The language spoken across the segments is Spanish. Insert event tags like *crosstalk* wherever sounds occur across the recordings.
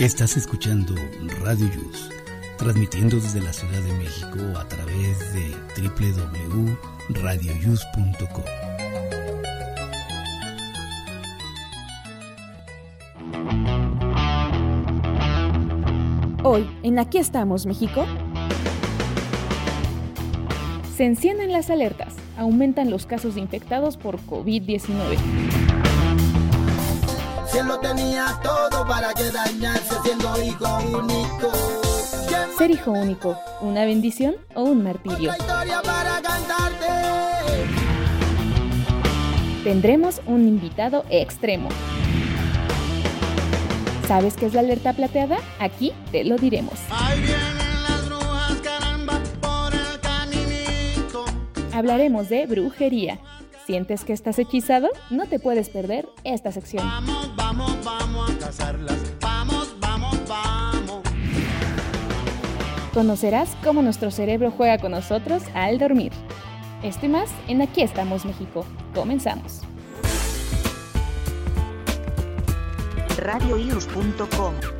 Estás escuchando Radio Yus, transmitiendo desde la Ciudad de México a través de www.radioyus.com. Hoy, en Aquí estamos, México. Se encienden las alertas, aumentan los casos de infectados por COVID-19. Él lo tenía todo para que dañarse siendo hijo único. Ser hijo único, ¿una bendición o un martirio? Historia para cantarte. Tendremos un invitado extremo. ¿Sabes qué es la alerta plateada? Aquí te lo diremos. Ahí vienen las brujas, caramba, por el. Hablaremos de brujería. ¿Sientes que estás hechizado? No te puedes perder esta sección. Vamos, vamos, vamos a casarlas. Vamos, vamos, vamos. Conocerás cómo nuestro cerebro juega con nosotros al dormir. Esto y más en Aquí estamos México. Comenzamos. radioius.com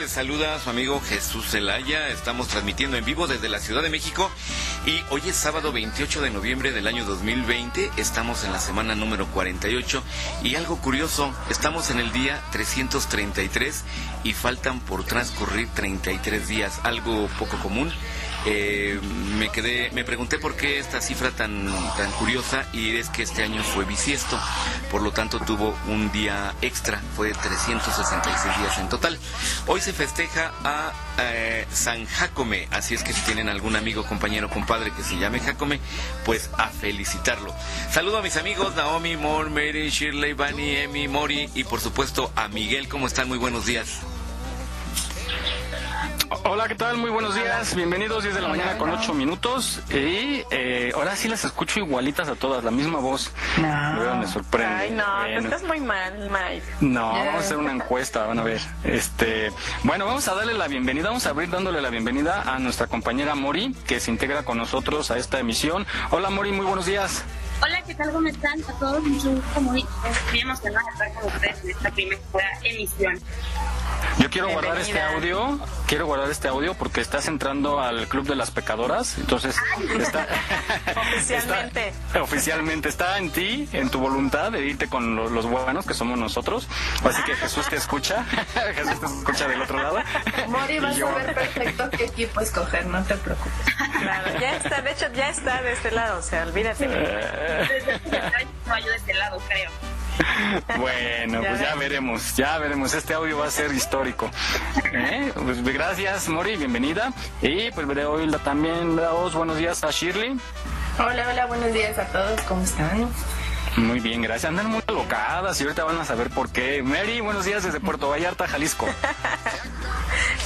Les saluda su amigo Jesús Zelaya. Estamos transmitiendo en vivo desde la Ciudad de México y hoy es sábado 28 de noviembre del año 2020. Estamos en la semana número 48 y algo curioso, estamos en el día 333 y faltan por transcurrir 33 días, algo poco común. Eh, me quedé, me pregunté por qué esta cifra tan, tan curiosa y es que este año fue bisiesto, por lo tanto tuvo un día extra, fue 366 días en total. Hoy se festeja a eh, San Jacome, así es que si tienen algún amigo, compañero, compadre que se llame Jacome, pues a felicitarlo. Saludo a mis amigos Naomi, Mor, Mary, Shirley, Bunny, Emi, Mori y por supuesto a Miguel, ¿cómo están? Muy buenos días. Hola, ¿qué tal? Muy buenos días. Bienvenidos 10 de la mañana con 8 minutos. Y eh, ahora sí las escucho igualitas a todas, la misma voz. No. Me sorprende. Ay, no, Bueno. estás muy mal, Mike. No, vamos a hacer una encuesta, van a ver. Este, bueno, vamos a darle la bienvenida, vamos a abrir dándole la bienvenida a nuestra compañera Mori, que se integra con nosotros a esta emisión. Hola Mori, muy buenos días. Hola, ¿qué tal? ¿Cómo están? A todos, mucho gusto, muy, muy emocionada de estar con ustedes en esta primera emisión. Yo quiero guardar este audio, quiero guardar este audio porque estás entrando al club de las pecadoras, entonces está *laughs* Oficialmente. está- oficialmente está en ti, en tu voluntad de irte con lo- los buenos que somos nosotros. Así que Jesús te escucha, *laughs* Jesús te escucha del otro lado. Mori, vas yo- a ver perfecto qué equipo escoger, no te preocupes. Claro, ya está, de hecho ya está de este lado, o sea, olvídate. Que no yo de este lado, creo. Bueno, pues ya veremos, ya veremos. Este audio va a ser histórico. ¿Eh? Pues gracias, Mori, bienvenida. Y pues veré hoy también los buenos días a Shirley. Hola, hola, buenos días a todos, ¿cómo están? Muy bien, gracias. Andan muy alocadas y ahorita van a saber por qué. Mary, buenos días desde Puerto Vallarta, Jalisco. *laughs*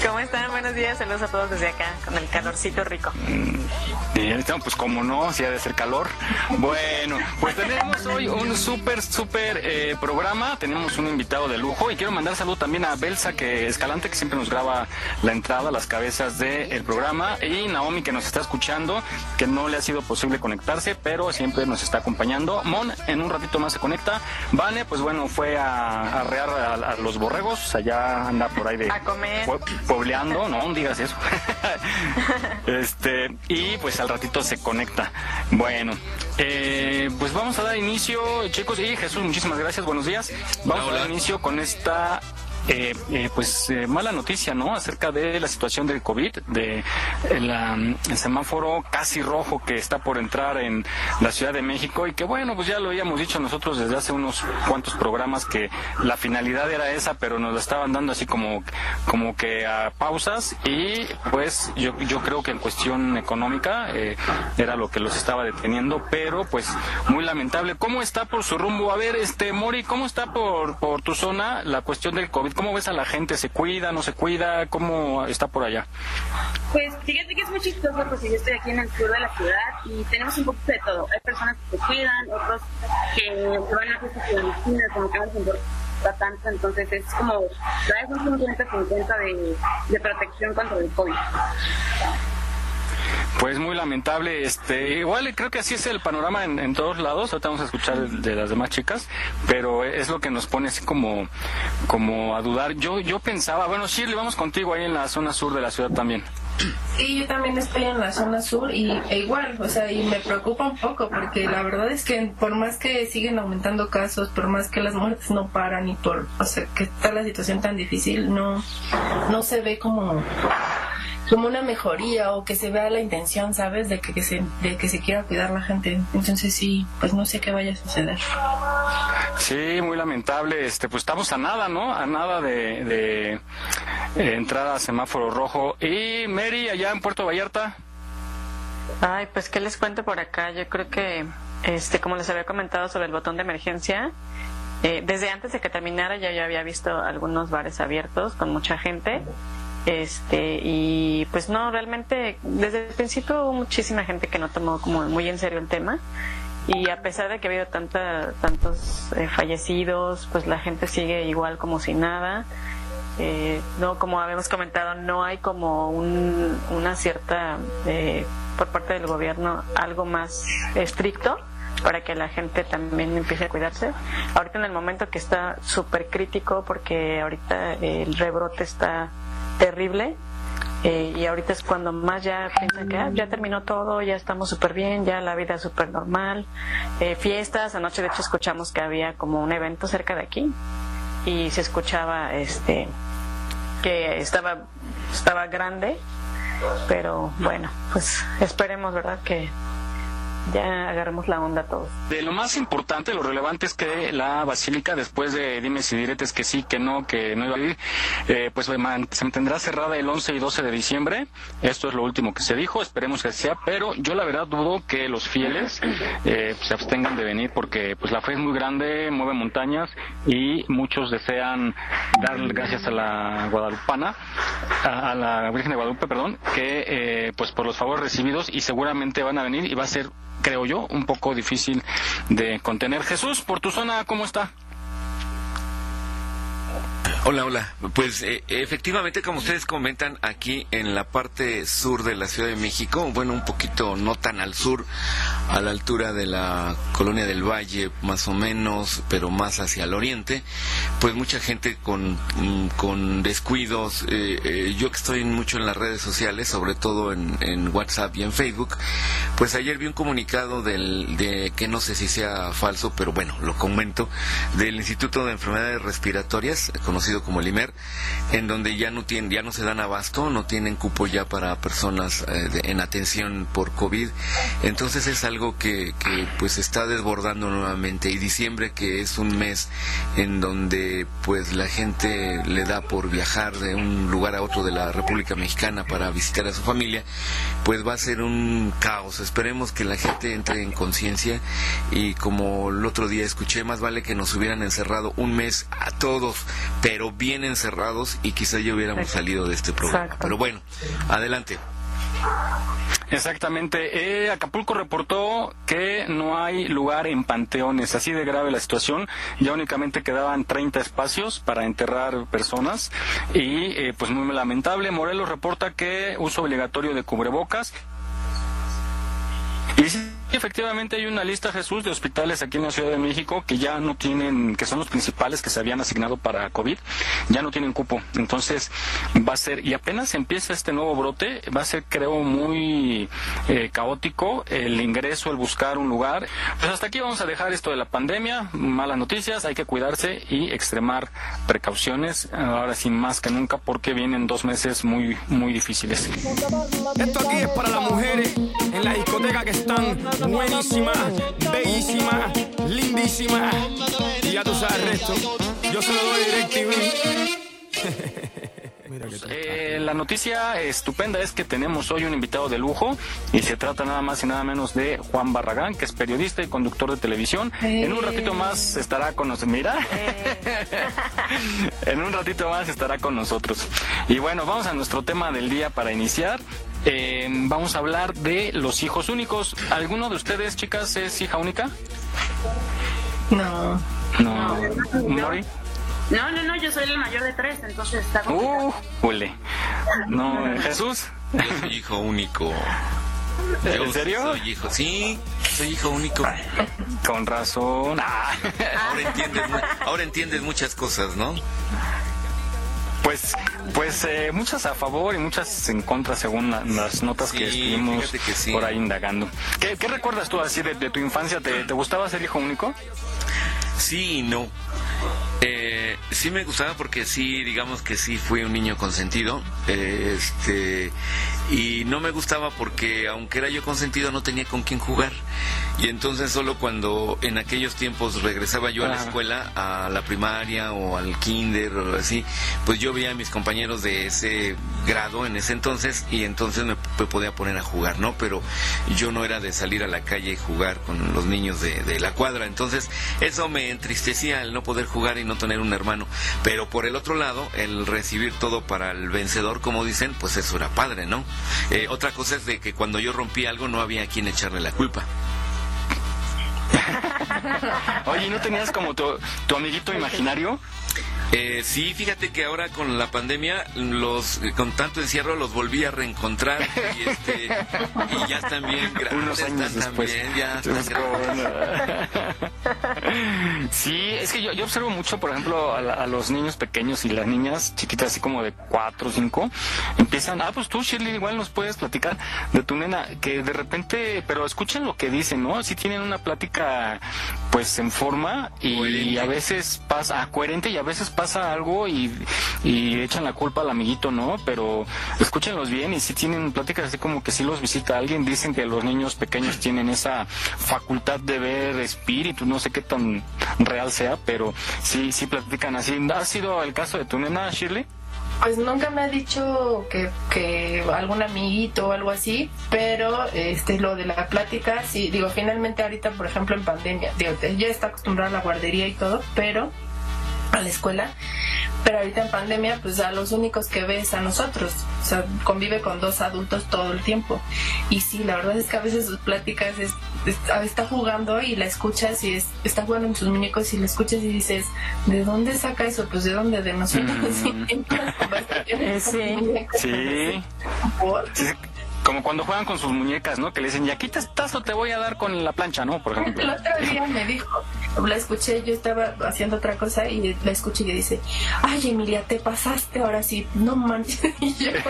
¿Cómo están? Buenos días, saludos a todos desde acá, con el calorcito rico. Y ahorita, pues como no, si ha de ser calor. Bueno, pues tenemos hoy un súper, súper eh, programa. Tenemos un invitado de lujo y quiero mandar saludo también a Belsa que Escalante, que siempre nos graba la entrada, las cabezas del programa. Y Naomi, que nos está escuchando, que no le ha sido posible conectarse, pero siempre nos está acompañando. Mon, en un ratito más se conecta. Vane, pues bueno, fue a a arrear a, a los borregos. Allá anda por ahí de A comer. Pobleando, no digas eso. *laughs* este, y pues al ratito se conecta. Bueno, eh, pues vamos a dar inicio, chicos. Y Jesús, muchísimas gracias, buenos días. Vamos Hola, a dar inicio con esta eh, eh, pues eh, mala noticia, ¿no? Acerca de la situación del COVID, de am, el semáforo casi rojo que está por entrar en la Ciudad de México y que bueno, pues ya lo habíamos dicho nosotros desde hace unos cuantos programas que la finalidad era esa, pero nos la estaban dando así como, como que a pausas y pues yo, yo creo que en cuestión económica eh, era lo que los estaba deteniendo, pero pues muy lamentable. ¿Cómo está por su rumbo? A ver, este Mori, ¿cómo está por, por tu zona la cuestión del COVID? ¿Cómo ves a la gente? ¿Se cuida, no se cuida? ¿Cómo está por allá? Pues fíjate que es muy chistoso porque yo estoy aquí en el sur de la ciudad y tenemos un poquito de todo. Hay personas que se cuidan, otros que van a fiestas clandestinas, como que les importa tanto, entonces es como, traes un 50-50 de, de protección contra el COVID. Pues muy lamentable, este, igual creo que así es el panorama en, todos lados, ahorita vamos a escuchar de, de las demás chicas, pero es lo que nos pone así como, como a dudar. Yo, yo pensaba, bueno, Shirley, vamos contigo ahí en la zona sur de la ciudad también. Sí, yo también estoy en la zona sur y e igual, o sea, y me preocupa un poco porque la verdad es que por más que siguen aumentando casos, por más que las muertes no paran y por, o sea, que está la situación tan difícil, no, no se ve como como una mejoría o que se vea la intención, ¿sabes? De que, que se, de que se quiera cuidar la gente. Entonces sí, pues no sé qué vaya a suceder. Sí, muy lamentable. Este, pues estamos a nada, ¿no? A nada de, de eh, entrar a semáforo rojo. Y Mary, allá en Puerto Vallarta. Ay, pues qué les cuento por acá. Yo creo que, este, como les había comentado sobre el botón de emergencia, eh, desde antes de que terminara ya yo había visto algunos bares abiertos con mucha gente. Este, y pues no, realmente desde el principio hubo muchísima gente que no tomó como muy en serio el tema. Y a pesar de que ha habido tanta, tantos eh, fallecidos, pues la gente sigue igual como si nada. Eh, no, como habíamos comentado, no hay como un, una cierta, eh, por parte del gobierno, algo más estricto para que la gente también empiece a cuidarse. Ahorita en el momento que está súper crítico, porque ahorita el rebrote está terrible, eh, y ahorita es cuando más ya piensan que ah, ya terminó todo, ya estamos súper bien, ya la vida es súper normal. Eh, fiestas, anoche de hecho escuchamos que había como un evento cerca de aquí y se escuchaba este que estaba estaba grande, pero bueno, pues esperemos, ¿verdad? Que ya agarremos la onda todos. De lo más importante, lo relevante es que la basílica, después de dimes y diretes que sí, que no, que no iba a ir, eh, pues se mantendrá cerrada el 11 y 12 de diciembre. Esto es lo último que se dijo, esperemos que sea, pero yo la verdad dudo que los fieles eh, se abstengan de venir porque pues la fe es muy grande, mueve montañas y muchos desean dar gracias a la Guadalupana, a, a la Virgen de Guadalupe, perdón, que eh, pues por los favores recibidos y seguramente van a venir y va a ser creo yo, un poco difícil de contener. Jesús, por tu zona, ¿cómo está? Hola, hola. Pues eh, efectivamente, como ustedes comentan, aquí en la parte sur de la Ciudad de México, bueno, un poquito no tan al sur, a la altura de la colonia del Valle, más o menos, pero más hacia el oriente, pues mucha gente con, mm, con descuidos. eh, eh, yo que estoy mucho en las redes sociales, sobre todo en, en WhatsApp y en Facebook, pues ayer vi un comunicado del, de que no sé si sea falso, pero bueno, lo comento, del Instituto de Enfermedades Respiratorias, conocido como el IMER, en donde ya no tienen, ya no se dan abasto, no tienen cupo ya para personas eh, de- en atención por COVID. Entonces es algo que, que pues está desbordando nuevamente y diciembre que es un mes en donde pues la gente le da por viajar de un lugar a otro de la República Mexicana para visitar a su familia, pues va a ser un caos. Esperemos que la gente entre en conciencia y como el otro día escuché, más vale que nos hubieran encerrado un mes a todos, pero bien encerrados y quizá ya hubiéramos salido de este programa. Exacto. Pero bueno, adelante. Exactamente. Eh, Acapulco reportó que no hay lugar en panteones. Así de grave la situación. Ya únicamente quedaban 30 espacios para enterrar personas. Y eh, pues muy lamentable. Morelos reporta que uso obligatorio de cubrebocas. Y efectivamente hay una lista, Jesús, de hospitales aquí en la Ciudad de México que ya no tienen, que son los principales que se habían asignado para COVID, ya no tienen cupo. Entonces va a ser, y apenas empieza este nuevo brote, va a ser creo muy eh, caótico el ingreso, el buscar un lugar. Pues hasta aquí vamos a dejar esto de la pandemia, malas noticias, hay que cuidarse y extremar precauciones, ahora sí más que nunca porque vienen dos meses muy, muy difíciles. Esto aquí es para las mujeres en la discoteca que están buenísimas, bellísimas, lindísimas. Y ya tú sabes el resto. Yo se lo doy DirecTV. Eh, la noticia estupenda es que tenemos hoy un invitado de lujo y se trata nada más y nada menos de Juan Barragán, que es periodista y conductor de televisión. En un ratito más estará con nosotros. Mira, *laughs* en un ratito más estará con nosotros. Y bueno, vamos a nuestro tema del día para iniciar. Eh, vamos a hablar de los hijos únicos. ¿Alguno de ustedes, chicas, es hija única? No. No. ¿Mori? No, no, no, yo soy el mayor de tres, entonces está complicado. Uh, huele. No, *laughs* ¿Jesús? Yo soy hijo único. Yo ¿En serio? Soy hijo, sí, soy hijo único. Con razón. Ah. Ahora entiendes, ahora entiendes muchas cosas, ¿no? Pues, pues eh, muchas a favor y muchas en contra según la- las notas que estuvimos fíjate que sí. por ahí indagando. ¿Qué, qué recuerdas tú así de, de tu infancia? ¿Te, te gustaba ser hijo único? Sí y no. Eh, sí me gustaba porque sí, digamos que sí fui un niño consentido. eh, Este, y no me gustaba porque aunque era yo consentido no tenía con quién jugar. Y entonces solo cuando en aquellos tiempos regresaba yo a la escuela, a la primaria o al kinder o así, pues yo veía a mis compañeros de ese grado en ese entonces y entonces me, me podía poner a jugar, ¿no? Pero yo no era de salir a la calle y jugar con los niños de, de la cuadra, entonces eso me entristecía el no poder jugar y no tener un hermano. Pero por el otro lado, el recibir todo para el vencedor, como dicen, pues eso era padre, ¿no? Eh, otra cosa es de que cuando yo rompí algo no había a quien echarle la culpa. *laughs* Oye, ¿y no tenías como tu amiguito imaginario? Eh, sí, fíjate que ahora con la pandemia, los eh, con tanto encierro los volví a reencontrar y, este, y ya están bien *laughs* grandes, Unos años están después. bien, ya están grandes. Sí, es que yo, yo observo mucho, por ejemplo, a, la- a los niños pequeños y las niñas chiquitas, así como de 4 o 5, empiezan, ah, pues tú, Shirley, igual nos puedes platicar de tu nena, que de repente, pero escuchen lo que dicen, ¿no? Si tienen una plática, pues en forma y a veces pasa, ah, coherente y a veces pasa algo y, y echan la culpa al amiguito, ¿no? Pero escúchenlos bien y si tienen pláticas así como que si los visita alguien, dicen que los niños pequeños tienen esa facultad de ver espíritus, no sé qué tan real sea, pero sí, sí platican así. ¿Ha sido el caso de tu nena, Shirley? Pues nunca me ha dicho que, que algún amiguito o algo así, pero este lo de la plática, sí, digo, finalmente ahorita, por ejemplo, en pandemia, digo, ya está acostumbrada a la guardería y todo, pero a la escuela, pero ahorita en pandemia, pues a los únicos que ves a nosotros, o sea, convive con dos adultos todo el tiempo. Y sí, la verdad es que a veces sus pláticas es, es- a veces está jugando y la escuchas y es- está jugando en sus muñecos y la escuchas y dices, ¿de dónde saca eso? Pues de dónde, de nosotros. *laughs* Mm. *laughs* Sí. Sí. Como cuando juegan con sus muñecas, ¿no? Que le dicen, y aquí te tazo te voy a dar con la plancha, ¿no? Por ejemplo. El otro día me dijo, la escuché, yo estaba haciendo otra cosa y la escuché y dice, ay Emilia, te pasaste ahora sí, no manches. *laughs* Y yo. *laughs*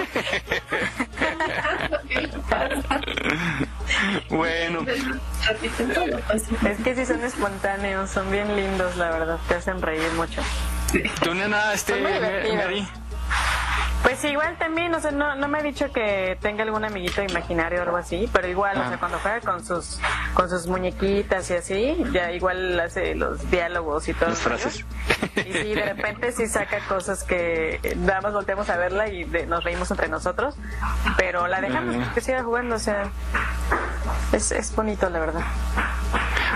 Bueno. Es que sí son espontáneos, son bien lindos, la verdad, te hacen reír mucho. tu nena, este. Mary. Pues igual también, o sea, no, no me ha dicho que tenga algún amiguito imaginario o algo así, pero igual, o Ah. sea, cuando juega con sus con sus muñequitas y así, ya igual hace los diálogos y todo. Las frases. Y sí, de repente sí saca cosas que nada más volteamos a verla y de- nos reímos entre nosotros, pero la dejamos Ah. que siga jugando, o sea, es, es bonito, la verdad.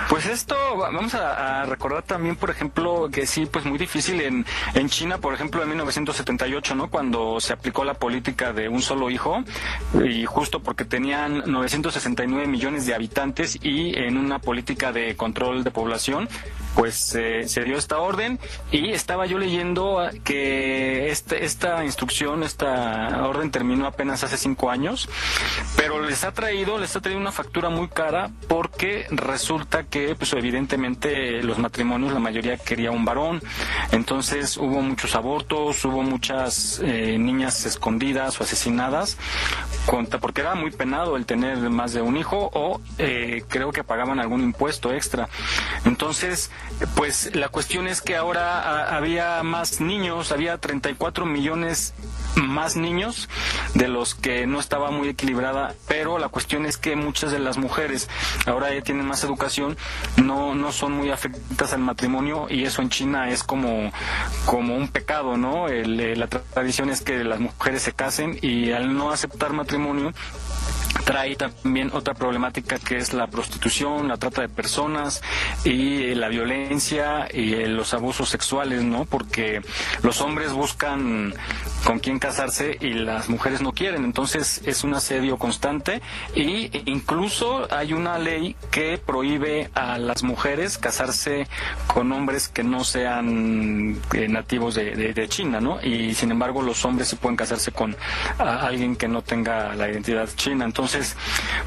Pues esto, va- vamos a, a recordar también, por ejemplo, que sí, pues muy difícil en, en China, por ejemplo, en 1978, ¿no? Cuando se aplicó la política de un solo hijo, y justo porque tenían 969 millones de habitantes y en una política de control de población, pues eh, se dio esta orden y estaba yo leyendo que este, esta instrucción, esta orden terminó apenas hace cinco años, pero les ha traído, les ha traído una factura muy cara porque resulta que, pues evidentemente los matrimonios, la mayoría quería un varón, entonces hubo muchos abortos, hubo muchas eh, niñas escondidas o asesinadas, porque era muy penado el tener más de un hijo o eh, creo que pagaban algún impuesto extra. Entonces, pues la cuestión es que ahora ah, había más niños, había 34 millones más niños de los que no estaba muy equilibrada, pero la cuestión es que muchas de las mujeres ahora ya tienen más educación, no, no son muy afectadas al matrimonio y eso en China es como, como un pecado, ¿no? El, eh, la tra- tradición es que las mujeres se casen y al no aceptar matrimonio trae también otra problemática que es la prostitución, la trata de personas y la violencia y los abusos sexuales, ¿no? Porque los hombres buscan con quién casarse y las mujeres no quieren. Entonces es un asedio constante y incluso hay una ley que prohíbe a las mujeres casarse con hombres que no sean eh, nativos de, China, ¿no? Y sin embargo los hombres se pueden casarse con alguien que no tenga la identidad china. Entonces,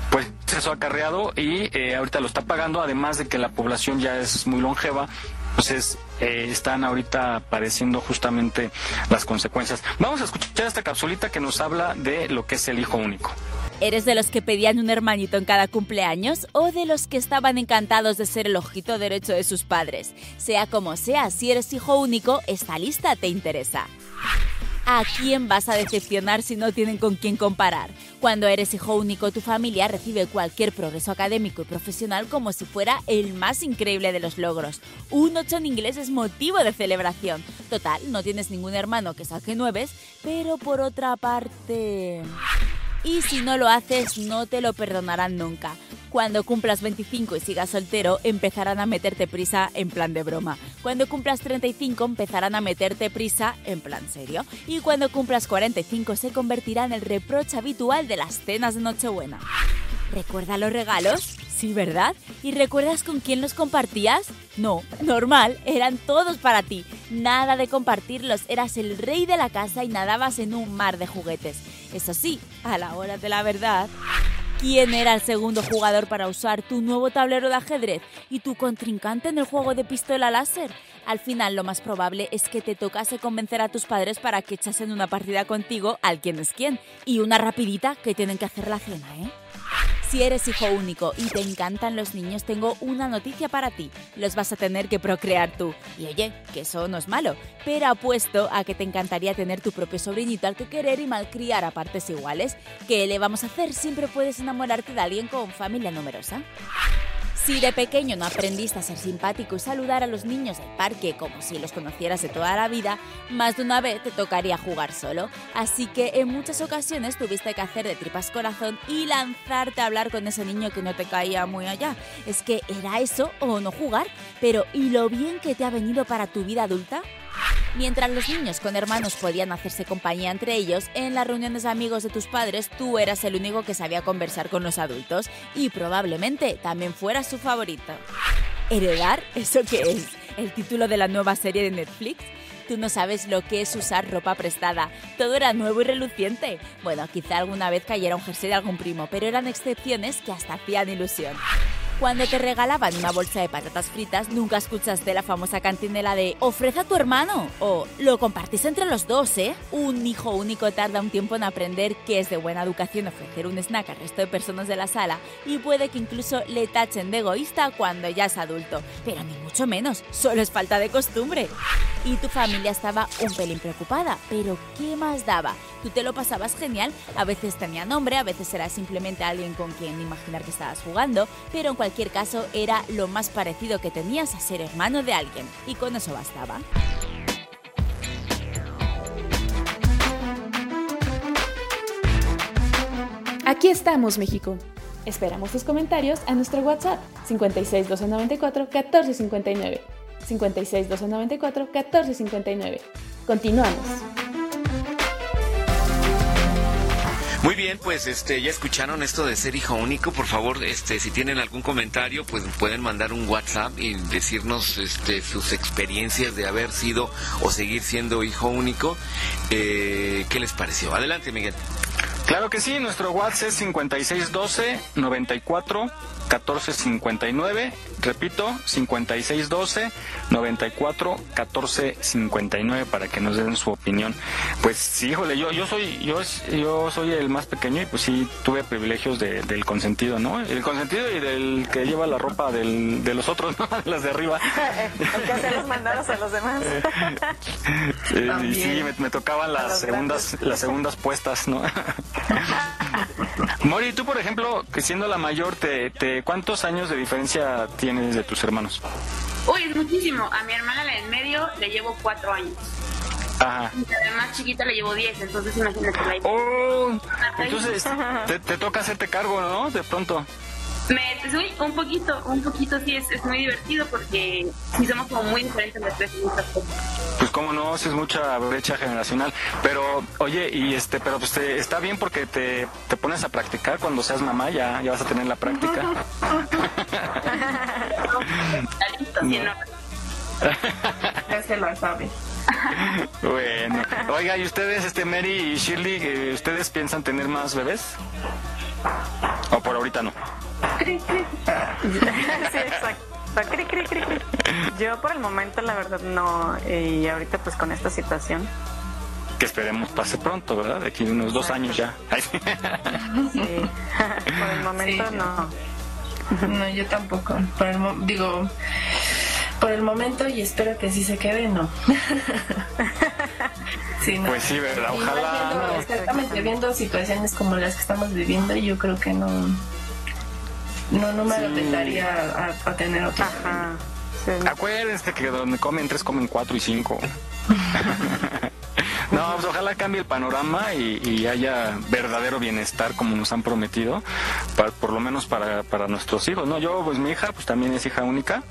pues eso ha acarreado y eh, ahorita lo está pagando, además de que la población ya es muy longeva. Entonces, eh, están ahorita padeciendo justamente las consecuencias. Vamos a escuchar esta capsulita que nos habla de lo que es el hijo único. ¿Eres de los que pedían un hermanito en cada cumpleaños o de los que estaban encantados de ser el ojito derecho de sus padres? Sea como sea, si eres hijo único, esta lista te interesa. ¿A quién vas a decepcionar si no tienen con quién comparar? Cuando eres hijo único, tu familia recibe cualquier progreso académico y profesional como si fuera el más increíble de los logros. Un 8 en inglés es motivo de celebración. Total, no tienes ningún hermano que saque nueves, pero por otra parte... Y si no lo haces, no te lo perdonarán nunca. Cuando cumplas 25 y sigas soltero, empezarán a meterte prisa en plan de broma. Cuando cumplas 35, empezarán a meterte prisa en plan serio. Y cuando cumplas 45, se convertirá en el reproche habitual de las cenas de Nochebuena. ¿Recuerda los regalos? Sí, ¿verdad? ¿Y recuerdas con quién los compartías? No, normal, eran todos para ti. Nada de compartirlos, eras el rey de la casa y nadabas en un mar de juguetes. Eso sí, a la hora de la verdad, ¿quién era el segundo jugador para usar tu nuevo tablero de ajedrez y tu contrincante en el juego de pistola láser? Al final lo más probable es que te tocase convencer a tus padres para que echasen una partida contigo al quién es quién. Y una rapidita que tienen que hacer la cena, ¿eh? Si eres hijo único y te encantan los niños, tengo una noticia para ti. Los vas a tener que procrear tú. Y oye, que eso no es malo, pero apuesto a que te encantaría tener tu propio sobrinito al que querer y malcriar a partes iguales. ¿Qué le vamos a hacer? Siempre puedes enamorarte de alguien con familia numerosa. Si de pequeño no aprendiste a ser simpático y saludar a los niños del parque como si los conocieras de toda la vida, más de una vez te tocaría jugar solo. Así que en muchas ocasiones tuviste que hacer de tripas corazón y lanzarte a hablar con ese niño que no te caía muy allá. Es que era eso o no jugar, pero ¿y lo bien que te ha venido para tu vida adulta? Mientras los niños con hermanos podían hacerse compañía entre ellos, en las reuniones de amigos de tus padres tú eras el único que sabía conversar con los adultos y probablemente también fueras su favorito. ¿Heredar? ¿Eso qué es? ¿El título de la nueva serie de Netflix? Tú no sabes lo que es usar ropa prestada. Todo era nuevo y reluciente. Bueno, quizá alguna vez cayera un jersey de algún primo, pero eran excepciones que hasta hacían ilusión. Cuando te regalaban una bolsa de patatas fritas, nunca escuchaste la famosa cantinela de ofrece a tu hermano o lo compartís entre los dos, ¿eh? Un hijo único tarda un tiempo en aprender que es de buena educación ofrecer un snack al resto de personas de la sala y puede que incluso le tachen de egoísta cuando ya es adulto, pero ni mucho menos, solo es falta de costumbre. Y tu familia estaba un pelín preocupada, pero ¿qué más daba? Tú te lo pasabas genial, a veces tenía nombre, a veces era simplemente alguien con quien imaginar que estabas jugando, pero en cualquier caso era lo más parecido que tenías a ser hermano de alguien, y con eso bastaba. Aquí estamos, México. Esperamos tus comentarios a nuestro WhatsApp 56 294 1459. 56 294 1459. Continuamos. Muy bien, pues este ya escucharon esto de ser hijo único. Por favor, este si tienen algún comentario, pues pueden mandar un WhatsApp y decirnos este sus experiencias de haber sido o seguir siendo hijo único. Eh, ¿Qué les pareció? Adelante, Miguel. Claro que sí, nuestro WhatsApp es 5612 94 1459. Repito, 5612 94 1459 para que nos den su opinión. Pues sí, híjole, yo, yo soy yo, yo soy el más pequeño y pues sí tuve privilegios de- del consentido, ¿no? El consentido y del que lleva la ropa del- de los otros, *laughs* ¿no? De las de arriba. *laughs* El que hacer los mandados a los demás. *laughs* Eh, y sí, me, me tocaban las segundas, las segundas puestas, ¿no? Mori, tú por ejemplo, que siendo la mayor, te, te, ¿cuántos años de diferencia tienes de tus hermanos? Uy, es muchísimo. A mi hermana, la del medio, le llevo cuatro años. Ajá. Y a la más chiquita le llevo diez, entonces imagínate la Oh, entonces te, te toca hacerte cargo, ¿no? De pronto. Me, un poquito, un poquito sí, es, es muy divertido porque sí somos como muy diferentes las tres en muchas cosas. Pues cómo no, si es mucha brecha generacional. Pero, oye, y este, pero pues te, está bien porque te, te pones a practicar cuando seas mamá, ya, ya vas a tener la práctica. Ya se la sabe. bueno, oiga, ¿y ustedes, este Mary y Shirley, eh, ustedes piensan tener más bebés? ¿O por ahorita no? *laughs* sí, exacto. Cri, cri, cri, cri. Yo por el momento la verdad no, y ahorita pues con esta situación. Que esperemos pase pronto, ¿verdad? De aquí unos dos años ya. *laughs* Sí, *laughs* por el momento Sí. no. No, yo tampoco. Por el mo- digo, por el momento y espero que sí se quede, no. Sí, no. Pues sí, ¿verdad? Ojalá. viendo- no. exactamente, viendo situaciones como las que estamos viviendo, yo creo que no. No, no me Sí. a, a tener otro. Ajá. Acuérdense que donde comen tres, comen cuatro y cinco. *laughs* No, pues ojalá cambie el panorama y, y haya verdadero bienestar como nos han prometido, por lo menos para, para nuestros hijos. No, yo, pues mi hija, pues también es hija única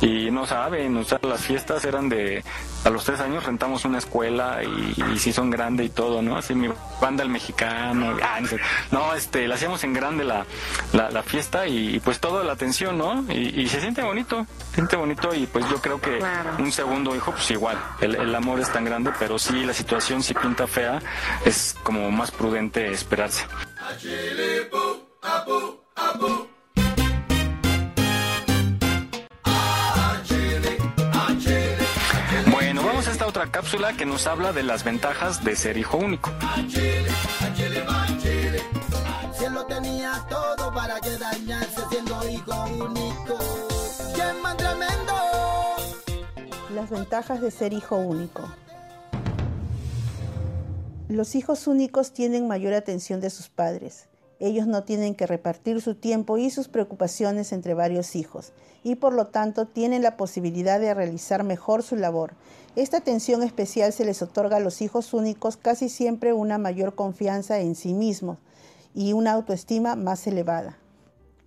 y no saben, o sea, las fiestas eran de, a los tres años rentamos una escuela y, y sí son grande y todo, ¿no? Así mi banda el mexicano, ah, no, sé. no, este, la hacíamos en grande la, la, la fiesta y, y, pues toda la atención, ¿no? Y, y se siente bonito, se siente bonito y pues yo creo que Claro. un segundo hijo, pues igual, el, el amor es tan grande, pero sí la situación si pinta fea, es como más prudente esperarse. Otra cápsula que nos habla de las ventajas de ser hijo único. Las ventajas de ser hijo único. Los hijos únicos tienen mayor atención de sus padres. Ellos no tienen que repartir su tiempo y sus preocupaciones entre varios hijos y por lo tanto tienen la posibilidad de realizar mejor su labor. Esta atención especial se les otorga a los hijos únicos casi siempre una mayor confianza en sí mismos y una autoestima más elevada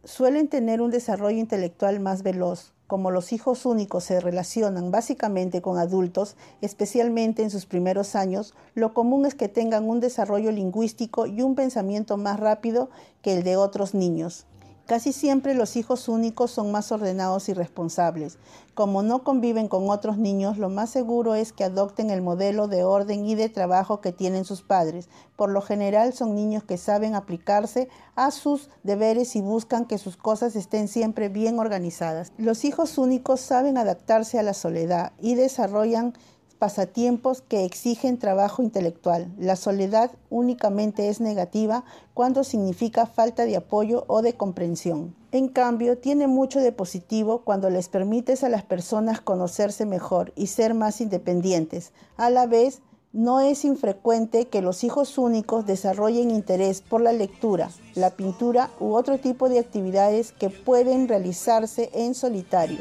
suelen tener un desarrollo intelectual más veloz. Como los hijos únicos se relacionan básicamente con adultos, especialmente en sus primeros años, lo común es que tengan un desarrollo lingüístico y un pensamiento más rápido que el de otros niños. Casi siempre los hijos únicos son más ordenados y responsables. Como no conviven con otros niños, lo más seguro es que adopten el modelo de orden y de trabajo que tienen sus padres. Por lo general son niños que saben aplicarse a sus deberes y buscan que sus cosas estén siempre bien organizadas. Los hijos únicos saben adaptarse a la soledad y desarrollan pasatiempos que exigen trabajo intelectual. La soledad únicamente es negativa cuando significa falta de apoyo o de comprensión. En cambio, tiene mucho de positivo cuando les permites a las personas conocerse mejor y ser más independientes. A la vez, no es infrecuente que los hijos únicos desarrollen interés por la lectura, la pintura u otro tipo de actividades que pueden realizarse en solitario.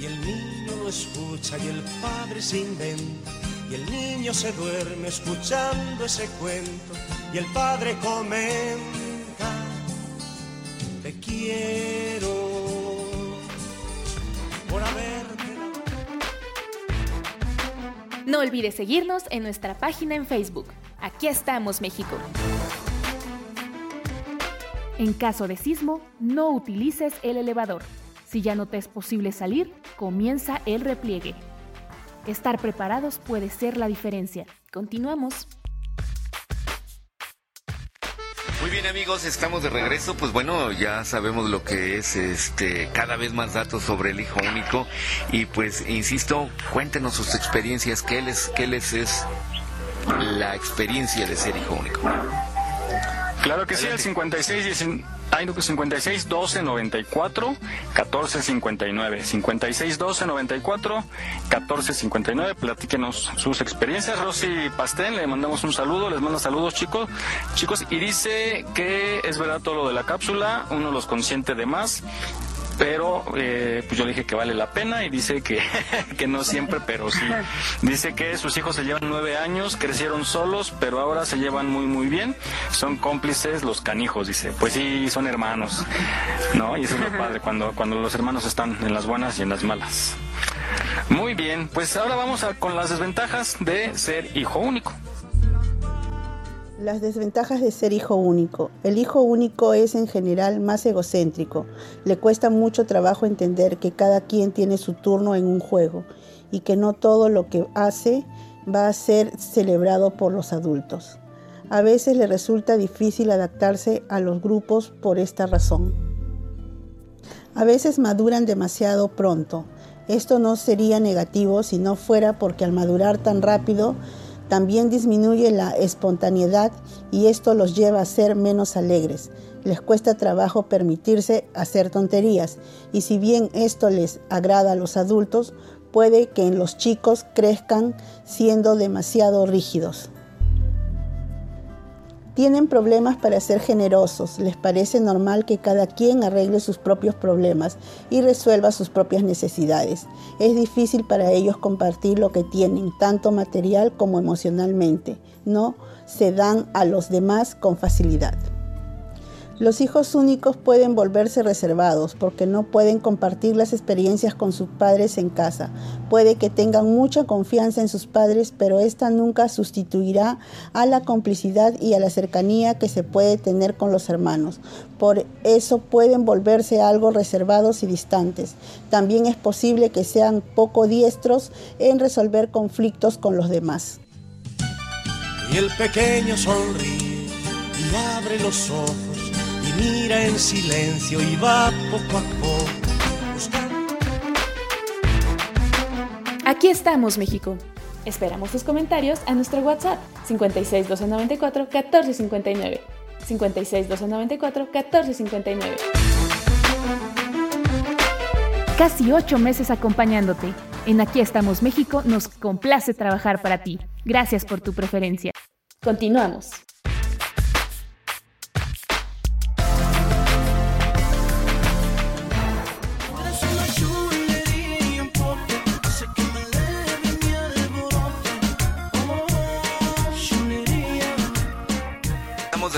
Y el niño lo escucha y el padre se inventa y el niño se duerme escuchando ese cuento y el padre comenta te quiero por haberte No olvides seguirnos en nuestra página en Facebook. Aquí estamos, México. En caso de sismo, no utilices el elevador. Si ya no te es posible salir, comienza el repliegue. Estar preparados puede ser la diferencia. Continuamos. Muy bien amigos, estamos de regreso. Pues bueno, ya sabemos lo que es este cada vez más datos sobre el hijo único y pues insisto, cuéntenos sus experiencias, qué les qué les es la experiencia de ser hijo único. Claro que sí, el 56 19 Que 56 12 94 14 59. 56 12 94 14 59. Platíquenos sus experiencias. Rosy Pastén, le mandamos un saludo, les manda saludos, chicos. Chicos, y dice que es verdad todo lo de la cápsula, uno los consiente de más. Pero eh, pues yo le dije que vale la pena y dice que, *laughs* que no siempre, pero sí. Dice que sus hijos se llevan nueve años, crecieron solos, pero ahora se llevan muy muy bien. Son cómplices los canijos, dice. Pues sí, son hermanos, ¿no? Y eso es lo padre, cuando, cuando los hermanos están en las buenas y en las malas. Muy bien, pues ahora vamos a, con las desventajas de ser hijo único. Las desventajas de ser hijo único. El hijo único es en general más egocéntrico. Le cuesta mucho trabajo entender que cada quien tiene su turno en un juego y que no todo lo que hace va a ser celebrado por los adultos. A veces le resulta difícil adaptarse a los grupos por esta razón. A veces maduran demasiado pronto. Esto no sería negativo si no fuera porque al madurar tan rápido también disminuye la espontaneidad y esto los lleva a ser menos alegres. Les cuesta trabajo permitirse hacer tonterías y si bien esto les agrada a los adultos, puede que en los chicos crezcan siendo demasiado rígidos. Tienen problemas para ser generosos, les parece normal que cada quien arregle sus propios problemas y resuelva sus propias necesidades. Es difícil para ellos compartir lo que tienen, tanto material como emocionalmente. No se dan a los demás con facilidad. Los hijos únicos pueden volverse reservados porque no pueden compartir las experiencias con sus padres en casa. Puede que tengan mucha confianza en sus padres, pero esta nunca sustituirá a la complicidad y a la cercanía que se puede tener con los hermanos. Por eso pueden volverse algo reservados y distantes. También es posible que sean poco diestros en resolver conflictos con los demás. Y el pequeño sonríe y abre los ojos mira en silencio y va poco a poco Aquí estamos, México. Esperamos tus comentarios a nuestro WhatsApp 56 294 1459. 56 294 1459. Casi ocho meses acompañándote. En Aquí estamos, México nos complace trabajar para ti. Gracias por tu preferencia. Continuamos.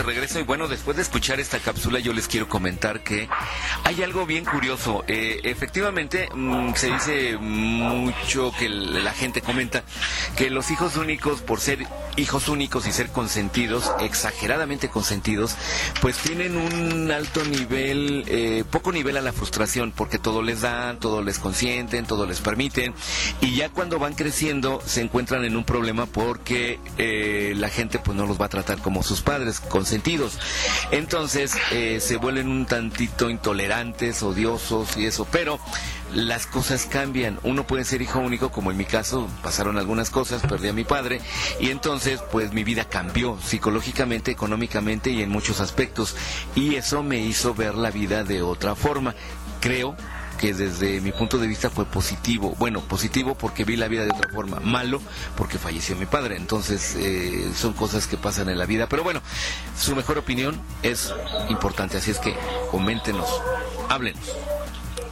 De regreso y bueno, después de escuchar esta cápsula yo les quiero comentar que hay algo bien curioso. Eh, efectivamente, mm, se dice mucho que la gente comenta que los hijos únicos, por ser hijos únicos y ser consentidos, exageradamente consentidos, pues tienen un alto nivel, eh, poco nivel a la frustración, porque todo les dan, todo les consienten, todo les permiten, y ya cuando van creciendo se encuentran en un problema porque eh, la gente pues no los va a tratar como sus padres, consentidos. Entonces eh, se vuelven un tantito intolerantes, odiosos y eso, pero las cosas cambian. Uno puede ser hijo único, como en mi caso, pasaron algunas cosas, perdí a mi padre y entonces pues mi vida cambió psicológicamente, económicamente y en muchos aspectos. Y eso me hizo ver la vida de otra forma. Creo que desde mi punto de vista fue positivo. Bueno, positivo porque vi la vida de otra forma, malo porque falleció mi padre. Entonces eh, son cosas que pasan en la vida. Pero bueno, su mejor opinión es importante, así es que coméntenos, háblenos.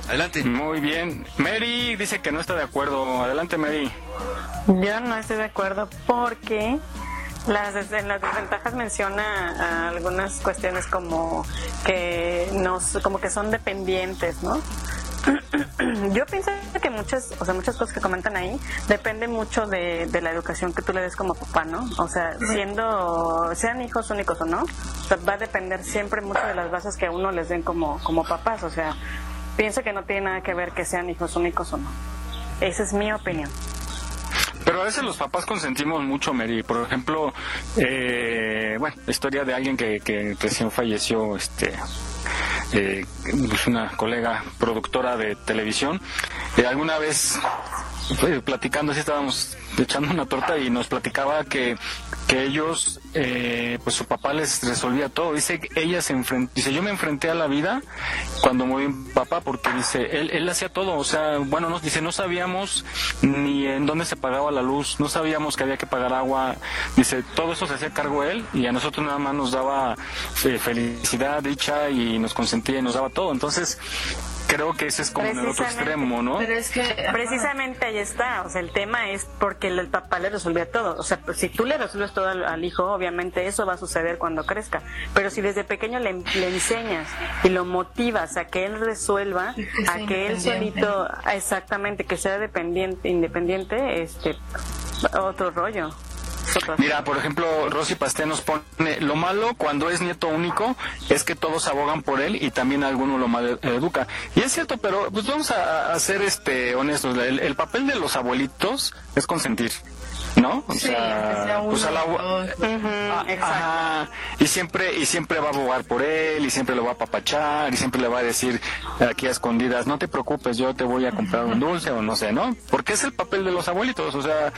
Adelante. Muy bien. Mary dice que no está de acuerdo. Adelante, Mary. Yo no estoy de acuerdo porque las, las desventajas menciona algunas cuestiones como que nos, como que son dependientes, ¿no? Yo pienso que muchas, o sea, muchas cosas que comentan ahí depende mucho de, de, la educación que tú le des como papá, ¿no? O sea, siendo, sean hijos únicos o no, va a depender siempre mucho de las bases que uno les den como, como papás. O sea, pienso que no tiene nada que ver que sean hijos únicos o no. Esa es mi opinión. Pero a veces los papás consentimos mucho, Mary. Por ejemplo, eh, bueno, la historia de alguien que, que recién falleció, este, eh, una colega productora de televisión. Eh, alguna vez, eh, platicando, así estábamos echando una torta y nos platicaba que, que ellos, eh, pues su papá les resolvía todo. Dice que ella se enfrentó, dice, yo me enfrenté a la vida cuando murió mi papá porque dice, él, él hacía todo, o sea, bueno, nos dice, no sabíamos ni en dónde se pagaba la luz, no sabíamos que había que pagar agua, dice, todo eso se hacía cargo él y a nosotros nada más nos daba eh, felicidad, dicha y nos consentía y nos daba todo. Entonces, creo que ese es como el otro extremo, ¿no? Pero es que precisamente ahí está, o sea, el tema es porque el, papá le resuelve todo, o sea, si tú le resuelves todo al, hijo, obviamente eso va a suceder cuando crezca, pero si desde pequeño le, le enseñas y lo motivas a que él resuelva, a que él solito, exactamente, que sea dependiente, independiente, este, otro rollo. Mira, por ejemplo, Rosy Pasté nos pone, lo malo cuando es nieto único es que todos abogan por él y también alguno lo mal educa. Y es cierto, pero pues vamos a, ser este honestos, el papel de los abuelitos es consentir. ¿No? O sea, pues a la, y siempre y siempre va a abogar por él y siempre lo va a papachar y siempre le va a decir aquí a escondidas, no te preocupes, yo te voy a comprar un dulce o no sé, ¿no? Porque es el papel de los abuelitos, o sea,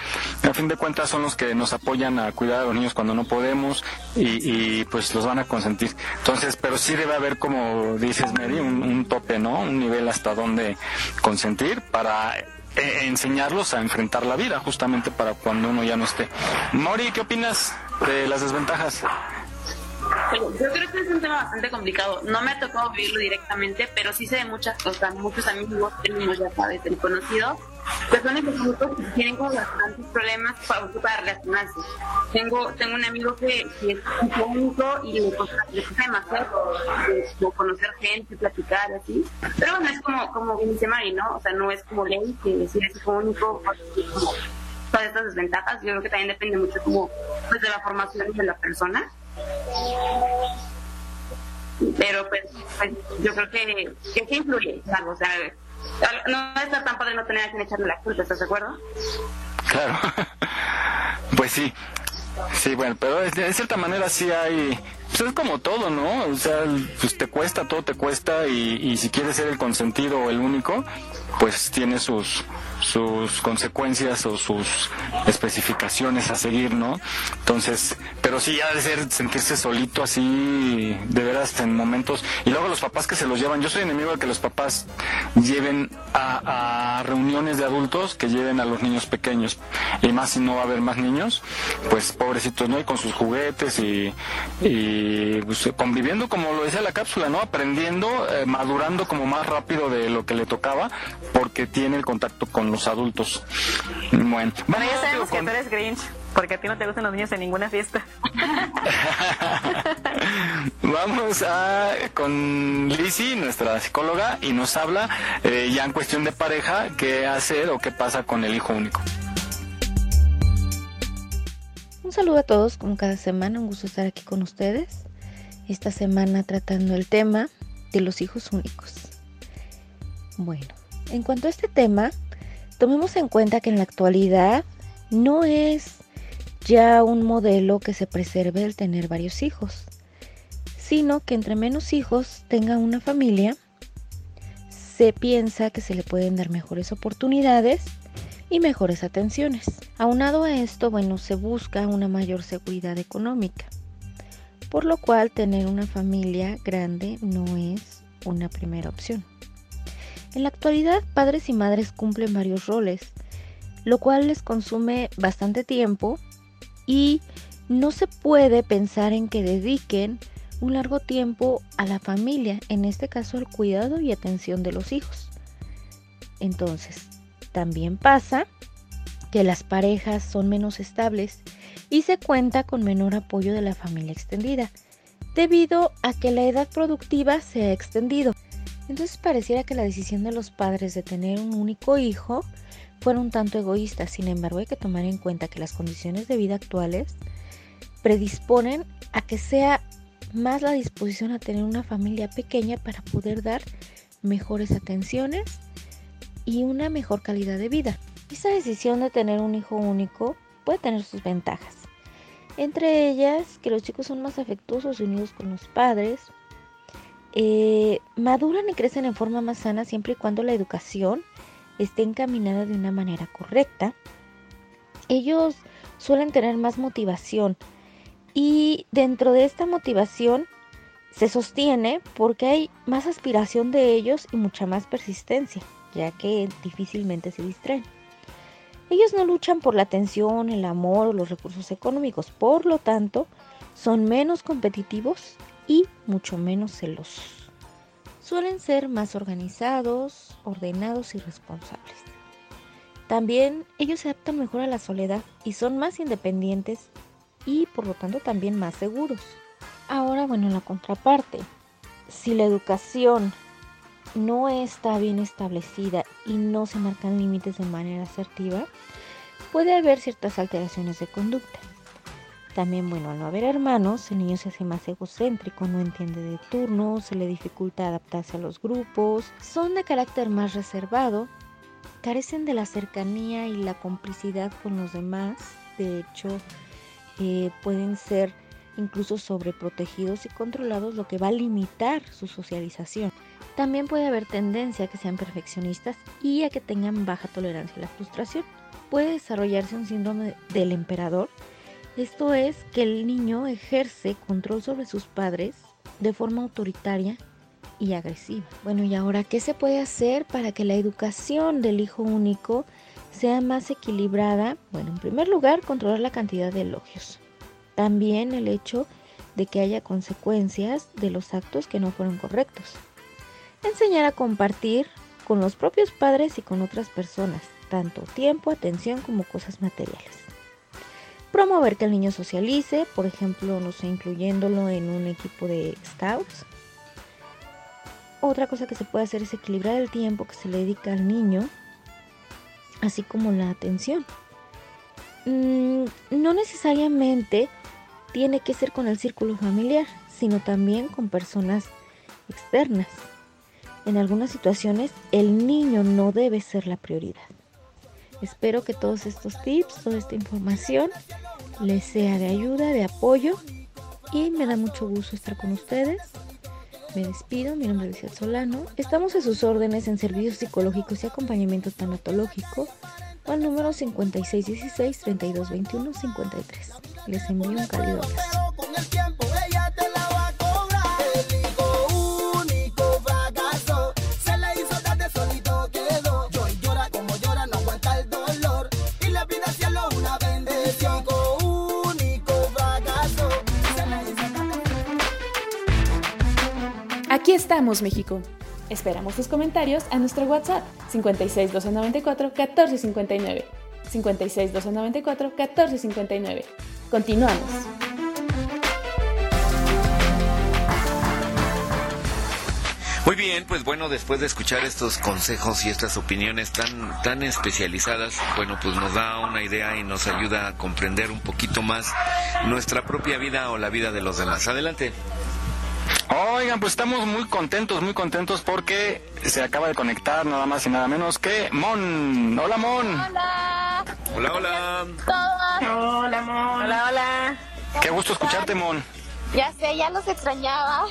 a fin de cuentas son los que nos apoyan a cuidar a los niños cuando no podemos y, pues los van a consentir. Entonces, pero sí debe haber, como dices Mary, un, un tope, ¿no? Un nivel hasta donde consentir para eh, enseñarlos a enfrentar la vida, justamente para cuando uno ya no esté. Mori, ¿qué opinas de las desventajas? Yo creo que es un tema bastante complicado. No me ha tocado vivirlo directamente, pero sí sé de muchas cosas. Muchos amigos, tenemos ya sabes, el conocido, personas que tienen como bastantes problemas para, para relacionarse. Tengo, tengo un amigo que, que es único y le cuesta, demasiado como conocer gente, platicar, así. Pero bueno, es como, como dice Mari, ¿no? O sea, no es como ley que si es único, como todas estas desventajas. Yo creo que también depende mucho como pues, de la formación de la persona. Pero pues, pues yo creo que, que sí influye, o sea, no está tan padre no tener a quien echarle la culpa, ¿estás de acuerdo? Claro, *laughs* pues sí, sí, bueno, pero de cierta manera sí hay, pues es como todo, ¿no? O sea, pues te cuesta, todo te cuesta y, y si quieres ser el consentido o el único, pues tiene sus, sus consecuencias o sus especificaciones a seguir, ¿no? Entonces, pero sí ya de ser sentirse solito así, de veras en momentos, y luego los papás que se los llevan, yo soy enemigo de que los papás lleven a, reuniones de adultos que lleven a los niños pequeños, y más si no va a haber más niños, pues pobrecitos, ¿no? Y con sus juguetes y, y pues, conviviendo como lo decía la cápsula, ¿no? Aprendiendo, eh, madurando como más rápido de lo que le tocaba, porque tiene el contacto con los adultos. Bueno, bueno ya sabemos que tú eres Grinch, porque a ti no te gustan los niños en ninguna fiesta. *laughs* Vamos a con Lizzie, nuestra psicóloga, y nos habla eh, ya en cuestión de pareja, qué hacer o qué pasa con el hijo único. Un saludo a todos, como cada semana, un gusto estar aquí con ustedes. Esta semana tratando el tema de los hijos únicos. Bueno, en cuanto a este tema, tomemos en cuenta que en la actualidad no es ya un modelo que se preserve el tener varios hijos, sino que entre menos hijos tenga una familia, se piensa que se le pueden dar mejores oportunidades y mejores atenciones. Aunado a esto, bueno, se busca una mayor seguridad económica, por lo cual tener una familia grande no es una primera opción. En la actualidad, padres y madres cumplen varios roles, lo cual les consume bastante tiempo y no se puede pensar en que dediquen un largo tiempo a la familia, en este caso al cuidado y atención de los hijos. Entonces, también pasa que las parejas son menos estables y se cuenta con menor apoyo de la familia extendida, debido a que la edad productiva se ha extendido. Entonces pareciera que la decisión de los padres de tener un único hijo fuera un tanto egoísta. Sin embargo, hay que tomar en cuenta que las condiciones de vida actuales predisponen a que sea más la disposición a tener una familia pequeña para poder dar mejores atenciones y una mejor calidad de vida. Esta decisión de tener un hijo único puede tener sus ventajas. Entre ellas, que los chicos son más afectuosos y unidos con los padres, eh, maduran y crecen en forma más sana siempre y cuando la educación esté encaminada de una manera correcta. Ellos suelen tener más motivación y dentro de esta motivación se sostiene porque hay más aspiración de ellos y mucha más persistencia, ya que difícilmente se distraen. Ellos no luchan por la atención, el amor o los recursos económicos, por lo tanto, son menos competitivos y mucho menos celosos. suelen ser más organizados, ordenados y responsables. También ellos se adaptan mejor a la soledad y son más independientes y por lo tanto también más seguros. Ahora, bueno, la contraparte. Si la educación no está bien establecida y no se marcan límites de manera asertiva, puede haber ciertas alteraciones de conducta. También, bueno, al no haber hermanos, el niño se hace más egocéntrico, no entiende de turnos, se le dificulta adaptarse a los grupos, son de carácter más reservado, carecen de la cercanía y la complicidad con los demás, de hecho, eh, pueden ser incluso sobreprotegidos y controlados, lo que va a limitar su socialización. También puede haber tendencia a que sean perfeccionistas y a que tengan baja tolerancia a la frustración. Puede desarrollarse un síndrome del emperador, esto es que el niño ejerce control sobre sus padres de forma autoritaria y agresiva. Bueno, y ahora, ¿qué se puede hacer para que la educación del hijo único sea más equilibrada? Bueno, en primer lugar, controlar la cantidad de elogios. También el hecho de que haya consecuencias de los actos que no fueron correctos. Enseñar a compartir con los propios padres y con otras personas, tanto tiempo, atención como cosas materiales. Promover que el niño socialice, por ejemplo, no sé, incluyéndolo en un equipo de scouts. Otra cosa que se puede hacer es equilibrar el tiempo que se le dedica al niño, así como la atención. Mm, no necesariamente tiene que ser con el círculo familiar, sino también con personas externas. En algunas situaciones el niño no debe ser la prioridad. Espero que todos estos tips, toda esta información les sea de ayuda, de apoyo y me da mucho gusto estar con ustedes. Me despido, mi nombre es Lucía Solano. Estamos a sus órdenes en servicios psicológicos y acompañamiento tanatológico al número 5616-3221-53. Les envío un cálido. Aquí estamos, México. Esperamos tus comentarios a nuestro WhatsApp 56 294 1459. 56 294 1459. Continuamos. Muy bien, pues bueno, después de escuchar estos consejos y estas opiniones tan, tan especializadas, bueno, pues nos da una idea y nos ayuda a comprender un poquito más nuestra propia vida o la vida de los demás. Adelante. Oigan, pues estamos muy contentos, muy contentos porque se acaba de conectar nada más y nada menos que Mon. Hola, Mon. Hola. Hola, hola. Hola, Mon. Hola, hola. Qué gusto escucharte, Mon. Ya sé, ya los extrañaba.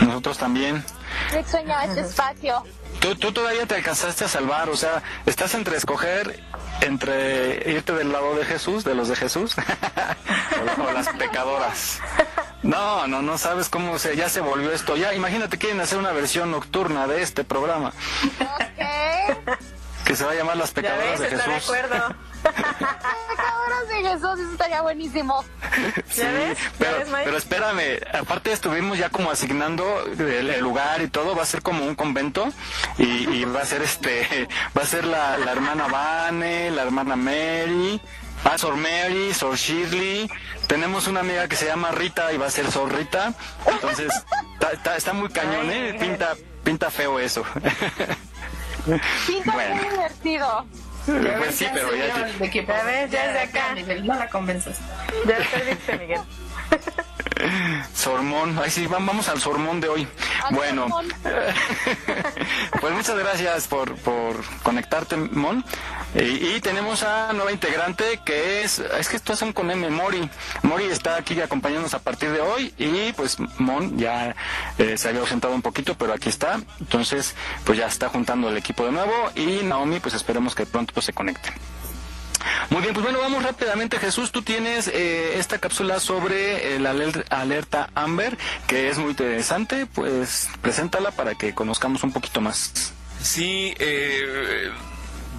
Nosotros también. Me extrañaba este espacio. Tú, tú todavía te alcanzaste a salvar, o sea, estás entre escoger entre irte del lado de Jesús, de los de Jesús, *laughs* o, las pecadoras. No, no, no sabes cómo se, ya se volvió esto. Ya, imagínate, quieren hacer una versión nocturna de este programa. Que se va a llamar Las Pecadoras de Jesús. de acuerdo. *laughs* Pecadoras de Jesús, eso estaría buenísimo. Sí, pero, pero espérame, aparte estuvimos ya como asignando el, el lugar y todo, va a ser como un convento y, y va a ser este, *laughs* va a ser la, la hermana Vane, la hermana Mary, Ah, Sor Mary, Sor Shirley. Tenemos una amiga que se llama Rita y va a ser Sor Rita. Entonces, *laughs* está, está, está muy cañón, ¿eh? Pinta, pinta feo eso. Pinta Bueno. muy divertido. Pues sí, pero ya... Ya es de acá. No la convenzas. Ya perdiste, Miguel. *laughs* Sormón, ay sí, va- vamos al sormón de hoy. Bueno, *laughs* pues muchas gracias por, por conectarte, Mon. Y, y tenemos a nueva integrante que es, es que estos son con M, Mori. Mori está aquí acompañándonos a partir de hoy y pues Mon ya eh, se había ausentado un poquito, pero aquí está. Entonces, pues ya está juntando el equipo de nuevo y Naomi, pues esperemos que pronto pues, se conecte. Muy bien, pues bueno, vamos rápidamente. Jesús, tú tienes eh, esta cápsula sobre el aler- alerta Amber, que es muy interesante. Pues preséntala para que conozcamos un poquito más. Sí, eh,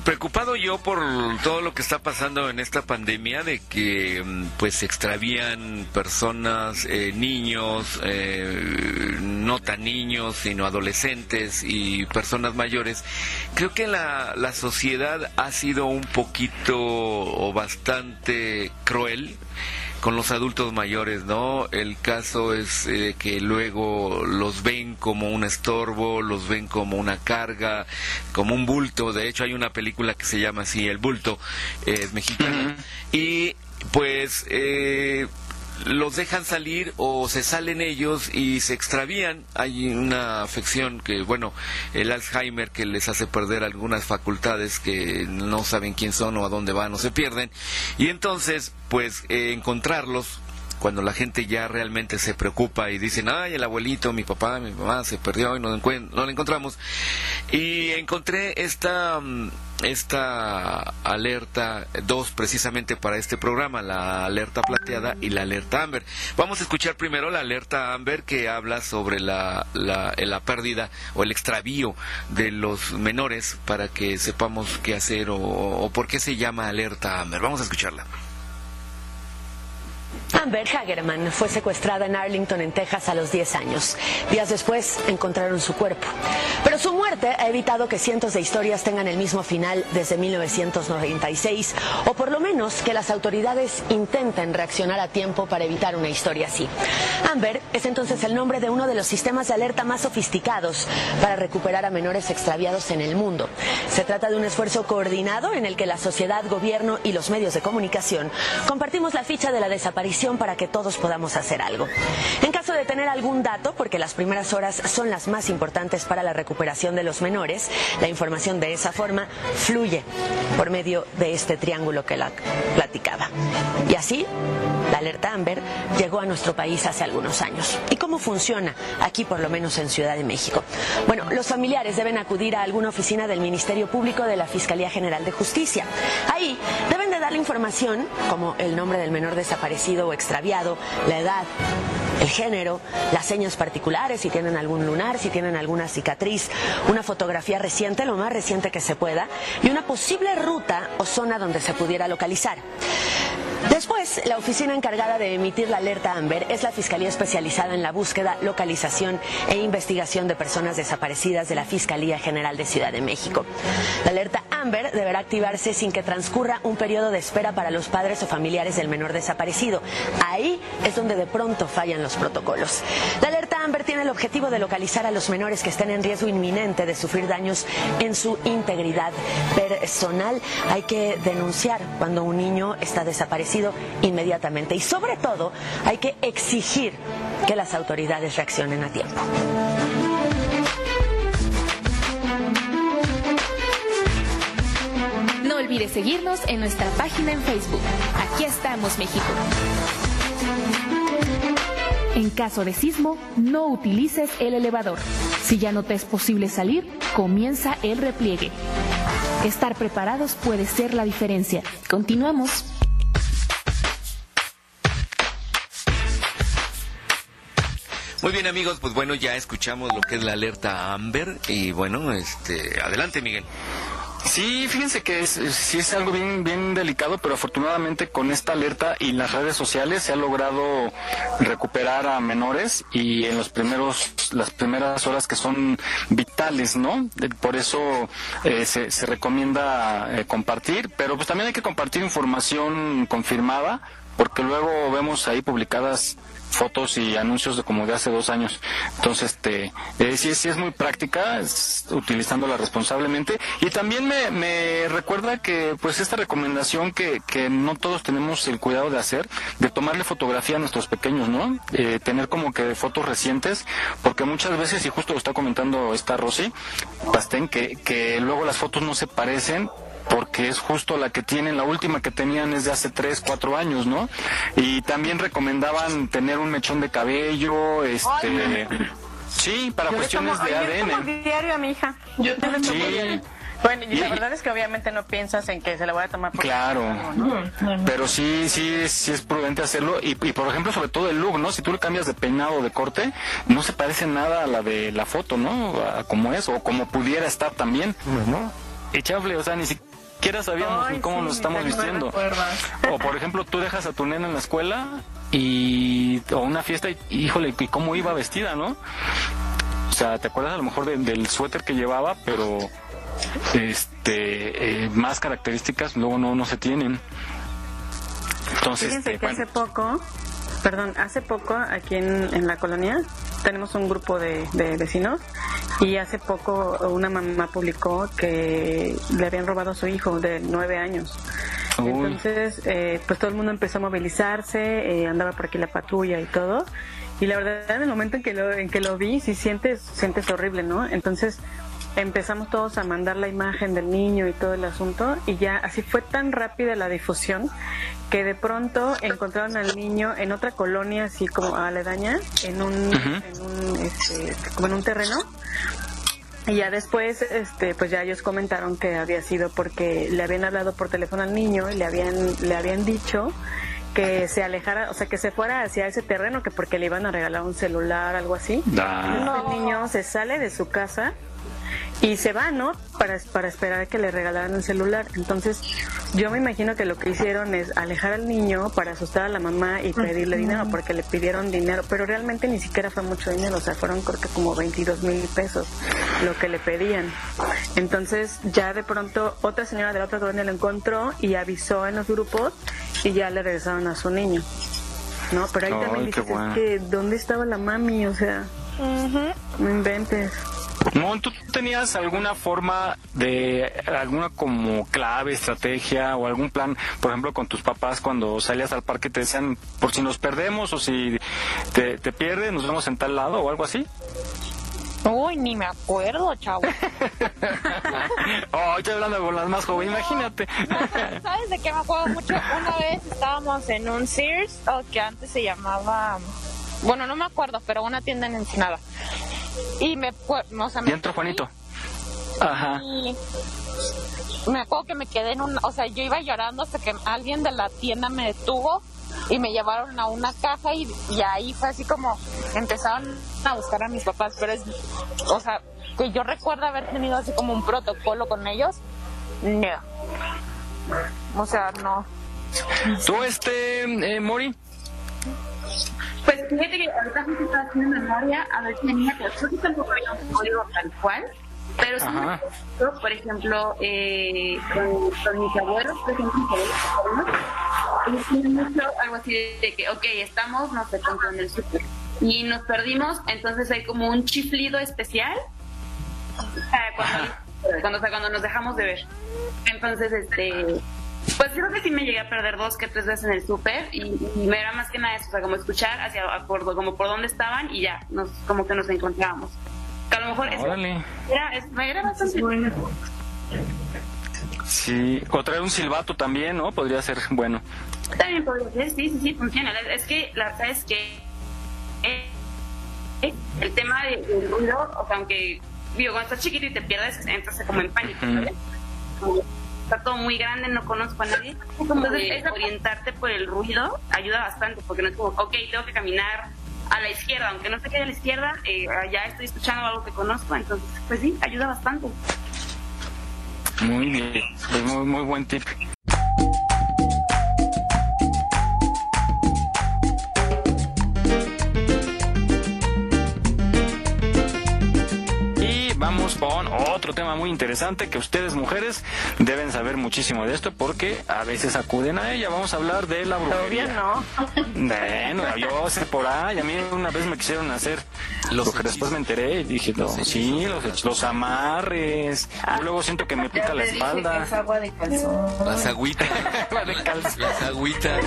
preocupado yo por todo lo que está pasando en esta pandemia, de que mm, pues se extravían personas, eh, niños, eh, no tan niños, sino adolescentes y personas mayores. Creo que la, la sociedad ha sido un poquito o bastante cruel con los adultos mayores, ¿no? El caso es eh, que luego los ven como un estorbo, los ven como una carga, como un bulto. De hecho, hay una película que se llama así, El Bulto, es mexicana. Y pues eh, los dejan salir o se salen ellos y se extravían. Hay una afección que, bueno, el Alzheimer que les hace perder algunas facultades que no saben quién son o a dónde van o se pierden. Y entonces, pues, eh, encontrarlos cuando la gente ya realmente se preocupa y dicen, ay, el abuelito, mi papá, mi mamá se perdió y no, no lo encontramos. Y encontré esta, mm, esta alerta, dos precisamente para este programa, la alerta plateada y la alerta Amber. Vamos a escuchar primero la alerta Amber que habla sobre la, la, la pérdida o el extravío de los menores para que sepamos qué hacer o por qué se llama alerta Amber. Vamos a escucharla. Amber Hagerman fue secuestrada en Arlington, en Texas, a los 10 años. Días después encontraron su cuerpo. Pero su muerte ha evitado que cientos de historias tengan el mismo final desde 1996, o por lo menos que las autoridades intenten reaccionar a tiempo para evitar una historia así. Amber es entonces el nombre de uno de los sistemas de alerta más sofisticados para recuperar a menores extraviados en el mundo. Se trata de un esfuerzo coordinado en el que la sociedad, gobierno y los medios de comunicación compartimos la ficha de la desaparición para que todos podamos hacer algo. Caso de tener algún dato, porque las primeras horas son las más importantes para la recuperación de los menores, la información de esa forma fluye por medio de este triángulo que la platicaba. Y así, la alerta Amber llegó a nuestro país hace algunos años. ¿Y cómo funciona aquí, por lo menos en Ciudad de México? Bueno, los familiares deben acudir a alguna oficina del Ministerio Público de la Fiscalía General de Justicia. Ahí deben de dar la información, como el nombre del menor desaparecido o extraviado, la edad, el género, las señas particulares, si tienen algún lunar, si tienen alguna cicatriz, una fotografía reciente, lo más reciente que se pueda, y una posible ruta o zona donde se pudiera localizar. Después, la oficina encargada de emitir la alerta Amber es la Fiscalía Especializada en la Búsqueda, Localización e Investigación de Personas Desaparecidas de la Fiscalía General de Ciudad de México. La alerta Amber deberá activarse sin que transcurra un periodo de espera para los padres o familiares del menor desaparecido. Ahí es donde de pronto fallan los protocolos. La alerta Amber tiene el objetivo de localizar a los menores que estén en riesgo inminente de sufrir daños en su integridad personal. Hay que denunciar cuando un niño está desaparecido inmediatamente. Y sobre todo, hay que exigir que las autoridades reaccionen a tiempo. No olvides seguirnos en nuestra página en Facebook. Aquí estamos, México. En caso de sismo, no utilices el elevador. Si ya no te es posible salir, comienza el repliegue. Estar preparados puede ser la diferencia. Continuamos. Muy bien amigos, pues bueno, ya escuchamos lo que es la alerta Amber y bueno, este, adelante Miguel. Sí, fíjense que es, sí es algo bien, bien delicado, pero afortunadamente con esta alerta y las redes sociales se ha logrado recuperar a menores y en los primeros, las primeras horas que son vitales, ¿no? Por eso eh, se, se, recomienda eh, compartir, pero pues también hay que compartir información confirmada, porque luego vemos ahí publicadas fotos y anuncios de como de hace dos años. Entonces, este, eh, sí, sí es muy práctica, es, utilizándola responsablemente. Y también me, me recuerda que, pues, esta recomendación que, que no todos tenemos el cuidado de hacer, de tomarle fotografía a nuestros pequeños, ¿no? Eh, tener como que fotos recientes, porque muchas veces, y justo lo está comentando esta Rosy Pastén, que, que luego las fotos no se parecen porque es justo la que tienen, la última que tenían es de hace 3, 4 años, ¿no? Y también recomendaban tener un mechón de cabello, este... Sí, para Yo cuestiones tomo, de oye, yo tomo ADN. diario a mi hija. Yo también Sí. diario. Bueno, y Y- la verdad es que obviamente no piensas en que se la voy a tomar por Claro, pero sí, sí, sí es prudente hacerlo y, y, por ejemplo sobre todo el look, ¿no? Si tú le cambias de peinado o de corte, no se parece nada a la de la foto, ¿no? A como es o como pudiera estar también, ¿no? Y chafle, o sea, ni siquiera siquiera sabíamos Ay, cómo sí, nos estamos vistiendo. O por ejemplo, tú dejas a tu nena en la escuela y o una fiesta y híjole, y cómo iba vestida, ¿no? O sea, ¿te acuerdas a lo mejor de- del suéter que llevaba, pero este eh, más características luego no no se tienen. Entonces, Fíjense este, que bueno, hace poco, perdón, hace poco aquí en, en la colonia tenemos un grupo de, de vecinos y hace poco una mamá publicó que le habían robado a su hijo de nueve años. Uy. Entonces, eh, pues todo el mundo empezó a movilizarse, eh, andaba por aquí la patrulla y todo. Y la verdad, en el momento en que lo, en que lo vi, sí sientes, sientes horrible, ¿no? Entonces empezamos todos a mandar la imagen del niño y todo el asunto y ya así fue tan rápida la difusión que de pronto encontraron al niño en otra colonia así como aledaña en un, en un este, como en un terreno y ya después, este, pues ya ellos comentaron que había sido porque le habían hablado por teléfono al niño y le habían, le habían dicho que se alejara, o sea, que se fuera hacia ese terreno, que porque le iban a regalar un celular, algo así. Ah. El niño se sale de su casa y se va, ¿no? Para, para esperar que le regalaran el celular. Entonces, yo me imagino que lo que hicieron es alejar al niño para asustar a la mamá y pedirle dinero, porque le pidieron dinero, pero realmente ni siquiera fue mucho dinero, o sea, fueron creo que como 22 mil pesos lo que le pedían. Entonces, ya de pronto otra señora de la otra colonia lo encontró y avisó en los grupos y ya le regresaron a su niño. ¿No? Pero ahí también Ay, dices, bueno. que, ¿dónde estaba la mami? O sea, no inventes. Mon, ¿tú tenías alguna forma de alguna como clave, estrategia o algún plan, por ejemplo, con tus papás cuando salías al parque te decían, por si nos perdemos o si te, te pierdes, nos vemos en tal lado o algo así? Uy, ni me acuerdo, chavo. *laughs* Oh, estoy hablando con las más jóvenes, imagínate. *laughs* ¿Sabes de qué me acuerdo mucho? Una vez estábamos en un Sears, o que antes se llamaba... Bueno, no me acuerdo, pero una tienda en Ensenada. Y me... O sea, me entró Juanito. Ajá. Y me acuerdo que me quedé en un, o sea, yo iba llorando hasta que alguien de la tienda me detuvo y me llevaron a una caja y, y ahí fue así como empezaron a buscar a mis papás, pero es, o sea, que yo recuerdo haber tenido así como un protocolo con ellos, no. O sea, no. ¿Tú, este, eh, Mori? Pues fíjate que ahorita justo estaba haciendo memoria a ver si tenía que creo que tampoco había un código tal cual, pero sí, por ejemplo, eh, con, con mis abuelos, por ejemplo, mis abuelos mucho algo así de, que, ok, estamos, no sé, en el súper y nos perdimos, entonces hay como un chiflido especial ah, cuando, cuando, o sea, cuando nos dejamos de ver. Entonces, este, pues creo que sí me llegué a perder dos que tres veces en el súper y, y me era más que nada eso, o sea, como escuchar hacia por, como por dónde estaban y ya, nos, como que nos encontrábamos. Que a lo mejor Órale. era, es- era bastante bueno. Sí. O traer un silbato también, ¿no? Podría ser bueno. También podría ser, sí, sí, sí, funciona. Es que, la verdad es que eh, eh, el tema de- del ruido, o sea, aunque, digo, cuando estás chiquito y te pierdes, entras como en pánico, ¿sabes? Como Está todo muy grande, no conozco a nadie. Entonces, esa orientarte por el ruido ayuda bastante, porque no es como, ok, tengo que caminar a la izquierda, aunque no sé qué a la izquierda, eh, ya estoy escuchando algo que conozco, entonces, pues sí, ayuda bastante. Muy bien. Muy, muy buen tip. Vamos con otro tema muy interesante que ustedes mujeres deben saber muchísimo de esto porque a veces acuden a ella. Vamos a hablar de la brujería. no. Bueno, yo sé por ahí, a mí una vez me quisieron hacer lo que después me enteré y dije, no, sí, los, los amarres. Yo luego siento que me pica la espalda. Es agua de calzón. Las agüitas. *laughs* Las agüitas.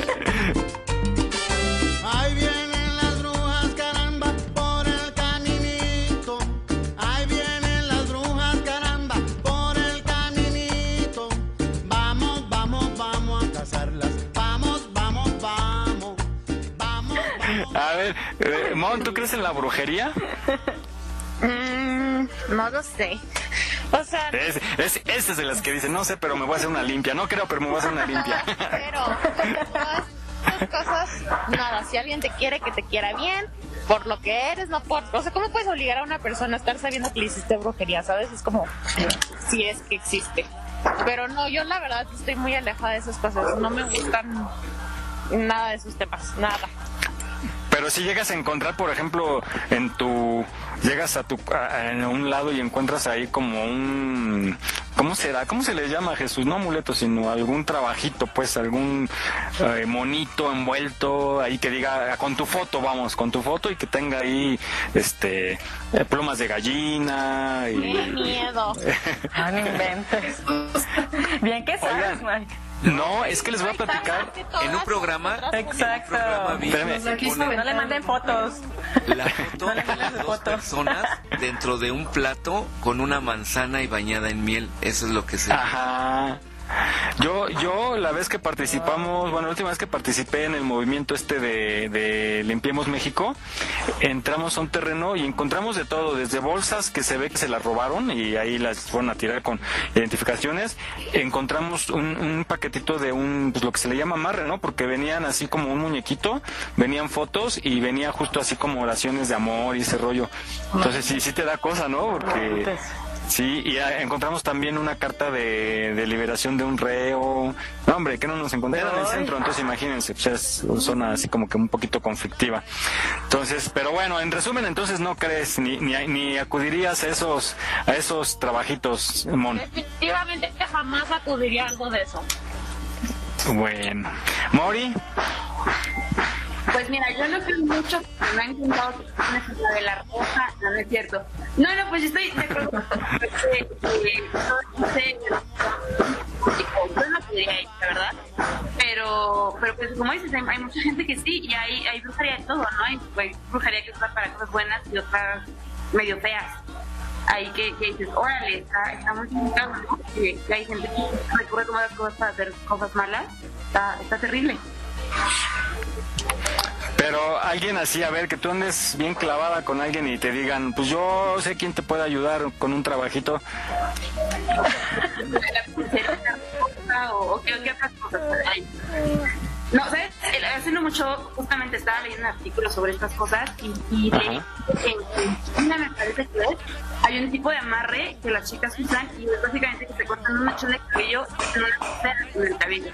A ver, eh, Mon, ¿tú crees en la brujería? Mm, no lo sé. O sea, Es, es, esa es de las que dicen, no sé, pero me voy a hacer una limpia. No creo, pero me voy a hacer una limpia. pero *laughs* todas estas cosas, nada, si alguien te quiere, que te quiera bien, por lo que eres, no por... O sea, ¿cómo puedes obligar a una persona a estar sabiendo que le hiciste brujería, sabes? Es como, si es que existe. Pero no, yo la verdad estoy muy alejada de esas cosas. No me gustan nada de esos temas, nada. Pero si llegas a encontrar, por ejemplo, en tu llegas a tu a- en un lado y encuentras ahí como un ¿cómo será? ¿Cómo se le llama a Jesús? No amuleto, sino algún trabajito, pues algún eh, monito envuelto ahí que diga con tu foto, vamos, con tu foto y que tenga ahí este eh, plumas de gallina ¡Qué y miedo! *laughs* Ah, no inventes. *laughs* Bien que sabes, Mike. No, es que les voy a platicar En un programa, Exacto. programa vi Espérame. que ponen No le manden fotos. la foto *laughs* de dos personas dentro de un plato con una manzana y bañada en miel. Eso es lo que se Ajá. Yo, yo la vez que participamos, bueno, la última vez que participé en el movimiento este de, Limpiemos México, entramos a un terreno y encontramos de todo, desde bolsas que se ve que se las robaron y ahí las fueron a tirar con identificaciones, encontramos un, un paquetito de un, pues lo que se le llama amarre, ¿no? Porque venían así como un muñequito, venían fotos y venía justo así como oraciones de amor y ese rollo. Entonces sí, sí te da cosa, ¿no? Porque... Sí, y ah, encontramos también una carta de, de liberación de un reo. No, hombre, que no nos encontramos en el centro, entonces imagínense, pues es una zona así como que un poquito conflictiva. Entonces, pero bueno, en resumen, entonces no crees ni, ni, ni acudirías a esos, a esos trabajitos, Mon. Definitivamente jamás acudiría a algo de eso. Bueno. Mori, Pues mira, yo no creo mucho, me han intentado que de la roja, no, no es cierto. No, no, pues estoy de acuerdo. Eh, yo no podría ir, la verdad. Pero, pero pues como dices, hay, mucha gente que sí, y hay, hay brujería de todo, ¿no? Hay, hay brujería que usa para cosas buenas y otras medio feas. Ahí que, dices, órale, está, está muy complicado, ¿no? Que, que hay gente que recurre a tomar las cosas para hacer cosas malas. Está, está terrible. Pero alguien así, a ver, que tú andes bien clavada con alguien y te digan, pues yo sé quién te puede ayudar con un trabajito. o, qué, otras cosas hay. No, ¿sabes? Hace no mucho, justamente estaba leyendo un artículo sobre estas cosas y, y leí que en China, me parece que hay un tipo de amarre que las chicas usan y es básicamente que se cortan un mechón de cabello y una en el cabello.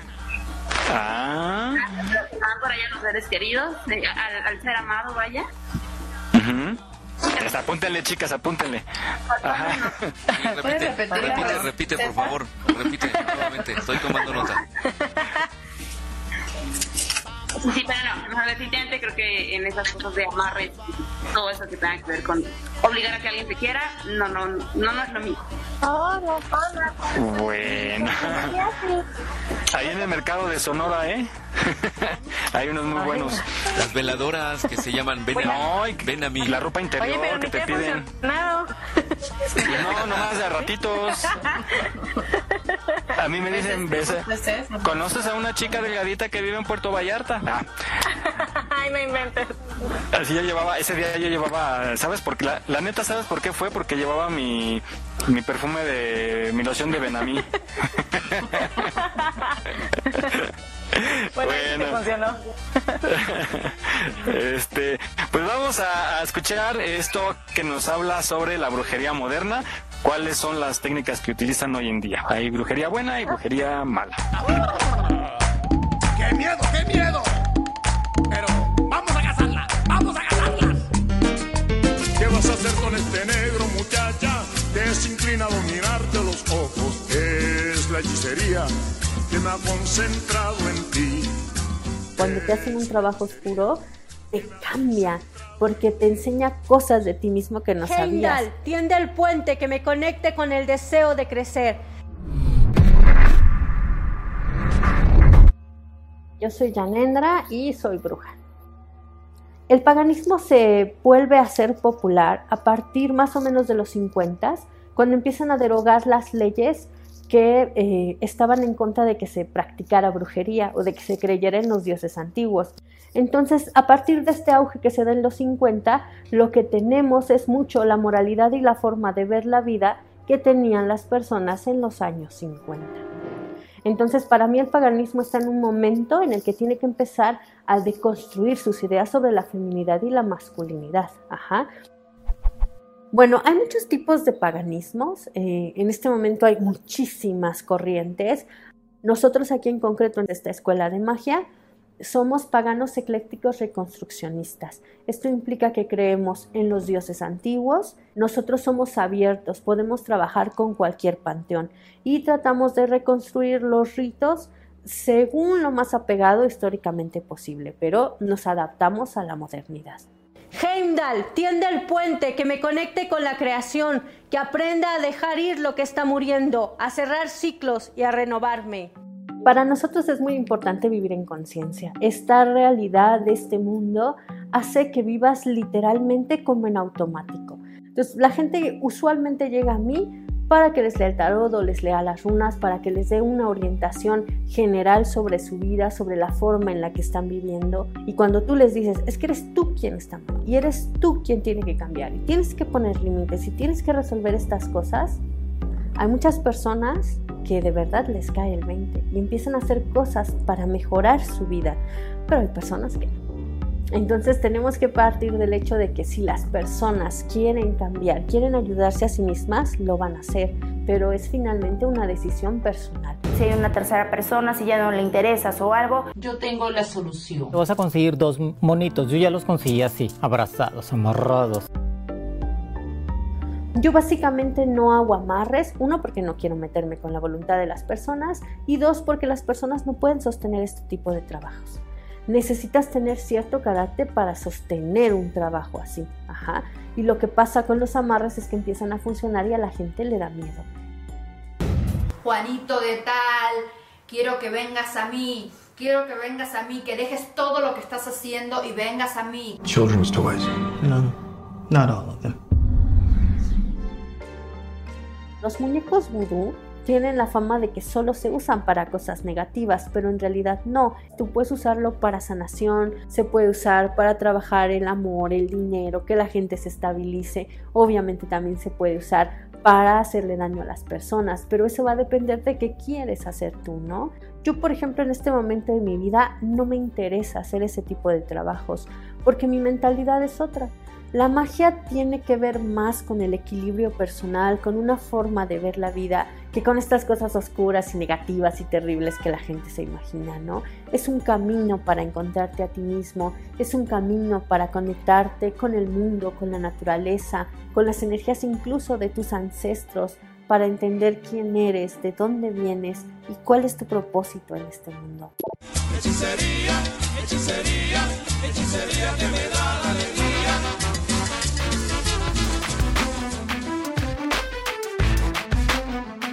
Ah. Van por allá los seres queridos, al, al ser amado, vaya. Pues apúntenle, chicas, apúntenle. Ajá. *laughs* Repite, repite, repite, por favor. Repite nuevamente. Estoy tomando nota. *laughs* Sí, pero no, no, definitivamente creo que en esas cosas de amarres, todo eso que tenga que ver con obligar a que alguien te quiera, no, no, no, no es lo mismo. Bueno. *laughs* Ahí en el mercado de Sonora, ¿eh? *laughs* Hay unos muy buenos. Las veladoras que se llaman Ven a No. Ven a mí. La ropa interior Oye, pero que te piden. funcionado. No, nomás de ratitos. A mí me dicen, ¿ves? ¿conoces a una chica delgadita que vive en Puerto Vallarta? Ah, *laughs* Ay, no inventes. así yo llevaba, ese día yo llevaba, ¿sabes por qué? La, la neta, ¿sabes por qué fue? Porque llevaba mi, mi perfume de, mi loción de Benamí. *laughs* Bueno, sí Bueno. funcionó. *laughs* Este, pues vamos a, a escuchar esto que nos habla sobre la brujería moderna. ¿Cuáles son las técnicas que utilizan hoy en día? Hay brujería buena y brujería mala. ¡Qué miedo, qué miedo! A este negro, muchacha? Desinclinado mirarte los ojos. Es la hechicería que me ha concentrado en ti. Cuando te hacen un trabajo oscuro, te cambia, porque te enseña cosas de ti mismo que no sabías. Heimdall, tiende el puente que me conecte con el deseo de crecer. Yo soy Janendra y soy bruja. El paganismo se vuelve a ser popular a partir más o menos de los 50, cuando empiezan a derogar las leyes que eh, estaban en contra de que se practicara brujería o de que se creyera en los dioses antiguos. Entonces, a partir de este auge que se da en los 50, lo que tenemos es mucho la moralidad y la forma de ver la vida que tenían las personas en los años 50. Entonces, para mí el paganismo está en un momento en el que tiene que empezar a deconstruir sus ideas sobre la feminidad y la masculinidad. Ajá. Bueno, hay muchos tipos de paganismos. Eh, en este momento hay muchísimas corrientes. Nosotros aquí en concreto en esta escuela de magia somos paganos eclécticos reconstruccionistas. Esto implica que creemos en los dioses antiguos, nosotros somos abiertos, podemos trabajar con cualquier panteón y tratamos de reconstruir los ritos según lo más apegado históricamente posible, pero nos adaptamos a la modernidad. Heimdall, tiende el puente que me conecte con la creación, que aprenda a dejar ir lo que está muriendo, a cerrar ciclos y a renovarme. Para nosotros es muy importante vivir en conciencia. Esta realidad de este mundo hace que vivas literalmente como en automático. Entonces la gente usualmente llega a mí para que les lea el tarot o les lea las runas, para que les dé una orientación general sobre su vida, sobre la forma en la que están viviendo. Y cuando tú les dices, es que eres tú quien está mal y eres tú quien tiene que cambiar y tienes que poner límites y tienes que resolver estas cosas, hay muchas personas que de verdad les cae el 20 y empiezan a hacer cosas para mejorar su vida, pero hay personas que no. Entonces tenemos que partir del hecho de que si las personas quieren cambiar, quieren ayudarse a sí mismas, lo van a hacer, pero es finalmente una decisión personal. Si hay una tercera persona, si ya no le interesas o algo, yo tengo la solución. Vas a conseguir dos monitos, yo ya los conseguí así, abrazados, amarrados. Yo básicamente no hago amarres, uno porque no quiero meterme con la voluntad de las personas y dos porque las personas no pueden sostener este tipo de trabajos necesitas tener cierto carácter para sostener un trabajo así. Ajá. Y lo que pasa con los amarres es que empiezan a funcionar y a la gente le da miedo. Juanito de tal, quiero que vengas a mí, quiero que vengas a mí, que dejes todo lo que estás haciendo y vengas a mí. Children's toys. No, not all of them. Los muñecos vudú tienen la fama de que solo se usan para cosas negativas, pero en realidad no. Tú puedes usarlo para sanación, se puede usar para trabajar el amor, el dinero, que la gente se estabilice. Obviamente también se puede usar para hacerle daño a las personas, pero eso va a depender de qué quieres hacer tú, ¿no? Yo, por ejemplo, en este momento de mi vida no me interesa hacer ese tipo de trabajos porque mi mentalidad es otra. La magia tiene que ver más con el equilibrio personal, con una forma de ver la vida, que con estas cosas oscuras y negativas y terribles que la gente se imagina, ¿no? Es un camino para encontrarte a ti mismo, es un camino para conectarte con el mundo, con la naturaleza, con las energías incluso de tus ancestros, para entender quién eres, de dónde vienes y cuál es tu propósito en este mundo. Hechicería, hechicería, hechicería que me da alegría.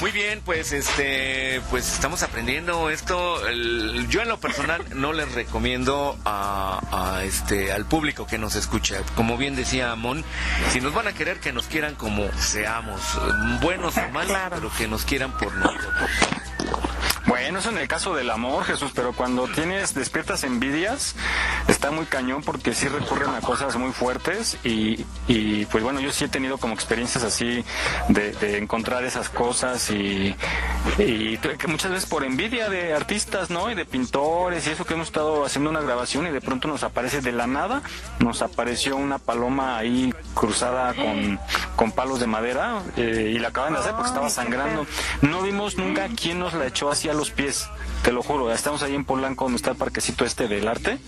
Muy bien, pues este, pues estamos aprendiendo esto. El- yo en lo personal *laughs* no les recomiendo a, a, este al público que nos escucha. Como bien decía Amon, si nos van a querer que nos quieran como seamos, buenos o malos, pero que nos quieran por nosotros. Bueno, eso en el caso del amor, Jesús, pero cuando tienes, despiertas envidias, está muy cañón porque sí recurren a cosas muy fuertes y, y, pues bueno, yo sí he tenido como experiencias así de, de encontrar esas cosas y, y que muchas veces por envidia de artistas, ¿no? Y de pintores y eso que hemos estado haciendo una grabación y de pronto nos aparece de la nada, nos apareció una paloma ahí cruzada con, con palos de madera eh, y la acaban de hacer porque estaba sangrando. No vimos nunca quién nos la echó hacia los pies. Te lo juro, estamos ahí en Polanco donde está el parquecito este del arte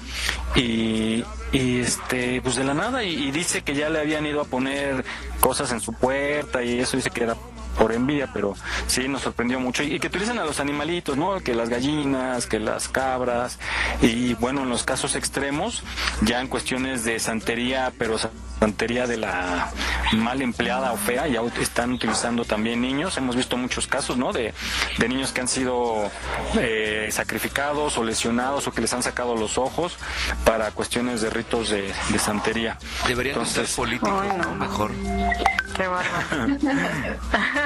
y, y este pues de la nada y, y dice que ya le habían ido a poner cosas en su puerta y eso dice que era por envidia, pero sí nos sorprendió mucho. Y, y que utilicen a los animalitos, ¿no? Que las gallinas, que las cabras. Y bueno, en los casos extremos, ya en cuestiones de santería, pero sa- santería de la mal empleada o fea, ya están utilizando también niños. Hemos visto muchos casos, ¿no? De, de niños que han sido eh, sacrificados o lesionados o que les han sacado los ojos para cuestiones de ritos de, de santería. Deberían de ser políticos, ¿no? Mejor. Qué bárbaro. *laughs*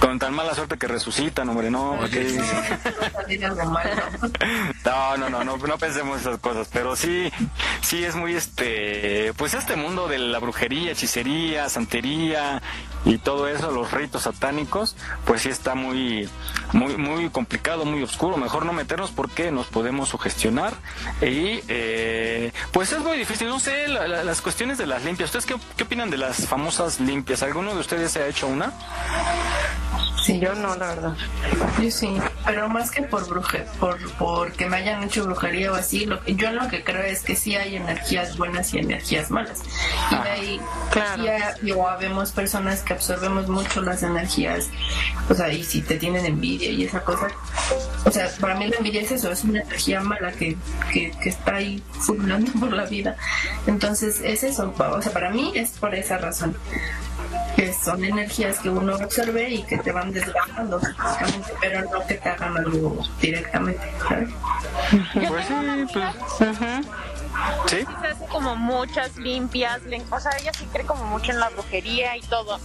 con tan mala suerte que resucitan, hombre, no. ¿qué? *laughs* No, no, no, no, no pensemos esas cosas, pero sí, sí es muy este, pues este mundo de la brujería, hechicería, santería y todo eso, los ritos satánicos, pues sí está muy, muy, muy complicado, muy oscuro. Mejor no meternos porque nos podemos sugestionar y eh, pues es muy difícil. No sé, la- la- las cuestiones de las limpias. ¿Ustedes qué, qué opinan de las famosas limpias? ¿Alguno de ustedes se ha hecho una? Sí, yo no, la verdad. Yo sí, pero más que por bruje, por, por que me hayan hecho brujería o así, lo que, yo lo que creo es que sí hay energías buenas y energías malas. Y de ahí, sí hay- digo, habemos personas que absorbemos mucho las energías, o sea, y si te tienen envidia y esa cosa, o sea, para mí la envidia es eso, es una energía mala que, que, que está ahí fulminando *laughs* por la vida. Entonces, es eso, o sea, para mí es por esa razón que son energías que uno absorbe y que te van desgastando, pero no que te hagan algo directamente, ¿sabes? Pues sí, pues. ¿Sí? se hace como muchas limpias, o sea, ella sí cree como mucho en la brujería y todo.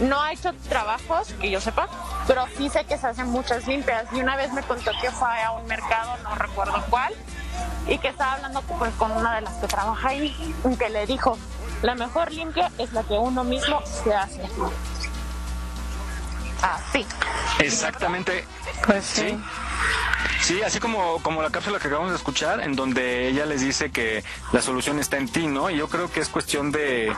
No ha hecho trabajos, que yo sepa, pero sí sé que se hacen muchas limpias. Y una vez me contó que fue a un mercado, no recuerdo cuál, y que estaba hablando pues, con una de las que trabaja ahí, y que le dijo, la mejor limpia es la que uno mismo se hace. Así. Exactamente. Pues sí. Sí, así como, como la cápsula que acabamos de escuchar, en donde ella les dice que la solución está en ti, ¿no? Y yo creo que es cuestión de,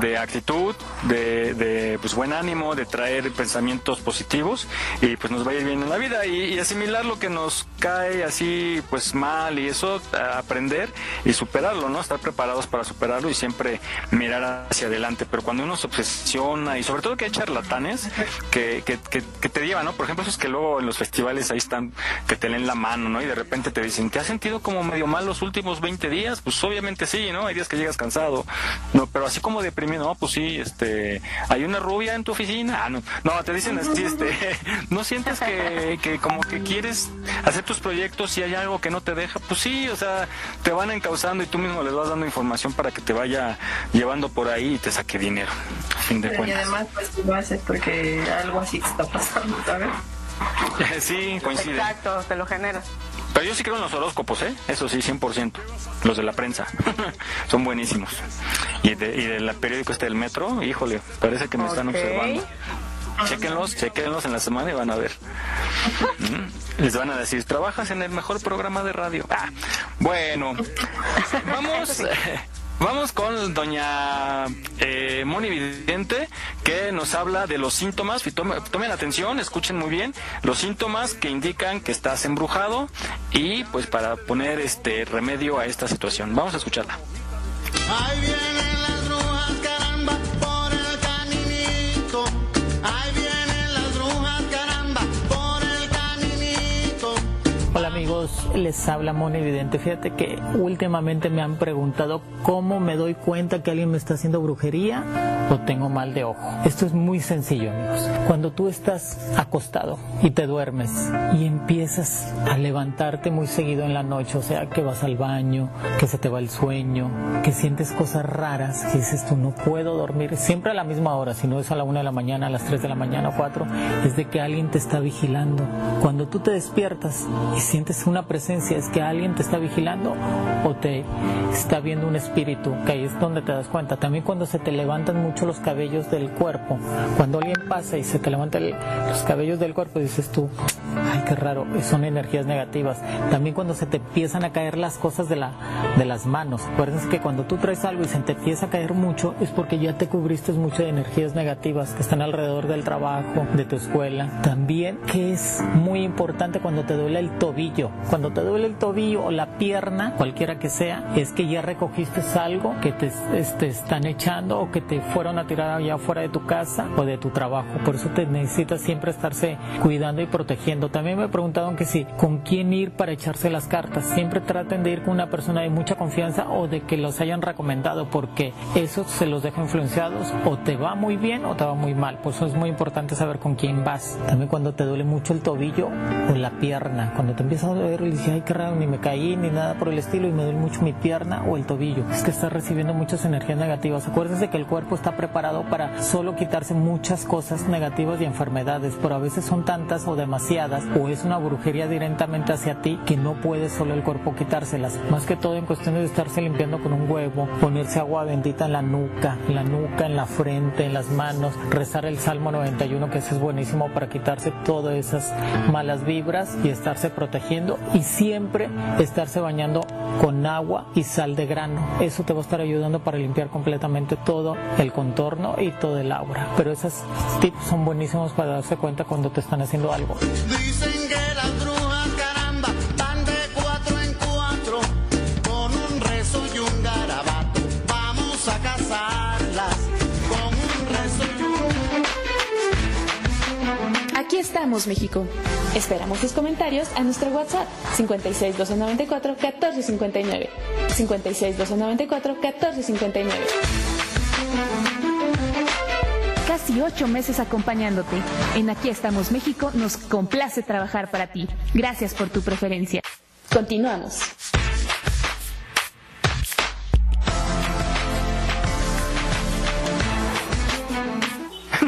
de actitud, de, de pues, buen ánimo, de traer pensamientos positivos y pues nos va a ir bien en la vida y, asimilar lo que nos cae así pues mal y eso, aprender y superarlo, ¿no? Estar preparados para superarlo y siempre mirar hacia adelante. Pero cuando uno se obsesiona y sobre todo que hay charlatanes que, que, que, que te llevan, ¿no? Por ejemplo, esos que luego en los festivales ahí están, que te leen la mano, ¿no? Y de repente te dicen, ¿te has sentido como medio mal los últimos 20 días? Pues obviamente sí, ¿no? Hay días que llegas cansado, no, pero así como deprimido, no, pues sí, este, hay una rubia en tu oficina, ah, no, no, te dicen así, *laughs* este, *laughs* no sientes que, que como que quieres hacer tus proyectos y hay algo que no te deja, pues sí, o sea, te van encauzando y tú mismo les vas dando información para que te vaya llevando por ahí y te saque dinero, a fin de Pero y cuentas. además, pues tú lo haces porque algo así te está pasando, ¿sabes? *laughs* Sí, coincide. Exacto, te lo generas. Pero yo sí creo en los horóscopos, ¿eh? Eso sí, 100%. Los de la prensa. *laughs* Son buenísimos. Y de, y del periódico este del metro, híjole, parece que me están observando. Chéquenlos, chéquenlos en la semana y van a ver. Mm. Les van a decir, trabajas en el mejor programa de radio. Ah, bueno, *laughs* vamos, vamos con doña eh, Moni Vidente, que nos habla de los síntomas. Y tome- tomen atención, escuchen muy bien, los síntomas que indican que estás embrujado y pues para poner este remedio a esta situación. Vamos a escucharla. Ahí vienen Hola amigos, les habla Mona Evidente. Fíjate que últimamente me han preguntado cómo me doy cuenta que alguien me está haciendo brujería o tengo mal de ojo. Esto es muy sencillo amigos. Cuando tú estás acostado y te duermes y empiezas a levantarte muy seguido en la noche, o sea que vas al baño, que se te va el sueño, que sientes cosas raras, que dices tú no puedo dormir siempre a la misma hora, si no es a la una de la mañana, a las 3 de la mañana o 4, es de que alguien te está vigilando. Cuando tú te despiertas sientes una presencia, es que alguien te está vigilando o te está viendo un espíritu, que ahí es donde te das cuenta. También cuando se te levantan mucho los cabellos del cuerpo, cuando alguien pasa y se te levantan los cabellos del cuerpo, dices tú, ay, qué raro, son energías negativas. También cuando se te empiezan a caer las cosas de, la, de las manos. Acuérdense que cuando tú traes algo y se te empieza a caer mucho, es porque ya te cubriste mucho de energías negativas que están alrededor del trabajo, de tu escuela. También que es muy importante cuando te duele el tobillo. Cuando te duele el tobillo o la pierna, cualquiera que sea, es que ya recogiste algo que te este, están echando o que te fueron a tirar allá fuera de tu casa o de tu trabajo. Por eso te necesitas siempre estarse cuidando y protegiendo. También me preguntaron que si con quién ir para echarse las cartas. Siempre traten de ir con una persona de mucha confianza o de que los hayan recomendado porque eso se los deja influenciados o te va muy bien o te va muy mal. Por eso es muy importante saber con quién vas. También cuando te duele mucho el tobillo o la pierna, cuando te empieza a doler y dices, ay, qué raro, ni me caí ni nada por el estilo y me duele mucho mi pierna o el tobillo. Es que estás recibiendo muchas energías negativas. Acuérdense que el cuerpo está preparado para solo quitarse muchas cosas negativas y enfermedades, pero a veces son tantas o demasiadas, o es una brujería directamente hacia ti que no puede solo el cuerpo quitárselas. Más que todo en cuestión de estarse limpiando con un huevo, ponerse agua bendita en la nuca, en la nuca, en la frente, en las manos, rezar el Salmo 91, que ese es buenísimo para quitarse todas esas malas vibras y estarse protegiendo y siempre estarse bañando con agua y sal de grano. Eso te va a estar ayudando para limpiar completamente todo el contorno y todo el aura. Pero esos tips son buenísimos para darse cuenta cuando te están haciendo algo. Estamos, México. Esperamos tus comentarios a nuestro WhatsApp 56 294 1459. 56 294 1459. Casi ocho meses acompañándote. En Aquí estamos, México nos complace trabajar para ti. Gracias por tu preferencia. Continuamos.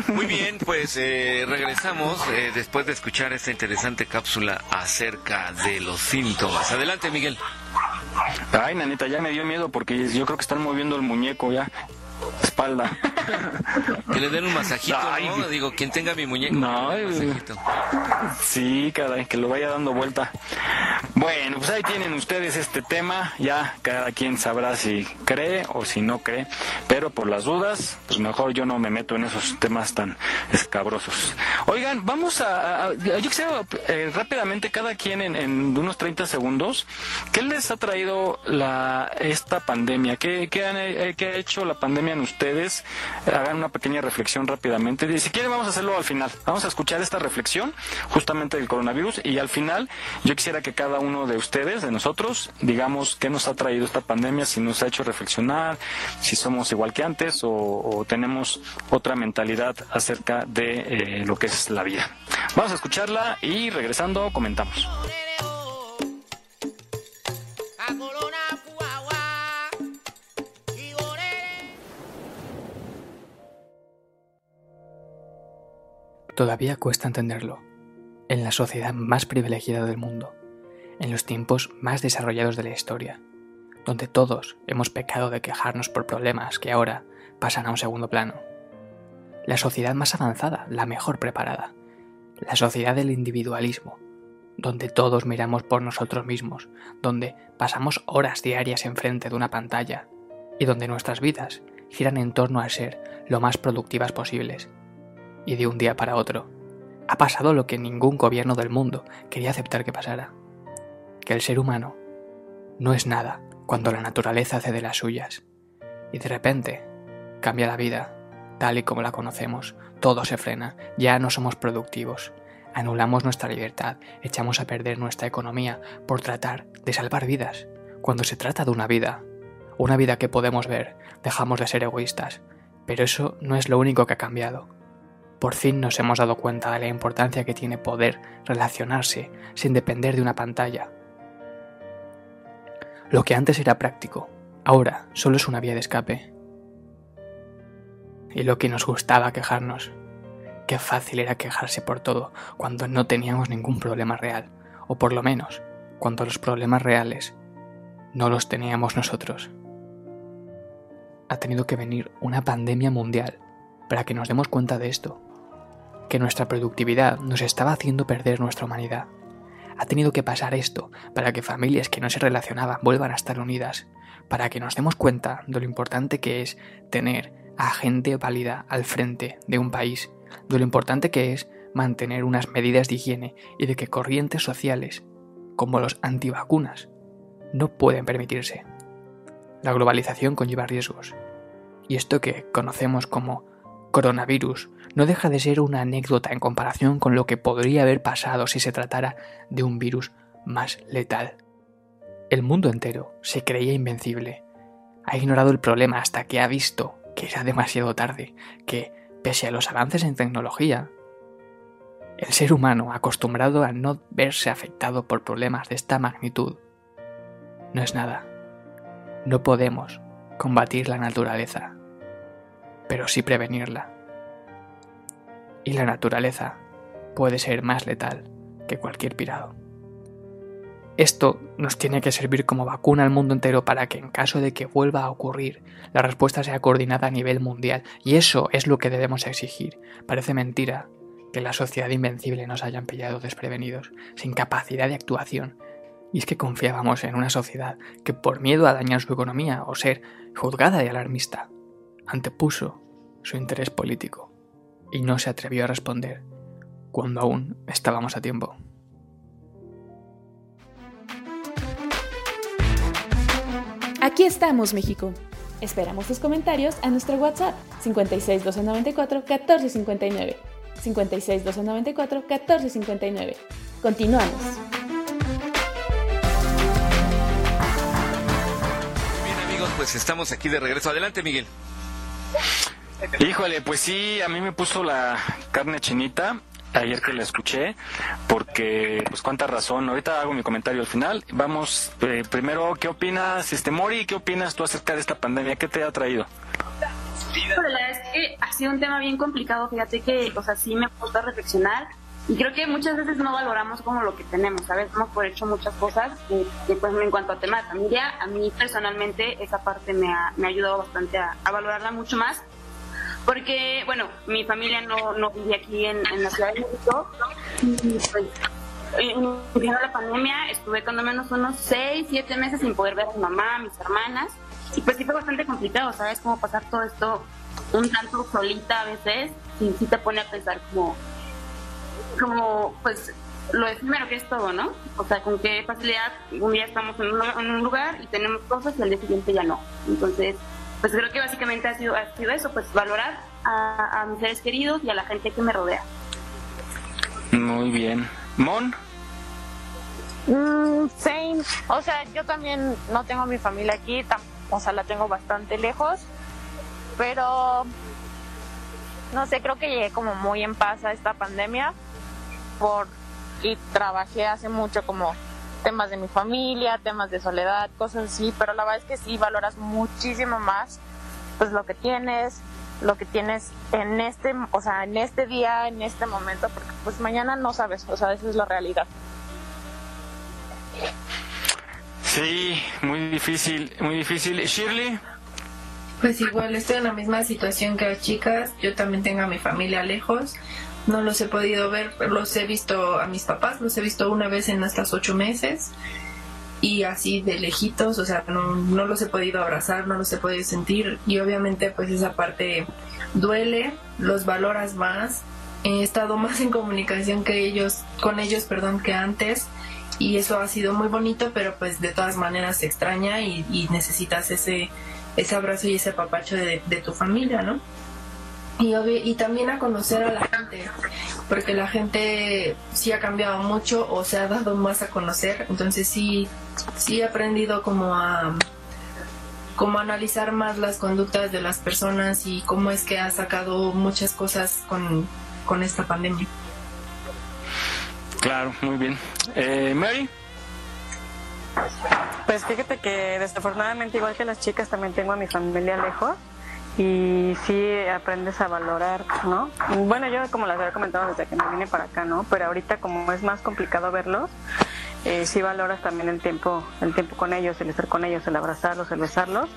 Muy bien, pues eh, regresamos eh, después de escuchar esta interesante cápsula acerca de los síntomas. Adelante, Miguel. Ay, nanita, ya me dio miedo porque yo creo que están moviendo el muñeco ya. Espalda. Que le den un masajito, ¿no? Digo, quien tenga mi muñeco. No, que le den un masajito. Sí, caray, que lo vaya dando vuelta. Bueno, pues ahí tienen ustedes este tema. Ya cada quien sabrá si cree o si no cree. Pero por las dudas, pues mejor yo no me meto en esos temas tan escabrosos. Oigan, vamos a. a- yo quisiera eh, rápidamente, cada quien en, en unos 30 segundos, ¿qué les ha traído la esta pandemia? ¿Qué, qué, han, eh, qué ha hecho la pandemia ustedes? Hagan una pequeña reflexión rápidamente. Y si quieren, vamos a hacerlo al final. Vamos a escuchar esta reflexión justamente del coronavirus y al final yo quisiera que cada uno de ustedes, de nosotros, digamos qué nos ha traído esta pandemia, si nos ha hecho reflexionar, si somos igual que antes o, o tenemos otra mentalidad acerca de eh, lo que es la vida. Vamos a escucharla y regresando comentamos. Todavía cuesta entenderlo. En la sociedad más privilegiada del mundo, en los tiempos más desarrollados de la historia, donde todos hemos pecado de quejarnos por problemas que ahora pasan a un segundo plano. La sociedad más avanzada, la mejor preparada, la sociedad del individualismo, donde todos miramos por nosotros mismos, donde pasamos horas diarias enfrente de una pantalla y donde nuestras vidas giran en torno a ser lo más productivas posibles. Y de un día para otro, ha pasado lo que ningún gobierno del mundo quería aceptar que pasara. Que el ser humano no es nada cuando la naturaleza hace de las suyas. Y de repente cambia la vida, tal y como la conocemos, todo se frena, ya no somos productivos. Anulamos nuestra libertad, echamos a perder nuestra economía por tratar de salvar vidas. Cuando se trata de una vida, una vida que podemos ver, dejamos de ser egoístas. Pero eso no es lo único que ha cambiado. Por fin nos hemos dado cuenta de la importancia que tiene poder relacionarse sin depender de una pantalla. Lo que antes era práctico, ahora solo es una vía de escape. Y lo que nos gustaba quejarnos, qué fácil era quejarse por todo cuando no teníamos ningún problema real, o por lo menos cuando los problemas reales no los teníamos nosotros. Ha tenido que venir una pandemia mundial para que nos demos cuenta de esto, que nuestra productividad nos estaba haciendo perder nuestra humanidad. Ha tenido que pasar esto para que familias que no se relacionaban vuelvan a estar unidas, para que nos demos cuenta de lo importante que es tener a gente válida al frente de un país, de lo importante que es mantener unas medidas de higiene y de que corrientes sociales, como los antivacunas, no pueden permitirse. La globalización conlleva riesgos, y esto que conocemos como coronavirus no deja de ser una anécdota en comparación con lo que podría haber pasado si se tratara de un virus más letal. El mundo entero se creía invencible. Ha ignorado el problema hasta que ha visto que era demasiado tarde, que, pese a los avances en tecnología, el ser humano, acostumbrado a no verse afectado por problemas de esta magnitud, no es nada. No podemos combatir la naturaleza, pero sí prevenirla. Y la naturaleza puede ser más letal que cualquier pirado. Esto nos tiene que servir como vacuna al mundo entero para que en caso de que vuelva a ocurrir, la respuesta sea coordinada a nivel mundial. Y eso es lo que debemos exigir. Parece mentira que la sociedad invencible nos hayan pillado desprevenidos, sin capacidad de actuación. Y es que confiábamos en una sociedad que por miedo a dañar su economía o ser juzgada y alarmista, antepuso su interés político y no se atrevió a responder cuando aún estábamos a tiempo. Aquí estamos, México. Esperamos tus comentarios a nuestro WhatsApp 56 294 1459. 56 294 1459. Continuamos. Bien amigos, pues estamos aquí de regreso. Adelante, Miguel. Híjole, pues sí, a mí me puso la carne chinita ayer que la escuché, porque pues cuánta razón. Ahorita hago mi comentario al final. Vamos, eh, primero, ¿qué opinas, este Mori? ¿Qué opinas tú acerca de esta pandemia? ¿Qué te ha traído? La verdad es que ha sido un tema bien complicado, fíjate que, o sea, sí me ha puesto a reflexionar y creo que muchas veces no valoramos como lo que tenemos, ¿sabes? Hemos por hecho muchas cosas que, que, pues en cuanto a tema de familia, a mí personalmente esa parte me ha, me ha ayudado bastante a, a valorarla mucho más porque, bueno, mi familia no, no vivía aquí en, la Ciudad de México y pues la pandemia estuve cuando menos unos 6, 7 meses sin poder ver a mi mamá, a mis hermanas y pues sí fue bastante complicado, ¿sabes? Cómo pasar todo esto un tanto solita a veces, sí, sí te pone a pensar como, como pues lo efímero que es todo, ¿no? O sea, con qué facilidad un día estamos en un lugar y tenemos cosas y al día siguiente ya no. Entonces, pues creo que básicamente ha sido, ha sido eso, pues valorar a, a, mis seres queridos y a la gente que me rodea. Muy bien. Mon. Mm, same. O sea, yo también no tengo mi familia aquí, o sea, la tengo bastante lejos, pero no sé, creo que llegué como muy en paz a esta pandemia por y trabajé hace mucho como temas de mi familia, temas de soledad, cosas así, pero la verdad es que sí valoras muchísimo más pues lo que tienes, lo que tienes en este, o sea, en este día, en este momento, porque pues mañana no sabes, o sea, esa es la realidad. Sí, muy difícil, muy difícil. Shirley. Pues igual estoy en la misma situación que las chicas. Yo también tengo a mi familia lejos. No los he podido ver, los he visto a mis papás, los he visto una vez en estas ocho meses y así de lejitos, o sea, no, no los he podido abrazar, no los he podido sentir y obviamente pues esa parte duele, los valoras más. He estado *laughs* más en comunicación que ellos, con ellos, perdón, que antes y eso ha sido muy bonito, pero pues de todas maneras se extraña y, necesitas ese, ese abrazo y ese papacho de, de tu familia, ¿no? Y, y, también a conocer a la gente, porque la gente sí ha cambiado mucho o se ha dado más a conocer, entonces sí, sí he aprendido como a, como a analizar más las conductas de las personas y cómo es que ha sacado muchas cosas con, con esta pandemia. Claro, muy bien. Eh, Mary. Pues fíjate que desafortunadamente igual que las chicas también tengo a mi familia lejos y sí aprendes a valorar, ¿no? Bueno, yo como les había comentado desde que me vine para acá, ¿no? Pero ahorita como es más complicado verlos, eh, sí valoras también el tiempo, el tiempo con ellos, el estar con ellos, el abrazarlos, el besarlos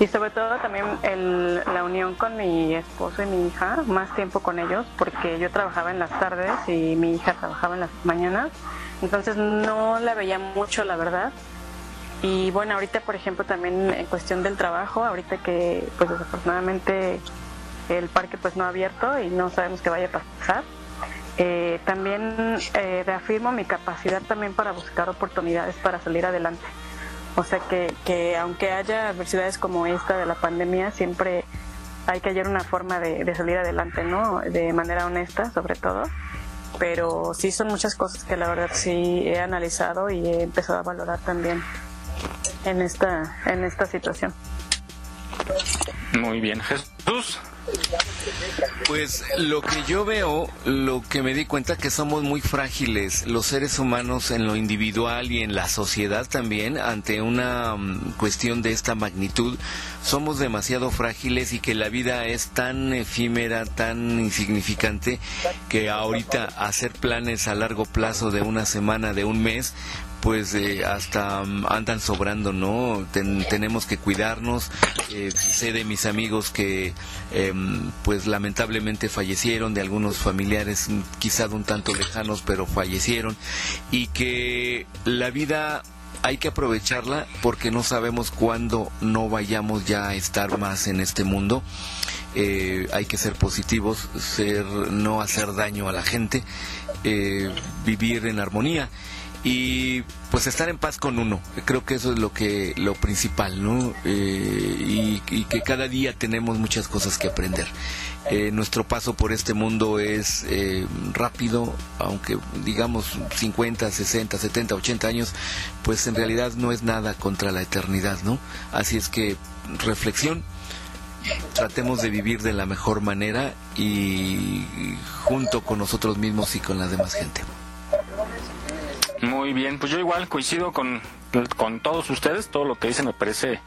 y sobre todo también el, la unión con mi esposo y mi hija, más tiempo con ellos, porque yo trabajaba en las tardes y mi hija trabajaba en las mañanas, entonces no la veía mucho, la verdad. Y bueno, ahorita por ejemplo también en cuestión del trabajo, ahorita que pues desafortunadamente el parque pues no ha abierto y no sabemos qué vaya a pasar, eh, también eh, reafirmo mi capacidad también para buscar oportunidades para salir adelante. O sea que, que aunque haya adversidades como esta de la pandemia, siempre hay que hallar una forma de salir adelante, ¿no? De manera honesta, sobre todo. Pero sí son muchas cosas que la verdad sí he analizado y he empezado a valorar también en esta, en esta situación. Muy bien, Jesús. Pues lo que yo veo, lo que me di cuenta que somos muy frágiles los seres humanos en lo individual y en la sociedad también ante una mm, cuestión de esta magnitud. Somos demasiado frágiles y que la vida es tan efímera, tan insignificante que ahorita hacer planes a largo plazo de una semana, de un mes, pues eh, hasta mm, andan sobrando, ¿no? Ten- tenemos que cuidarnos. Eh, sé de mis amigos que, em, pues lamentablemente fallecieron, de algunos familiares mm, quizá un tanto lejanos, pero fallecieron. Y que la vida hay que aprovecharla porque no sabemos cuándo no vayamos ya a estar más en este mundo. Eh, hay que ser positivos, ser, no hacer daño a la gente, eh, vivir en armonía y pues estar en paz con uno. Creo que eso es lo que lo principal, ¿no? Eh, y, que cada día tenemos muchas cosas que aprender. Eh, nuestro paso por este mundo es eh, rápido, aunque digamos 50, 60, 70, 80 años, pues en realidad no es nada contra la eternidad, ¿no? Así es que reflexión, tratemos de vivir de la mejor manera y junto con nosotros mismos y con la demás gente. Muy bien, pues yo igual coincido con, con todos ustedes, todo lo que dicen me parece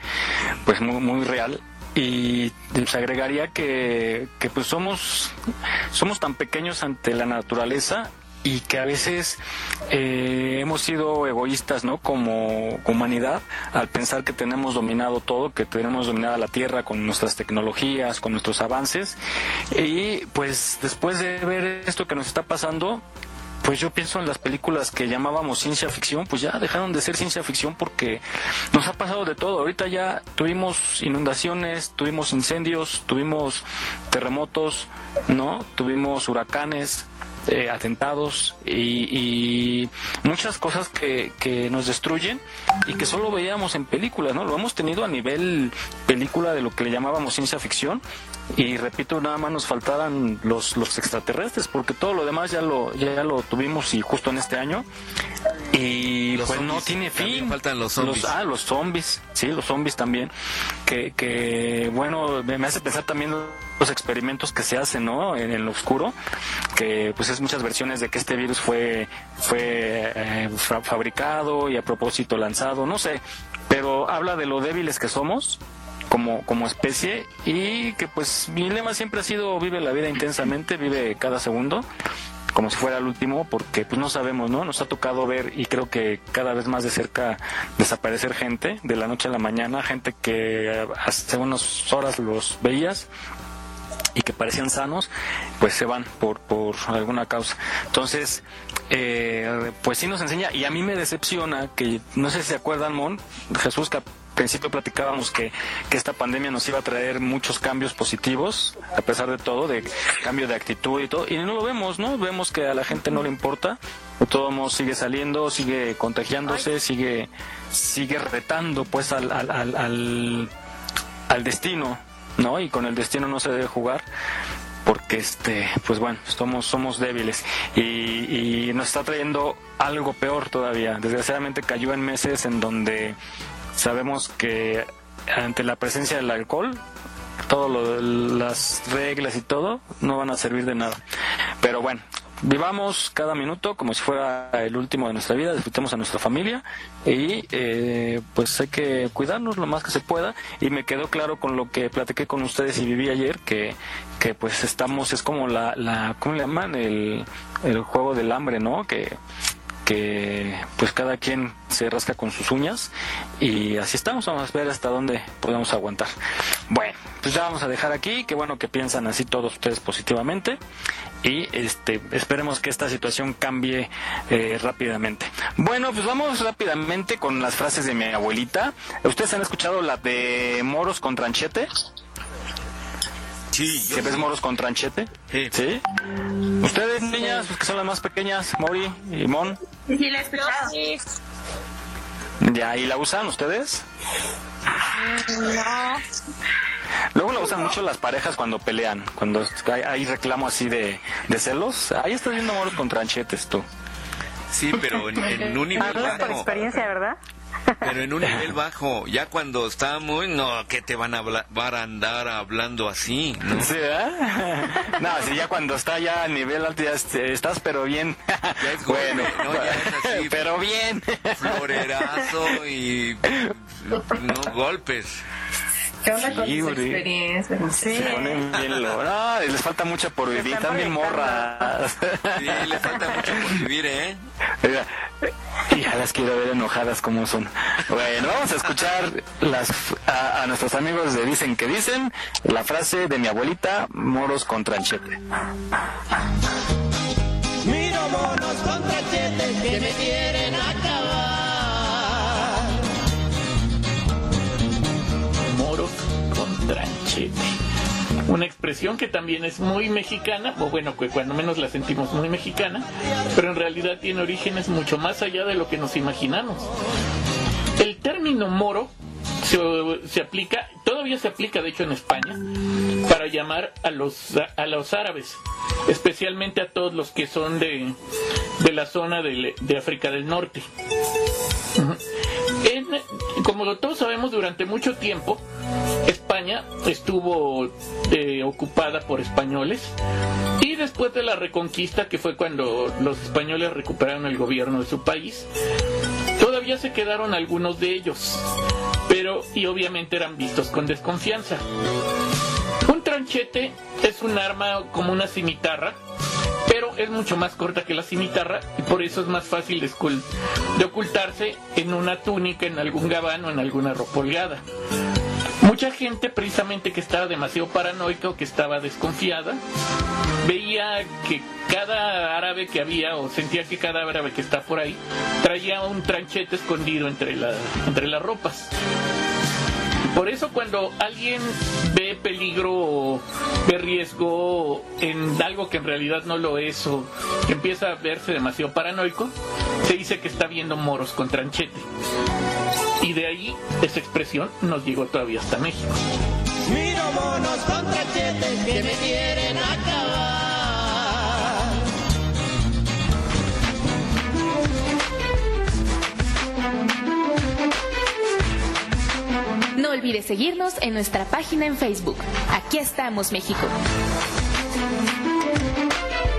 pues muy, muy real y les agregaría que, que pues somos, somos tan pequeños ante la naturaleza y que a veces eh, hemos sido egoístas, ¿no? Como humanidad, al pensar que tenemos dominado todo, que tenemos dominada la Tierra con nuestras tecnologías, con nuestros avances. Y pues después de ver esto que nos está pasando, pues yo pienso en las películas que llamábamos ciencia ficción, pues ya dejaron de ser ciencia ficción porque nos ha pasado de todo. Ahorita ya tuvimos inundaciones, tuvimos incendios, tuvimos terremotos, ¿no? Tuvimos huracanes, eh, atentados y, y muchas cosas que, que nos destruyen y que solo veíamos en películas, ¿no? Lo hemos tenido a nivel película de lo que le llamábamos ciencia ficción y repito, nada más nos faltaran los, los extraterrestres porque todo lo demás ya lo, ya lo tuvimos y justo en este año y Los pues no tiene fin. faltan los zombies. ah, los zombies, sí, los zombies también. Que, que bueno, me hace pensar también los experimentos que se hacen, ¿no? En, en lo oscuro, que pues es muchas versiones de que este virus fue, fue eh, fa- fabricado y a propósito lanzado, no sé, pero habla de lo débiles que somos como, como especie y que pues mi lema siempre ha sido vive la vida intensamente, vive cada segundo como si fuera el último, porque pues no sabemos, ¿no? Nos ha tocado ver y creo que cada vez más de cerca desaparecer gente de la noche a la mañana, gente que hace unas horas los veías y que parecían sanos, pues se van por, por alguna causa. Entonces, eh, pues sí nos enseña, y a mí me decepciona que, no sé si se acuerdan, Mon, Jesús, que al principio platicábamos que, que esta pandemia nos iba a traer muchos cambios positivos, a pesar de todo, de cambio de actitud y todo, y no lo vemos, ¿no? Vemos que a la gente no le importa, de todos modos sigue saliendo, sigue contagiándose, sigue, sigue retando pues al, al, al, al, al destino, ¿no? Y con el destino no se debe jugar porque este pues bueno somos somos débiles. Y, y nos está trayendo algo peor todavía. Desgraciadamente cayó en meses en donde sabemos que ante la presencia del alcohol todas las reglas y todo no van a servir de nada. Pero bueno vivamos cada minuto como si fuera el último de nuestra vida, disfrutemos a nuestra familia y eh, pues hay que cuidarnos lo más que se pueda y me quedó claro con lo que platiqué con ustedes y viví ayer que, que pues estamos, es como la, la ¿cómo le llaman? El, el juego del hambre, ¿no? Que, que pues cada quien se rasca con sus uñas y así estamos, vamos a ver hasta dónde podemos aguantar. Bueno, pues ya vamos a dejar aquí, qué bueno que piensan así todos ustedes positivamente y este esperemos que esta situación cambie eh, rápidamente. Bueno, pues vamos rápidamente con las frases de mi abuelita. ¿Ustedes han escuchado la de moros con tranchete? Sí. ¿Que ves moros con tranchete? Sí. ¿Ustedes, niñas, que son las más pequeñas, Mori y Mon? Sí, sí, la he escuchado. ¿Ya y la usan ustedes? No. Luego la usan mucho las parejas cuando pelean, cuando hay, hay reclamo así de, de celos. Ahí estás viendo moros con tranchetes tú. Sí, pero en, en un nivel Hablas por experiencia, ¿verdad? Pero en un nivel bajo, ya cuando está muy, no, que te van a, van a andar hablando así, ¿no? Sí, ¿eh? *laughs* No, si ya cuando está ya a nivel alto ya est- estás, pero bien. Ya es *laughs* bueno, no, ya es así. *laughs* Pero bien. Florerazo y no golpes. ¿Qué onda con Sí, Uri. experiencias? Se ponen bien lo- No, les falta mucho por vivir, están bien morras. Sí, le falta mucho por vivir, ¿eh? Ya las quiero ver enojadas como son. Bueno, vamos a escuchar las a, a nuestros amigos de Dicen que Dicen la frase de mi abuelita, moros con tranchete. Miro monos con tranchetes que me quieren acabar. Tranchete. Una expresión que también es muy mexicana, o bueno, que cuando menos la sentimos muy mexicana, pero en realidad tiene orígenes mucho más allá de lo que nos imaginamos. El término moro se, se aplica, todavía se aplica de hecho en España, para llamar a los, a los árabes, especialmente a todos los que son de, de la zona de, de África del Norte. Como todos sabemos, durante mucho tiempo España estuvo eh, ocupada por españoles y después de la reconquista, que fue cuando los españoles recuperaron el gobierno de su país, todavía se quedaron algunos de ellos, pero y obviamente eran vistos con desconfianza. Un tranchete es un arma como una cimitarra, pero es mucho más corta que la cimitarra y por eso es más fácil de, ocultarse en una túnica, en algún gabán o en alguna ropa holgada. Mucha gente precisamente que estaba demasiado paranoica o que estaba desconfiada, veía que cada árabe que había o sentía que cada árabe que está por ahí traía un tranchete escondido entre, entre las ropas. Por eso cuando alguien ve peligro o ve riesgo en algo que en realidad no lo es o que empieza a verse demasiado paranoico, se dice que está viendo moros con tranchete. Y de ahí esa expresión nos llegó todavía hasta México. Miro monos con tranchetes que me quieren acabar. No olvides seguirnos en nuestra página en Facebook. Aquí estamos, México.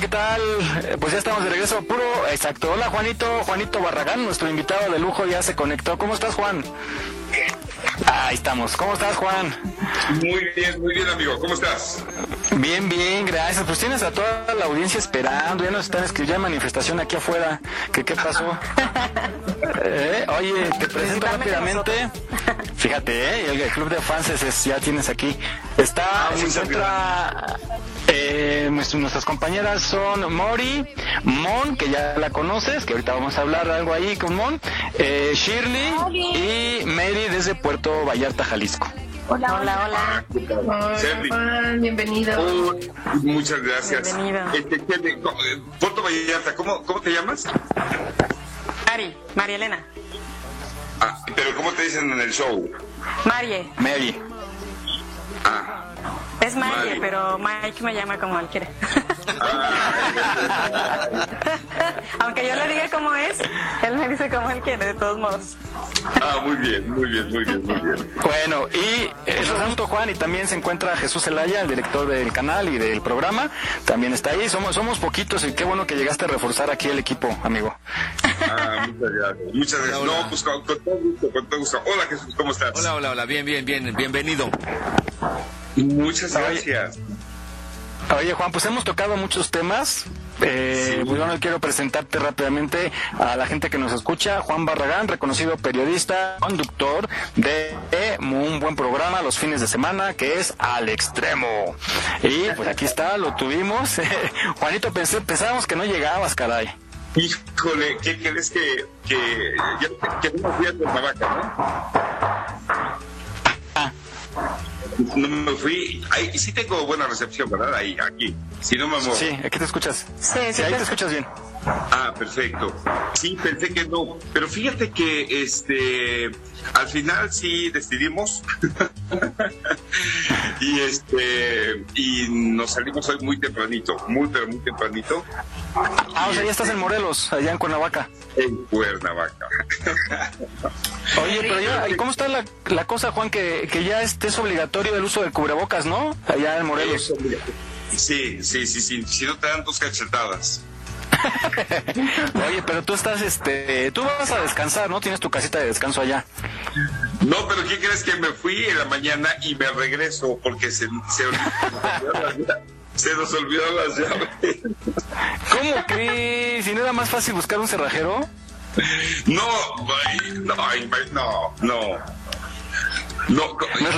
¿Qué tal? Eh, Pues ya estamos de regreso puro, exacto. Hola Juanito, Juanito Barragán, nuestro invitado de lujo ya se conectó. ¿Cómo estás, Juan? Ahí estamos. ¿Cómo estás, Juan? Muy bien, muy bien, amigo. ¿Cómo estás? Bien, bien, gracias. Pues tienes a toda la audiencia esperando. Ya nos están escribiendo ya manifestación aquí afuera. ¿Qué, qué pasó? *laughs* Eh, oye, te presento rápidamente. Fíjate, ¿eh? el, club de fans es- es- ya tienes aquí. Está, se encuentra. eh, nuestras nuestras compañeras son Mori, Mon, que ya la conoces, que ahorita vamos a hablar algo ahí con Mon, eh, Shirley y Mary desde Puerto Vallarta, Jalisco. Hola, hola, hola. Hola. Juan, bienvenido. Oh, muchas gracias. Bienvenido. Este, ¿qué te- co- eh, Puerto Vallarta, ¿cómo, ¿cómo te llamas? Mari, María Elena. Ah, pero ¿cómo te dicen en el show? Marie. Mary. Ah, Es Marie, Mari. pero Mike me llama como él quiere. *laughs* *laughs* Aunque yo le diga cómo es, él me dice como él quiere, de todos modos. ah, muy bien, muy bien, muy bien, muy bien. Bueno, y eh, nos junto Juan y también se encuentra Jesús Zelaya, el director del canal y del programa. También está ahí. Somos, somos poquitos y qué bueno que llegaste a reforzar aquí el equipo, amigo. Ah, muchas gracias. Muchas gracias. No, pues con, con todo gusto, con todo gusto. Hola Jesús, ¿cómo estás? Hola, hola, hola, bien, bien, bien, bienvenido. Muchas gracias. Oye, Juan, pues hemos tocado muchos temas. Eh, pues bueno, quiero presentarte rápidamente a la gente que nos escucha. Juan Barragán, reconocido periodista, conductor de un buen programa los fines de semana que es Al Extremo. Y pues aquí está, lo tuvimos. *laughs* Juanito, pensé, pensábamos que no llegabas, caray. Híjole, ¿qué crees que, que, ya- que no fui a Cuernavaca, ¿no? No me fui. Ahí, sí tengo buena recepción, ¿verdad? Ahí, aquí. Si no me muevo. Sí, aquí te escuchas. Sí, sí, ahí te te escuchas bien. Ah, perfecto. Sí, pensé que no. Pero fíjate que este al final sí decidimos. *laughs* y este y nos salimos hoy muy tempranito, muy pero muy tempranito. Ah, o sea, ya estás en Morelos, allá en Cuernavaca. En Cuernavaca. *laughs* Oye, pero ya, ¿y cómo está la, la cosa, Juan? Que, que ya este es obligatorio el uso de cubrebocas, ¿no? Allá en Morelos. Sí, sí, sí, sí. Si no te dan dos cachetadas. *laughs* Oye, pero tú estás, este, tú vas a descansar, ¿no? Tienes tu casita de descanso allá. No, pero ¿qué crees que me fui en la mañana y me regreso porque se, se, se nos olvidó las llaves? ¿Cómo crees? ¿Y no era más fácil buscar un cerrajero? No, ay, no, no, no. No,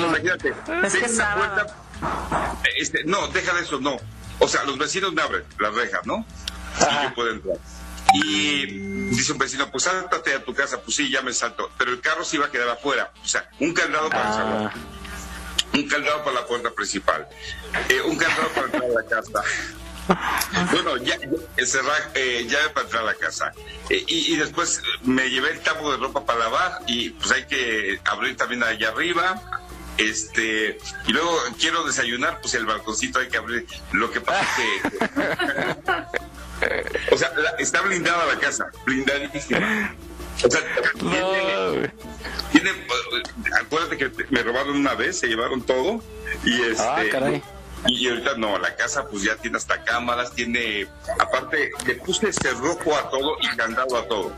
imagínate, Es que puerta. Este, no, deja de eso, no. O sea, los vecinos me abren la reja, ¿no? Y yo puedo entrar. Y dice un vecino, pues sáltate a tu casa. Pues sí, ya me salto. Pero el carro se iba a quedar afuera. O sea, un candado para el salón. Un candado para la puerta principal. eh, un candado para entrar a la casa. Bueno, ya, ya, cerrar, eh, llave para entrar a la casa. Eh, y, y después me llevé el tapo de ropa para lavar y pues hay que abrir también allá arriba. Este, y luego quiero desayunar, pues el balconcito hay que abrir. Lo que pasa es que. *laughs* o sea, la- está blindada la casa, blindadísima. O sea, tiene, tiene, eh, acuérdate que me robaron una vez, se llevaron todo y este Ah, caray. y ahorita no, la casa pues ya tiene hasta cámaras, tiene, aparte le puse cerrojo a todo y candado a todo.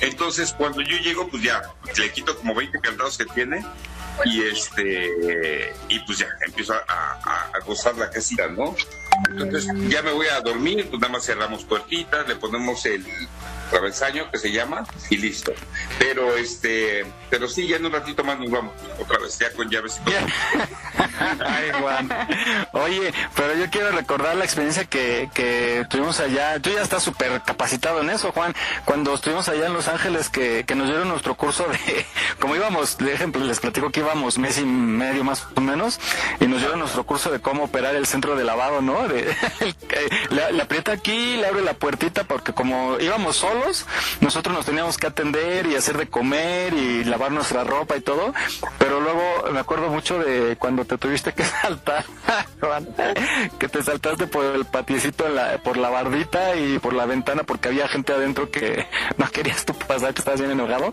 Entonces cuando yo llego pues ya le quito como 20 candados que tiene y este y pues ya empiezo a, a- a gozar la casita, ¿no? Entonces ya me voy a dormir, pues nada más cerramos puertitas, le ponemos el travesaño que se llama y listo. Pero este, pero sí, ya en un ratito más nos vamos otra vez ya con llaves y todo. *laughs* Oye, pero yo quiero recordar la experiencia que, que tuvimos allá. Tú ya estás súper capacitado en eso, Juan. Cuando estuvimos allá en Los Ángeles, que, que nos dieron nuestro curso de, *laughs* como íbamos, de ejemplo, les platico que íbamos mes y medio más o menos, y nos dieron nuestro curso de cómo operar el centro de lavado, ¿no? De, *laughs* le, le aprieta aquí, le abre la puertita, porque como íbamos solos, nosotros nos teníamos que atender y hacer de comer y lavar nuestra ropa y todo, pero luego me acuerdo mucho de cuando te tuviste que *laughs* saltar, Juan, que te saltaste por el patiecito, en la- por la bardita y por la ventana porque había gente adentro que *laughs* no querías tú pasar, que estabas bien enojado,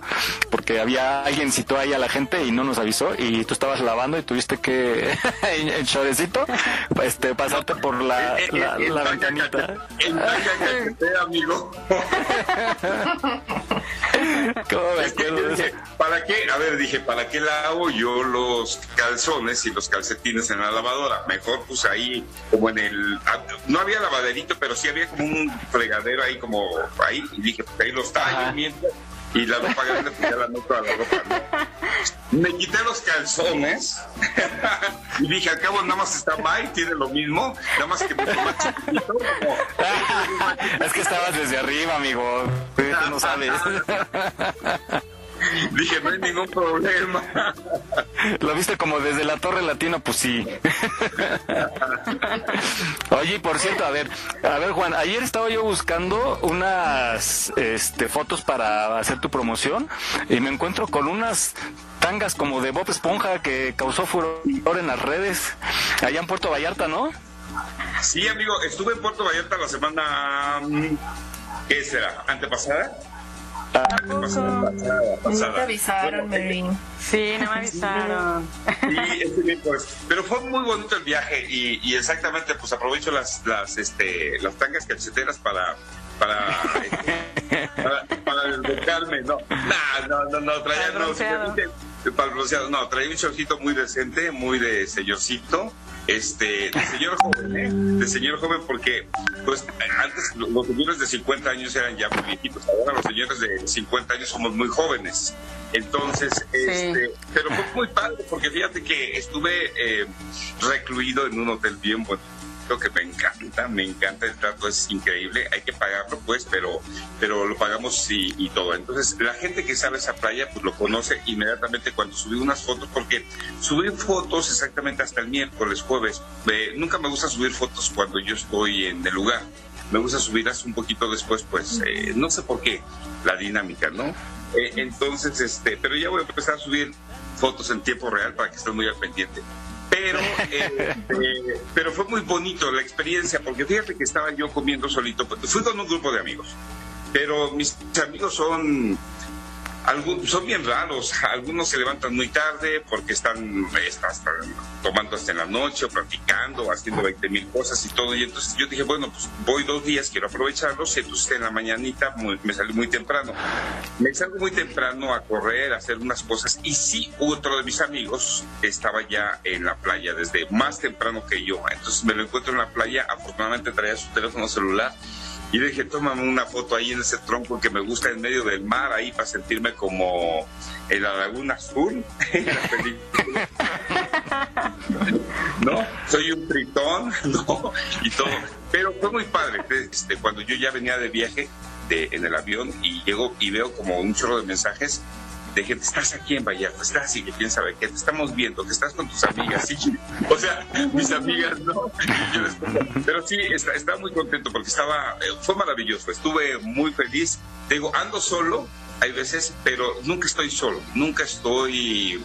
porque había alguien citó ahí a la gente y no nos avisó y tú estabas lavando y tuviste que *laughs* en, en chorecito este, pasarte por la, la, la ventanita. Amigo. *laughs* ¿Cómo me Es que acuerdo yo de dije, eso? ¿para qué? A ver, dije, ¿para qué lavo yo los calzones y los calcetines en la lavadora? Mejor pues ahí, como en el... ah, No había lavaderito, pero sí había como un fregadero ahí, como ahí. Y dije, pues ahí los tallo mientras... Y la ropa grande, pues ya la meto a la ropa, ¿no? Me quité los calzones *laughs* y dije, al cabo nada más está Mike, tiene lo mismo, nada más que mucho más chiquitito. como- *laughs* Es que estabas desde arriba, amigo. Tú no *laughs* sabes. Dije, no hay ningún problema. Lo viste como desde la Torre Latino, pues sí. Oye, por cierto, a ver, a ver, Juan, ayer estaba yo buscando unas este, fotos para hacer tu promoción y me encuentro con unas tangas como de Bob Esponja que causó furor en las redes allá en Puerto Vallarta, ¿no? Sí, amigo, estuve en Puerto Vallarta la semana. mm, ¿Qué será? ¿Antepasada? No te avisaron, Mervin. Sí, no me avisaron. Sí, este miércoles. Pero fue muy bonito el viaje y, y exactamente, pues aprovecho las, las, este, las tangas cacheteras para, para, este, para, para desbocarme, no, Nah, no, no, no, traía, no, para el bronceado, no, traía un shortcito muy decente, muy de señorcito, este, de señor joven, ¿eh? De señor joven porque, pues, antes lo- los señores de 50 años eran ya muy viejitos, ahora los señores de 50 años somos muy jóvenes. Entonces, este, pero fue muy padre porque fíjate que estuve eh, recluido en un hotel bien bonito. Que me encanta, me encanta el trato, es increíble, hay que pagarlo pues, pero, pero lo pagamos y, y todo. Entonces, la gente que sabe esa playa, pues lo conoce inmediatamente cuando subí unas fotos, porque subí fotos exactamente hasta el miércoles, jueves. Eh, nunca me gusta subir fotos cuando yo estoy en el lugar. Me gusta subirlas un poquito después, pues, eh, no sé por qué, la dinámica, ¿no? Eh, entonces, este, pero ya voy a empezar a subir fotos en tiempo real para que estén muy al pendiente. Pero, eh, *laughs* pero fue muy bonito la experiencia, porque fíjate que estaba yo comiendo solito. Fui con un grupo de amigos, pero mis amigos son algún- son bien raros. *laughs* Algunos se levantan muy tarde porque están, están tomando hasta en la noche, o platicando, haciendo 20 mil cosas y todo. Y entonces yo dije, bueno, pues voy dos días, quiero aprovecharlos. Y entonces en la mañanita me salí muy temprano. Me salgo muy temprano a correr, a hacer unas cosas. Y sí, otro de mis amigos estaba ya en la playa desde más temprano que yo. Entonces me lo encuentro en la playa. Afortunadamente traía su teléfono celular. Y le dije, tómame una foto ahí en ese tronco que me gusta en medio del mar, ahí para sentirme como en la Laguna Azul, *laughs* en la película. *laughs* ¿No? Soy un tritón, *laughs* ¿no? Y todo. Pero fue muy padre. Este, cuando yo ya venía de viaje de, en el avión y llego y veo como un chorro de mensajes de gente, estás aquí en Vallarta, estás así, que quién sabe, que te estamos viendo, que estás con tus amigas, sí. *laughs* O sea, mis amigas, ¿no? Y Pero sí, está, muy contento porque estaba, eh, fue maravilloso, estuve muy feliz. Te Digo, ando solo, hay veces, pero nunca estoy solo, nunca estoy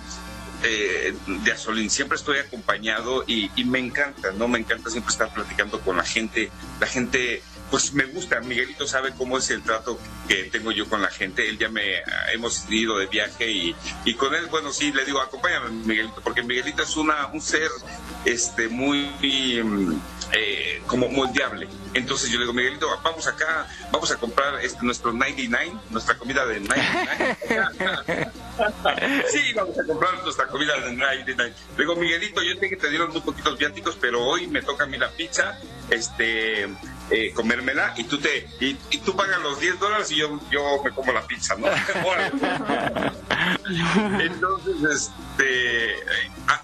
eh, de asolín, siempre estoy acompañado y, y me encanta, ¿no? Me encanta siempre estar platicando con la gente. La gente, pues me gusta. Miguelito sabe cómo es el trato que tengo yo con la gente. Él ya me hemos ido de viaje y, y con él, bueno, sí, le digo, acompáñame, Miguelito, porque Miguelito es una, un ser este, muy mm, eh, como moldeable. Entonces yo le digo, Miguelito, vamos acá, vamos a comprar este, nuestro 99, nuestra comida de 99. *laughs* sí, vamos a comprar nuestra comida de 99. Le digo, Miguelito, yo sé que te dieron un poquito los viáticos, pero hoy me toca a mí la pizza, este, eh, comérmela y tú te, y, y tú pagas los 10 dólares y yo, yo me como la pizza, ¿no? *laughs* *laughs* Entonces, este,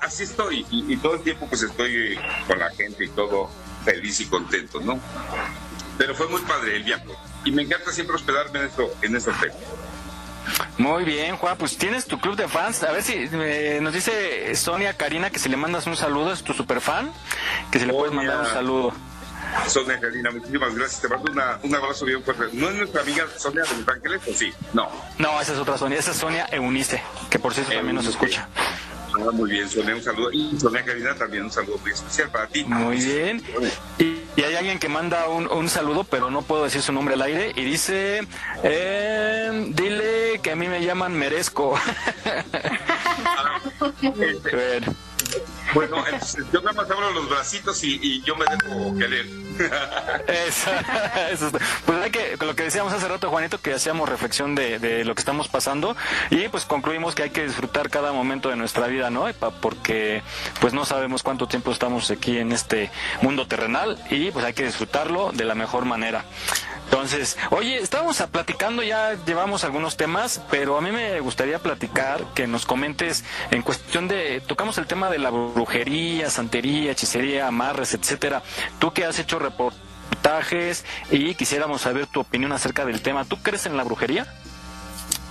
así estoy y, y todo el tiempo pues estoy con la gente y todo feliz y contento, ¿no? Pero fue muy padre el viaje y me encanta siempre hospedarme en eso, en ese hotel. Muy bien, Juan, pues tienes tu club de fans. A ver si eh, nos dice Sonia Karina que si le mandas un saludo, es tu super fan, que si le puedes mandar un saludo. Sonia Karina, muchísimas gracias. Te mando una- un abrazo bien fuerte. ¿No es nuestra amiga Sonia de Los Ángeles o sí? No. No, esa es otra Sonia, esa es Sonia Eunice, que por cierto también nos escucha. Ah, muy bien, Sonia, un saludo. Y Sonia Karina también un saludo muy especial para ti. Muy bien. Y, y hay alguien que manda un, un saludo, pero no puedo decir su nombre al aire, y dice, eh, dile que a mí me llaman Merezco. *laughs* Bueno. Bueno, yo nada más abro los bracitos y, y yo me dejo querer. Eso, *laughs* eso está. pues hay que, lo que decíamos hace rato, Juanito, que hacíamos reflexión de, de lo que estamos pasando y pues concluimos que hay que disfrutar cada momento de nuestra vida, ¿no? Porque pues no sabemos cuánto tiempo estamos aquí en este mundo terrenal y pues hay que disfrutarlo de la mejor manera. Entonces, oye, estábamos platicando, ya llevamos algunos temas, pero a mí me gustaría platicar que nos comentes en cuestión de, tocamos el tema de la brujería, santería, hechicería, amarres, etcétera. Tú que has hecho reportajes y quisiéramos saber tu opinión acerca del tema. ¿Tú crees en la brujería?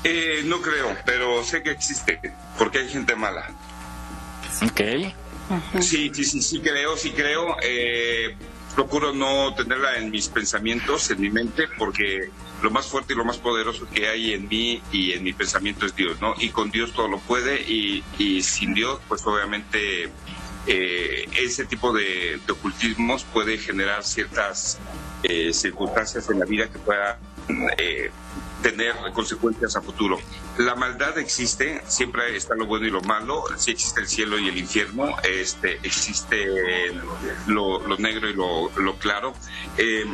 Eh, no creo, pero sé que existe, porque hay gente mala. Ok. Sí, sí, sí, sí creo, sí creo. Eh, procuro no tenerla en mis pensamientos, en mi mente, porque lo más fuerte y lo más poderoso que hay en mí y en mi pensamiento es Dios, ¿no? Y con Dios todo lo puede y, y sin Dios, pues obviamente eh, ese tipo de, de ocultismos puede generar ciertas eh, circunstancias en la vida que pueda eh, tener consecuencias a futuro. La maldad existe, siempre está lo bueno y lo malo, sí existe el cielo y el infierno, este, existe lo, lo negro y lo, claro. Eh,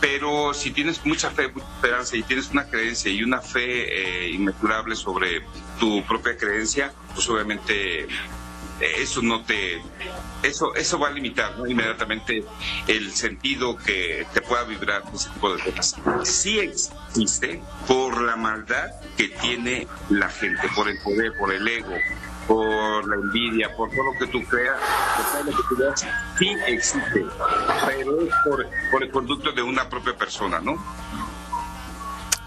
pero si tienes mucha fe, mucha esperanza y tienes una creencia y una fe eh, inmesurable sobre tu propia creencia, pues obviamente eso no te eso eso va a limitar ¿no? inmediatamente el sentido que te pueda vibrar ese tipo de cosas sí existe por la maldad que tiene la gente por el poder por el ego por la envidia, por todo lo que tú creas, sí existe, pero es por, por el conducto de una propia persona, ¿no?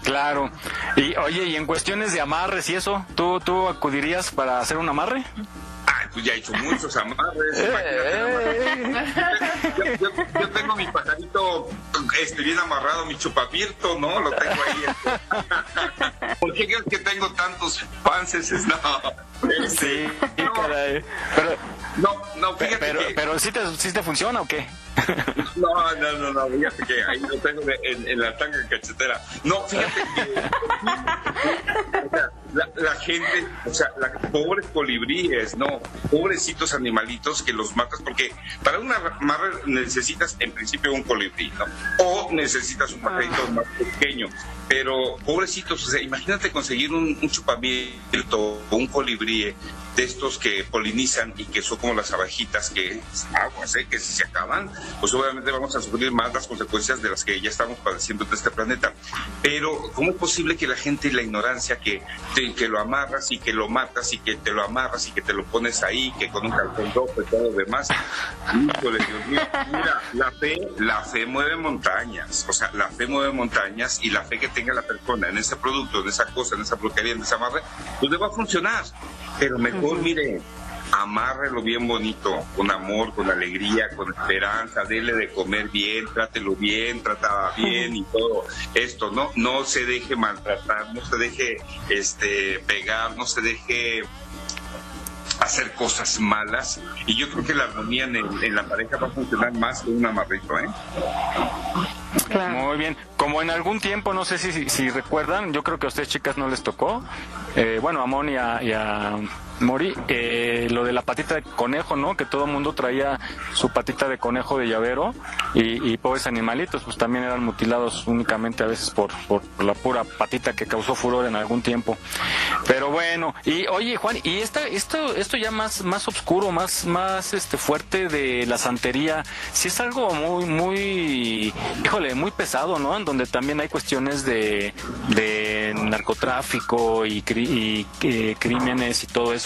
Claro. Y oye, y en cuestiones de amarres y eso, ¿tú, tú acudirías para hacer un amarre? Pues ya he hecho muchos amarres. *laughs* imagínate, *laughs* yo, yo- yo tengo mi pajarito este, bien amarrado, mi chupapirto, ¿no? Lo tengo ahí. *laughs* ¿Por qué crees que tengo tantos pances? No. Sí, caray. Pero, no, no, fíjate pero, que... pero ¿sí te, sí te funciona o qué? No, no, no, no, fíjate que ahí lo tengo en, en la tanga cachetera. No, fíjate que o sea, la, la gente, o sea, la, pobres colibríes, no, pobrecitos animalitos que los matas, porque para una amarre necesitas en principio un colibrí, ¿no? O necesitas un pajarito más pequeño. Pero pobrecitos, o sea, imagínate conseguir un, un chupamiento o un colibrí de estos que polinizan y que son como las abejitas que aguas, ¿eh? que si se acaban, pues obviamente vamos a sufrir más las consecuencias de las que ya estamos padeciendo de este planeta. Pero, ¿cómo es posible que la gente y la ignorancia que, te- que lo amarras y que lo matas y que te lo amarras y que te lo pones ahí, que con un cartón rojo y todo lo demás? Híjole, Dios mío. Mira, la fe, la fe mueve montañas, o sea, la fe mueve montañas y la fe que tenga la persona en ese producto, en esa cosa, en esa porquería, en esa amarre, pues le va a funcionar. Pero mejor, mire, amárrelo bien bonito, con amor, con alegría, con esperanza, dele de comer bien, trátelo bien, trata bien y todo esto, ¿no? No se deje maltratar, no se deje este pegar, no se deje hacer cosas malas y yo creo que la armonía en, el- en la pareja va a funcionar más que un amarrito, ¿eh? Muy bien. Como en algún tiempo, no sé si, si, si recuerdan, yo creo que a ustedes chicas no les tocó, eh, bueno, a Mon y a, y a Mori, eh, lo de la patita de conejo, ¿no? Que todo el mundo traía su patita de conejo de llavero y, y pobres animalitos, pues también eran mutilados únicamente a veces por, por la pura patita que causó furor en algún tiempo. Pero bueno, y oye Juan, y esta, esto, esto ya más, más oscuro, más, más este fuerte de la santería, si es algo muy, muy, híjole, muy pesado, ¿no? En donde también hay cuestiones de, de narcotráfico y, y, eh, crímenes y todo eso.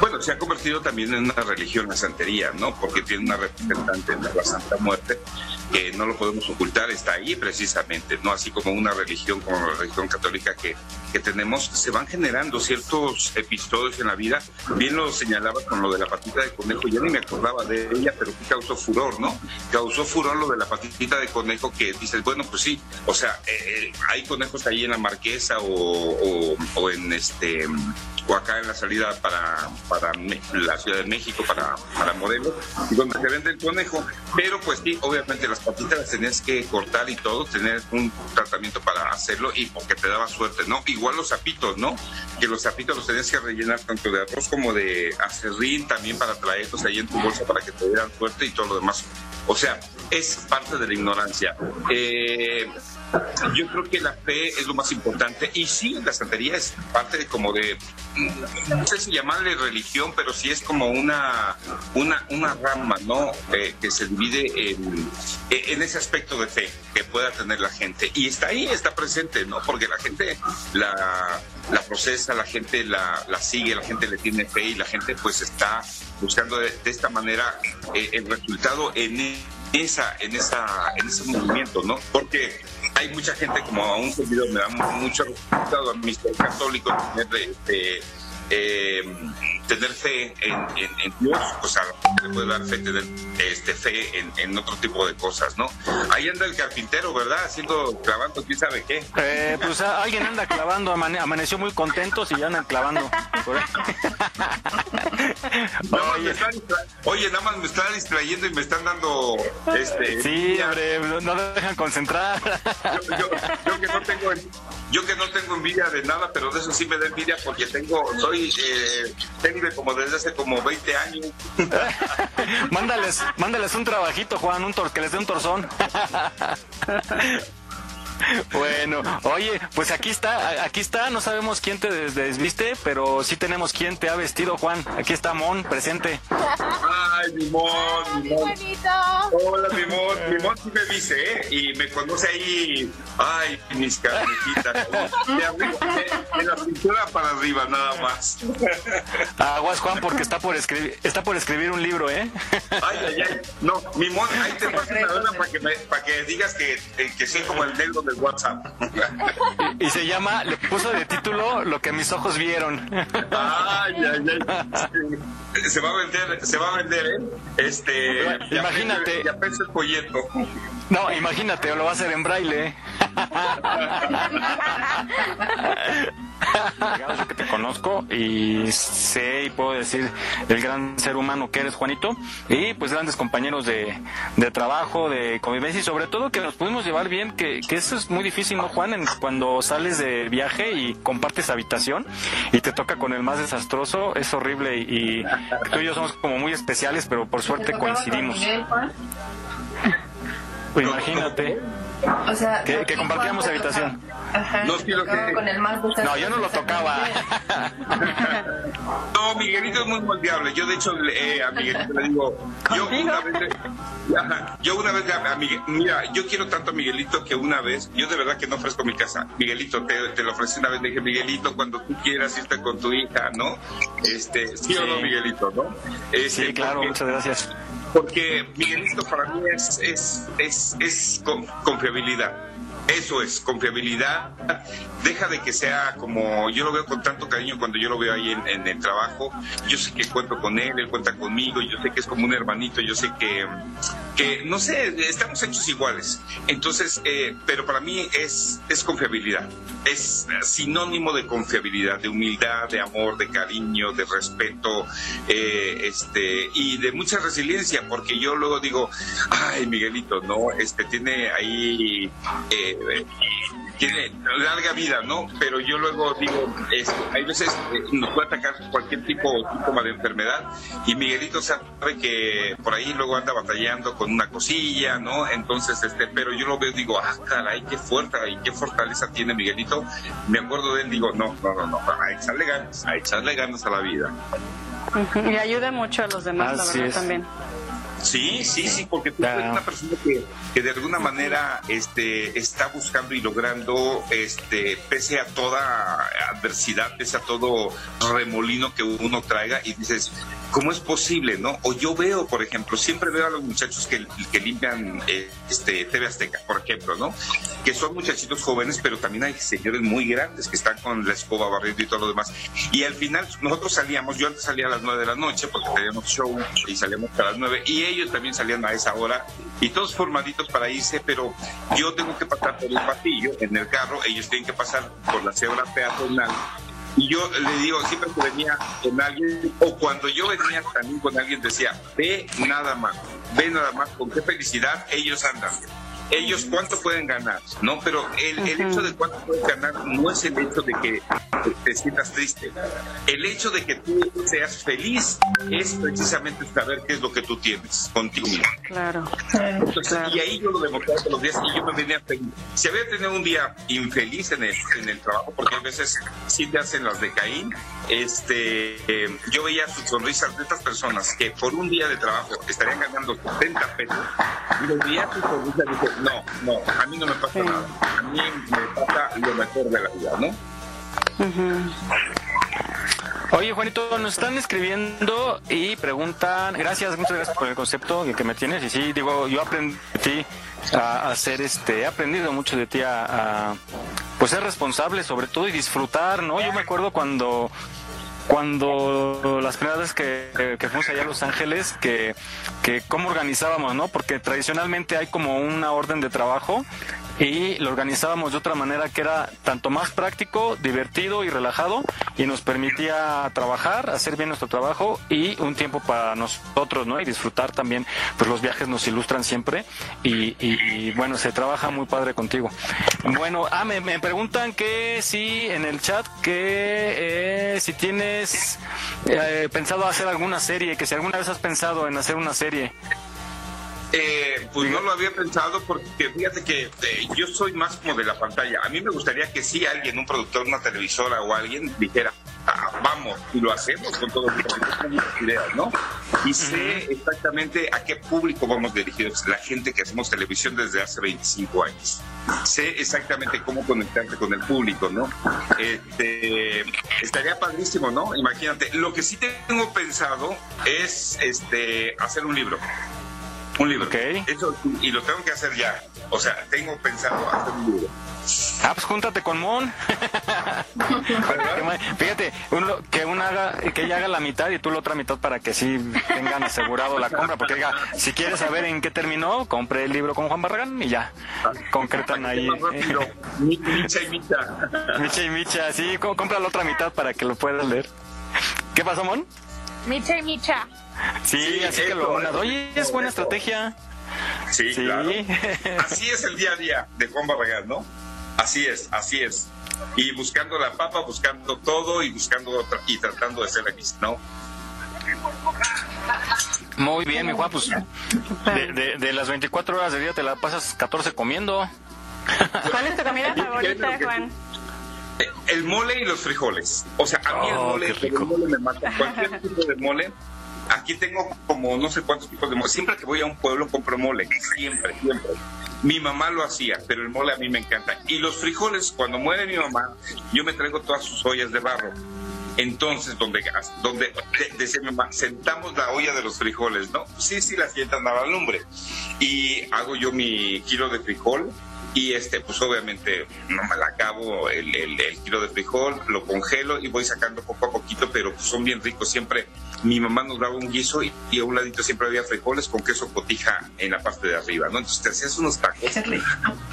Bueno, se ha convertido también en una religión la santería, ¿no? Porque tiene una representante en la Santa Muerte que no lo podemos ocultar, está ahí precisamente, ¿no? Así como una religión como la religión católica que, que tenemos, se van generando ciertos episodios en la vida. Bien lo señalaba con lo de la patita de conejo, yo ni me acordaba de ella, pero que causó furor, ¿no? Causó furor lo de la patita de conejo que dices, bueno, pues sí, o sea, eh, eh, hay conejos ahí en la Marquesa o, o, o en este o acá en la salida para, para la Ciudad de México, para, para donde se vende el conejo. Pero pues sí, obviamente las patitas las tenías que cortar y todo, tener un tratamiento para hacerlo y porque te daba suerte, ¿no? Igual los zapitos, ¿no? Que los zapitos los tenías que rellenar tanto de arroz como de acerrín también para traerlos ahí en tu bolsa para que te dieran suerte y todo lo demás. O sea, es parte de la ignorancia. Eh, yo creo que la fe es lo más importante y sí, la santería es parte de como de, mm, no sé si llamarle religión, pero sí es como una, una, una rama, ¿no? Eh, que se divide en, en ese aspecto de fe que pueda tener la gente. Y está ahí, está presente, ¿no? Porque la gente la, la procesa, la gente la, la sigue, la gente le tiene fe y la gente pues está buscando de, de esta manera eh, el resultado en esa, en esa, en ese movimiento, ¿no? Porque hay mucha gente, como a un servidor me da mucho a mí ser católico, tener, este, eh, tener fe en, en- en Dios, o sea, le puede dar fe, tener este, fe en, en otro tipo de cosas, ¿no? Ahí anda el carpintero, ¿verdad? Haciendo, clavando, quién sabe qué. Eh, pues a- alguien anda clavando, amane- amaneció muy contentos y ya andan clavando. *laughs* Nada está Oye, nada más me está distrayendo y me están dando este Sí, hombre, no no dejan concentrar. yo, yo- yo que no tengo yo que no tengo envidia de nada, pero de eso sí me da envidia porque tengo soy eh, tengo como desde hace como 20 años. *laughs* mándales, mándales un trabajito, Juan, un tor que les dé un torzón. *laughs* Bueno, oye, pues aquí está, aquí está, no sabemos quién te des- desviste, pero sí tenemos quién te ha vestido, Juan. Aquí está Mon, presente. Ay, mi mon, mi mon. bonito! Hola, mi mon, mi mon sí me dice, ¿eh? Y me conoce ahí, ay, mis carnecitas. De, *laughs* de, de la cintura para arriba, nada más. Aguas, Juan, porque está por escribir, está por escribir un libro, ¿eh? Ay, ay, ay. No, mi mon, ahí te paso una para que, me- para que digas que, eh, que soy como el negro del WhatsApp. Y se llama, le puso de título Lo que mis ojos vieron. Ay, ay, ay. Se va a vender, se va a vender, ¿eh? Este. Imagínate. Ya pensé el folleto. No, imagínate, lo va a hacer en braille. ¿eh? Que te conozco y sé y puedo decir el gran ser humano que eres, Juanito, y pues grandes compañeros de, de trabajo, de convivencia y sobre todo que nos pudimos llevar bien, que, que eso es muy difícil, ¿no, Juan? En- cuando sales de viaje y compartes habitación y te toca con el más desastroso, es horrible y, y tú y yo somos como muy especiales, pero por suerte coincidimos. Pues imagínate. O sea, Que- ¿a que compartíamos habitación. Ajá, No, te sí, lo tocaba que- con el más No, yo no lo tocaba. *laughs* No, Miguelito es muy moldeable. Yo, de hecho, le- eh, a Miguelito le digo, yo una vez, yo una vez, le- a Miguel- mira, yo quiero tanto a Miguelito que una vez, yo de verdad que no ofrezco mi casa. Miguelito, te, te lo ofrecí una vez, le dije, Miguelito, cuando tú quieras irte con tu hija, ¿no? Este, sí, o no. Miguelito, ¿no? Este, Sí, claro, porque- muchas gracias. Porque Miguelito para mí es, es, es, es con- confiabilidad. Eso es, confiabilidad. Deja de que sea como yo lo veo con tanto cariño cuando yo lo veo ahí en, el trabajo. Yo sé que cuento con él, él cuenta conmigo, yo sé que es como un hermanito, yo sé que, que no sé, estamos hechos iguales. Entonces, eh, pero para mí es, es confiabilidad. Es sinónimo de confiabilidad, de humildad, de amor, de cariño, de respeto, eh, este, y de mucha resiliencia, porque yo luego digo, ay, Miguelito, no, este tiene ahí, eh, tiene larga vida, ¿no? Pero yo luego digo, hay veces eh, nos puede atacar cualquier tipo o síntoma de enfermedad, y Miguelito sabe que por ahí luego anda batallando con una cosilla, ¿no? Entonces, este, pero yo lo veo y digo, ah, caray, qué fuerte y qué fortaleza tiene Miguelito. Me acuerdo de él, digo, no, no, no, no, a echarle ganas, a echarle ganas a la vida. Y ayude mucho a los demás, Así la verdad, es. también. Sí, sí, sí, porque tú eres una persona que, que de alguna manera este, está buscando y logrando, este, pese a toda adversidad, pese a todo remolino que uno traiga, y dices, ¿cómo es posible, no? O yo veo, por ejemplo, siempre veo a los muchachos que, que limpian eh, este, TV Azteca, por ejemplo, ¿no? Que son muchachitos jóvenes, pero también hay señores muy grandes que están con la escoba barriendo y todo lo demás. Y al final, nosotros salíamos, yo antes salía a las nueve de la noche porque teníamos show y salíamos a las nueve, y ellos también salían a esa hora, y todos formaditos para irse, pero yo tengo que pasar por el pasillo en el carro, ellos tienen que pasar por la cebra peatonal. Y yo le digo, siempre que venía con alguien, o cuando yo venía también con alguien, decía, ve nada más, ve nada más, con qué felicidad ellos andan. Ellos cuánto pueden ganar, ¿no? Pero el, el hecho de cuánto pueden ganar no es el hecho de que te sientas triste. El hecho de que tú seas feliz es precisamente saber qué es lo que tú tienes contigo. Claro. Entonces, Y ahí yo lo demostré todos los días y yo me venía feliz. Si había tenido un día infeliz en el, en el trabajo, porque a veces sí te hacen las de Caín, este, eh, yo veía sus sonrisas de estas personas que por un día de trabajo estarían ganando 70 pesos y los veía sus sonrisas y dije, no, no, a mí no me pasa nada. A mí me pasa lo mejor de la vida, ¿no? Oye, Juanito, nos están escribiendo y preguntan, gracias, muchas gracias por el concepto que, me tienes. Y sí, digo, yo aprendí de ti a, ser este, he aprendido mucho de ti a, a, pues ser responsable sobre todo y disfrutar, ¿no? Yo me acuerdo cuando cuando las primeras veces que, que- fuimos allá a Los Ángeles, que, que cómo organizábamos, ¿no? Porque tradicionalmente hay como una orden de trabajo y lo organizábamos de otra manera que era tanto más práctico, divertido y relajado y nos permitía trabajar, hacer bien nuestro trabajo y un tiempo para nosotros, ¿no? Y disfrutar también, pues los viajes nos ilustran siempre y, y- bueno, se trabaja muy padre contigo. Bueno, ah, me, me preguntan que si en el chat que eh, si tienes eh, pensado hacer alguna serie, que si alguna vez has pensado en hacer una serie. Eh, pues no lo había pensado porque fíjate que eh, yo soy más como de la pantalla. A mí me gustaría que sí alguien, un productor, una televisora o alguien dijera, ah, vamos y lo hacemos con todo el ideas, ¿no? Y sé exactamente a qué público vamos dirigidos, la gente que hacemos televisión desde hace 25 años. Sé exactamente cómo conectarte con el público, ¿no? Este, estaría padrísimo, ¿no? Imagínate. Lo que sí tengo pensado es este, hacer un libro. Un libro. Eso, y lo tengo que hacer ya. O sea, tengo pensado hacer un libro. Ah, pues júntate con Mon. *laughs* Fíjate, uno, que uno haga, que ella haga la mitad y tú la otra mitad para que sí tengan asegurado la compra. Porque diga, si quieres saber en qué terminó, compre el libro con Juan Barragán y ya. Concretan ahí. Micha y Micha. Micha y Micha, sí, compra la otra mitad para que lo puedas leer. ¿Qué pasó, Mon? Micha y Micha. Sí, así que lo unas. Oye, es buena estrategia. Sí, claro. *laughs* Así es el día a día de Juan Barragán, ¿no? Así es, así es. Y buscando la papa, buscando todo y buscando y tratando de ser feliz, ¿no? Muy bien, mi Juan, pues de, de, de, las 24 horas de día te la pasas 14 comiendo. *laughs* ¿Cuál es tu comida *laughs* favorita, Juan? El mole y los frijoles. O sea, a mí el, Oh, mole, el mole me mata. Cualquier tipo de mole. Aquí tengo como no sé cuántos tipos de mole. Siempre que voy a un pueblo compro mole. Siempre, siempre. Mi mamá lo hacía, pero el mole a mí me encanta. Y los frijoles, cuando muere mi mamá, yo me traigo todas sus ollas de barro. Entonces, donde, donde decía mi mamá, sentamos la olla de los frijoles, ¿no? Sí, sí, la sientan a la lumbre. Y hago yo mi kilo de frijol, y este pues obviamente no me la acabo el, el, el, kilo de frijol lo congelo y voy sacando poco a poquito pero pues, son bien ricos. Siempre mi mamá nos daba un guiso y, y, a un ladito siempre había frijoles con queso cotija en la parte de arriba no entonces te hacías unos tacos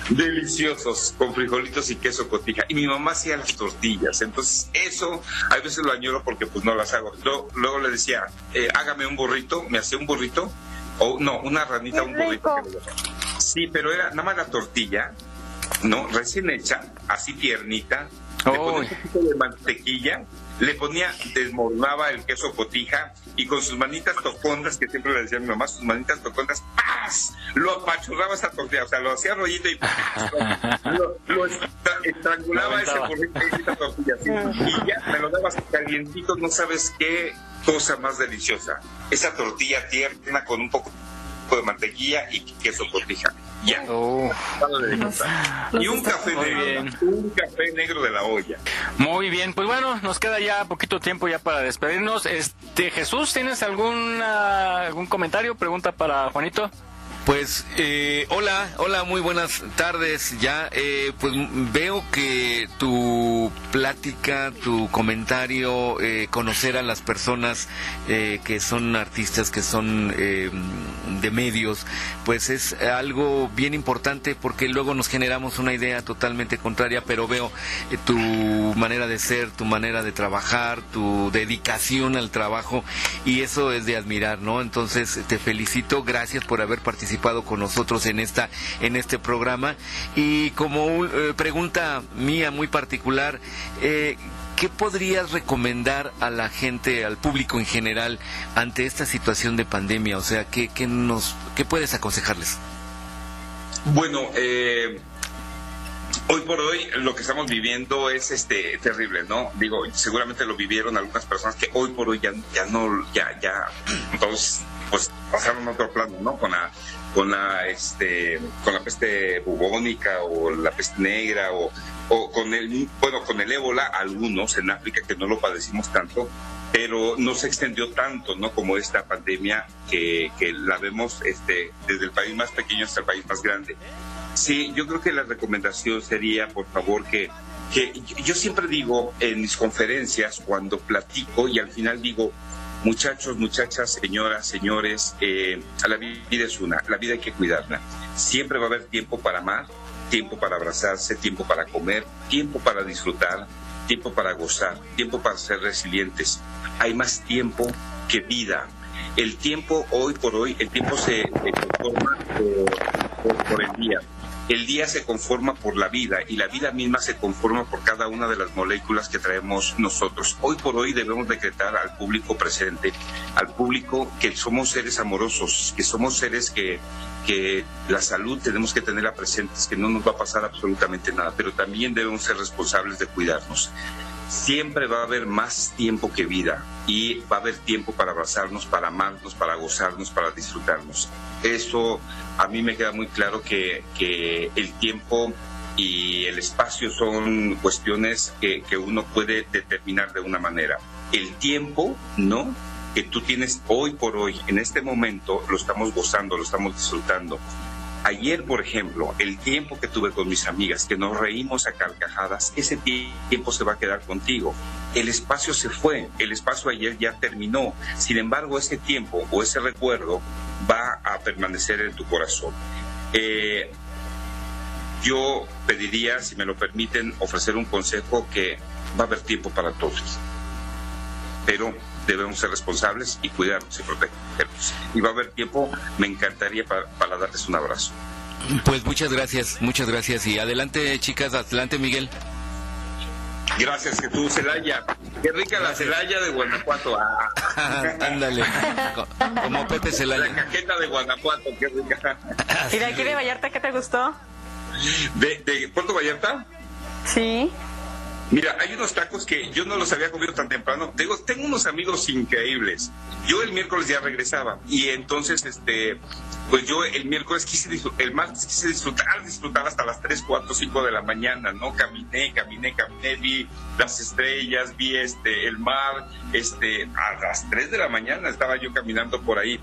deliciosos con frijolitos y queso cotija. Y mi mamá hacía las tortillas. Entonces eso a veces lo añoro porque pues no las hago. Luego, luego le decía eh, hágame un burrito me hacía un burrito o no una ranita un burrito Sí, pero era nada más la tortilla, ¿no? Recién hecha, así tiernita. Le ponía un poquito de mantequilla, le ponía, desmoronaba el queso cotija y con sus manitas tocondas, que siempre le decía a mi mamá, sus manitas tocondas, ¡paz! Lo apachurraba esa tortilla, o sea, lo hacía rollito y ¡paz! *laughs* Lo, lo estrangulaba ese burrito, esa tortilla, así, y ya me lo dabas calientito, no sabes qué cosa más deliciosa. Esa tortilla tierna con un poco de mantequilla y queso cotija. Ya. Oh. Y un café negro, un café negro de la olla. Muy bien, pues bueno, nos queda ya poquito tiempo ya para despedirnos. Este Jesús, ¿tienes alguna algún comentario, pregunta para Juanito? Pues eh, hola, hola, muy buenas tardes. Ya, eh, pues veo que tu plática, tu comentario, eh, conocer a las personas eh, que son artistas, que son eh, de medios, pues es algo bien importante porque luego nos generamos una idea totalmente contraria, pero veo eh, tu manera de ser, tu manera de trabajar, tu dedicación al trabajo y eso es de admirar, ¿no? Entonces te felicito, gracias por haber participado con nosotros en esta en este programa y como un, eh, pregunta mía muy particular eh, ¿Qué podrías recomendar a la gente, al público en general, ante esta situación de pandemia? O sea, ¿qué, qué nos, qué puedes aconsejarles? Bueno, eh, hoy por hoy lo que estamos viviendo es este terrible, ¿no? Digo, seguramente lo vivieron algunas personas que hoy por hoy ya, ya no, ya, ya, todos pues pasaron a otro plano, ¿no? Con la, con la, este, con la peste bubónica o la peste negra o, o con el, bueno, con el ébola, algunos en África que no lo padecimos tanto, pero no se extendió tanto, ¿no? Como esta pandemia que, que la vemos este, desde el país más pequeño hasta el país más grande. Sí, yo creo que la recomendación sería, por favor, que, que yo siempre digo en mis conferencias, cuando platico y al final digo, muchachos, muchachas, señoras, señores, eh, la vida es una, la vida hay que cuidarla. Siempre va a haber tiempo para amar, tiempo para abrazarse, tiempo para comer, tiempo para disfrutar, tiempo para gozar, tiempo para ser resilientes. Hay más tiempo que vida. El tiempo, hoy por hoy, el tiempo se, se por, el día. El día se conforma por la vida y la vida misma se conforma por cada una de las moléculas que traemos nosotros. Hoy por hoy debemos decretar al público presente, al público que somos seres amorosos, que somos seres que, que la salud tenemos que tenerla presente, que no nos va a pasar absolutamente nada, pero también debemos ser responsables de cuidarnos siempre va a haber más tiempo que vida y va a haber tiempo para abrazarnos, para amarnos, para gozarnos, para disfrutarnos. Eso a mí me queda muy claro que, que el tiempo y el espacio son cuestiones que, que uno puede determinar de una manera. El tiempo, ¿no? que tú tienes hoy por hoy, en este momento, lo estamos gozando, lo estamos disfrutando. Ayer, por ejemplo, el tiempo que tuve con mis amigas, que nos reímos a carcajadas, ese tiempo se va a quedar contigo. El espacio se fue, el espacio ayer ya terminó. Sin embargo, ese tiempo o ese recuerdo va a permanecer en tu corazón. Eh, yo pediría, si me lo permiten, ofrecer un consejo que va a haber tiempo para todos. Pero debemos ser responsables y cuidarnos y protegernos. Y va a haber tiempo, me encantaría para, para darles un abrazo. Pues muchas gracias, muchas gracias. Y adelante, chicas, adelante, Miguel. Gracias, Jesús Celaya. Qué rica la Celaya de Guanajuato. Ah. *laughs* Ándale, co- como Pepe Celaya. La cajeta de Guanajuato, qué rica. ¿Y de aquí de Vallarta qué te gustó? ¿De, de Puerto Vallarta? Sí. Mira, hay unos tacos que yo no los había comido tan temprano. Tengo, tengo unos amigos increíbles. Yo el miércoles ya regresaba y entonces, este, pues yo el miércoles quise disfrutar, el martes quise disfrutar, disfrutar hasta las 3, 4, 5 de la mañana, ¿no? Caminé, caminé, caminé, vi las estrellas, vi este, el mar, este, a las 3 de la mañana estaba yo caminando por ahí.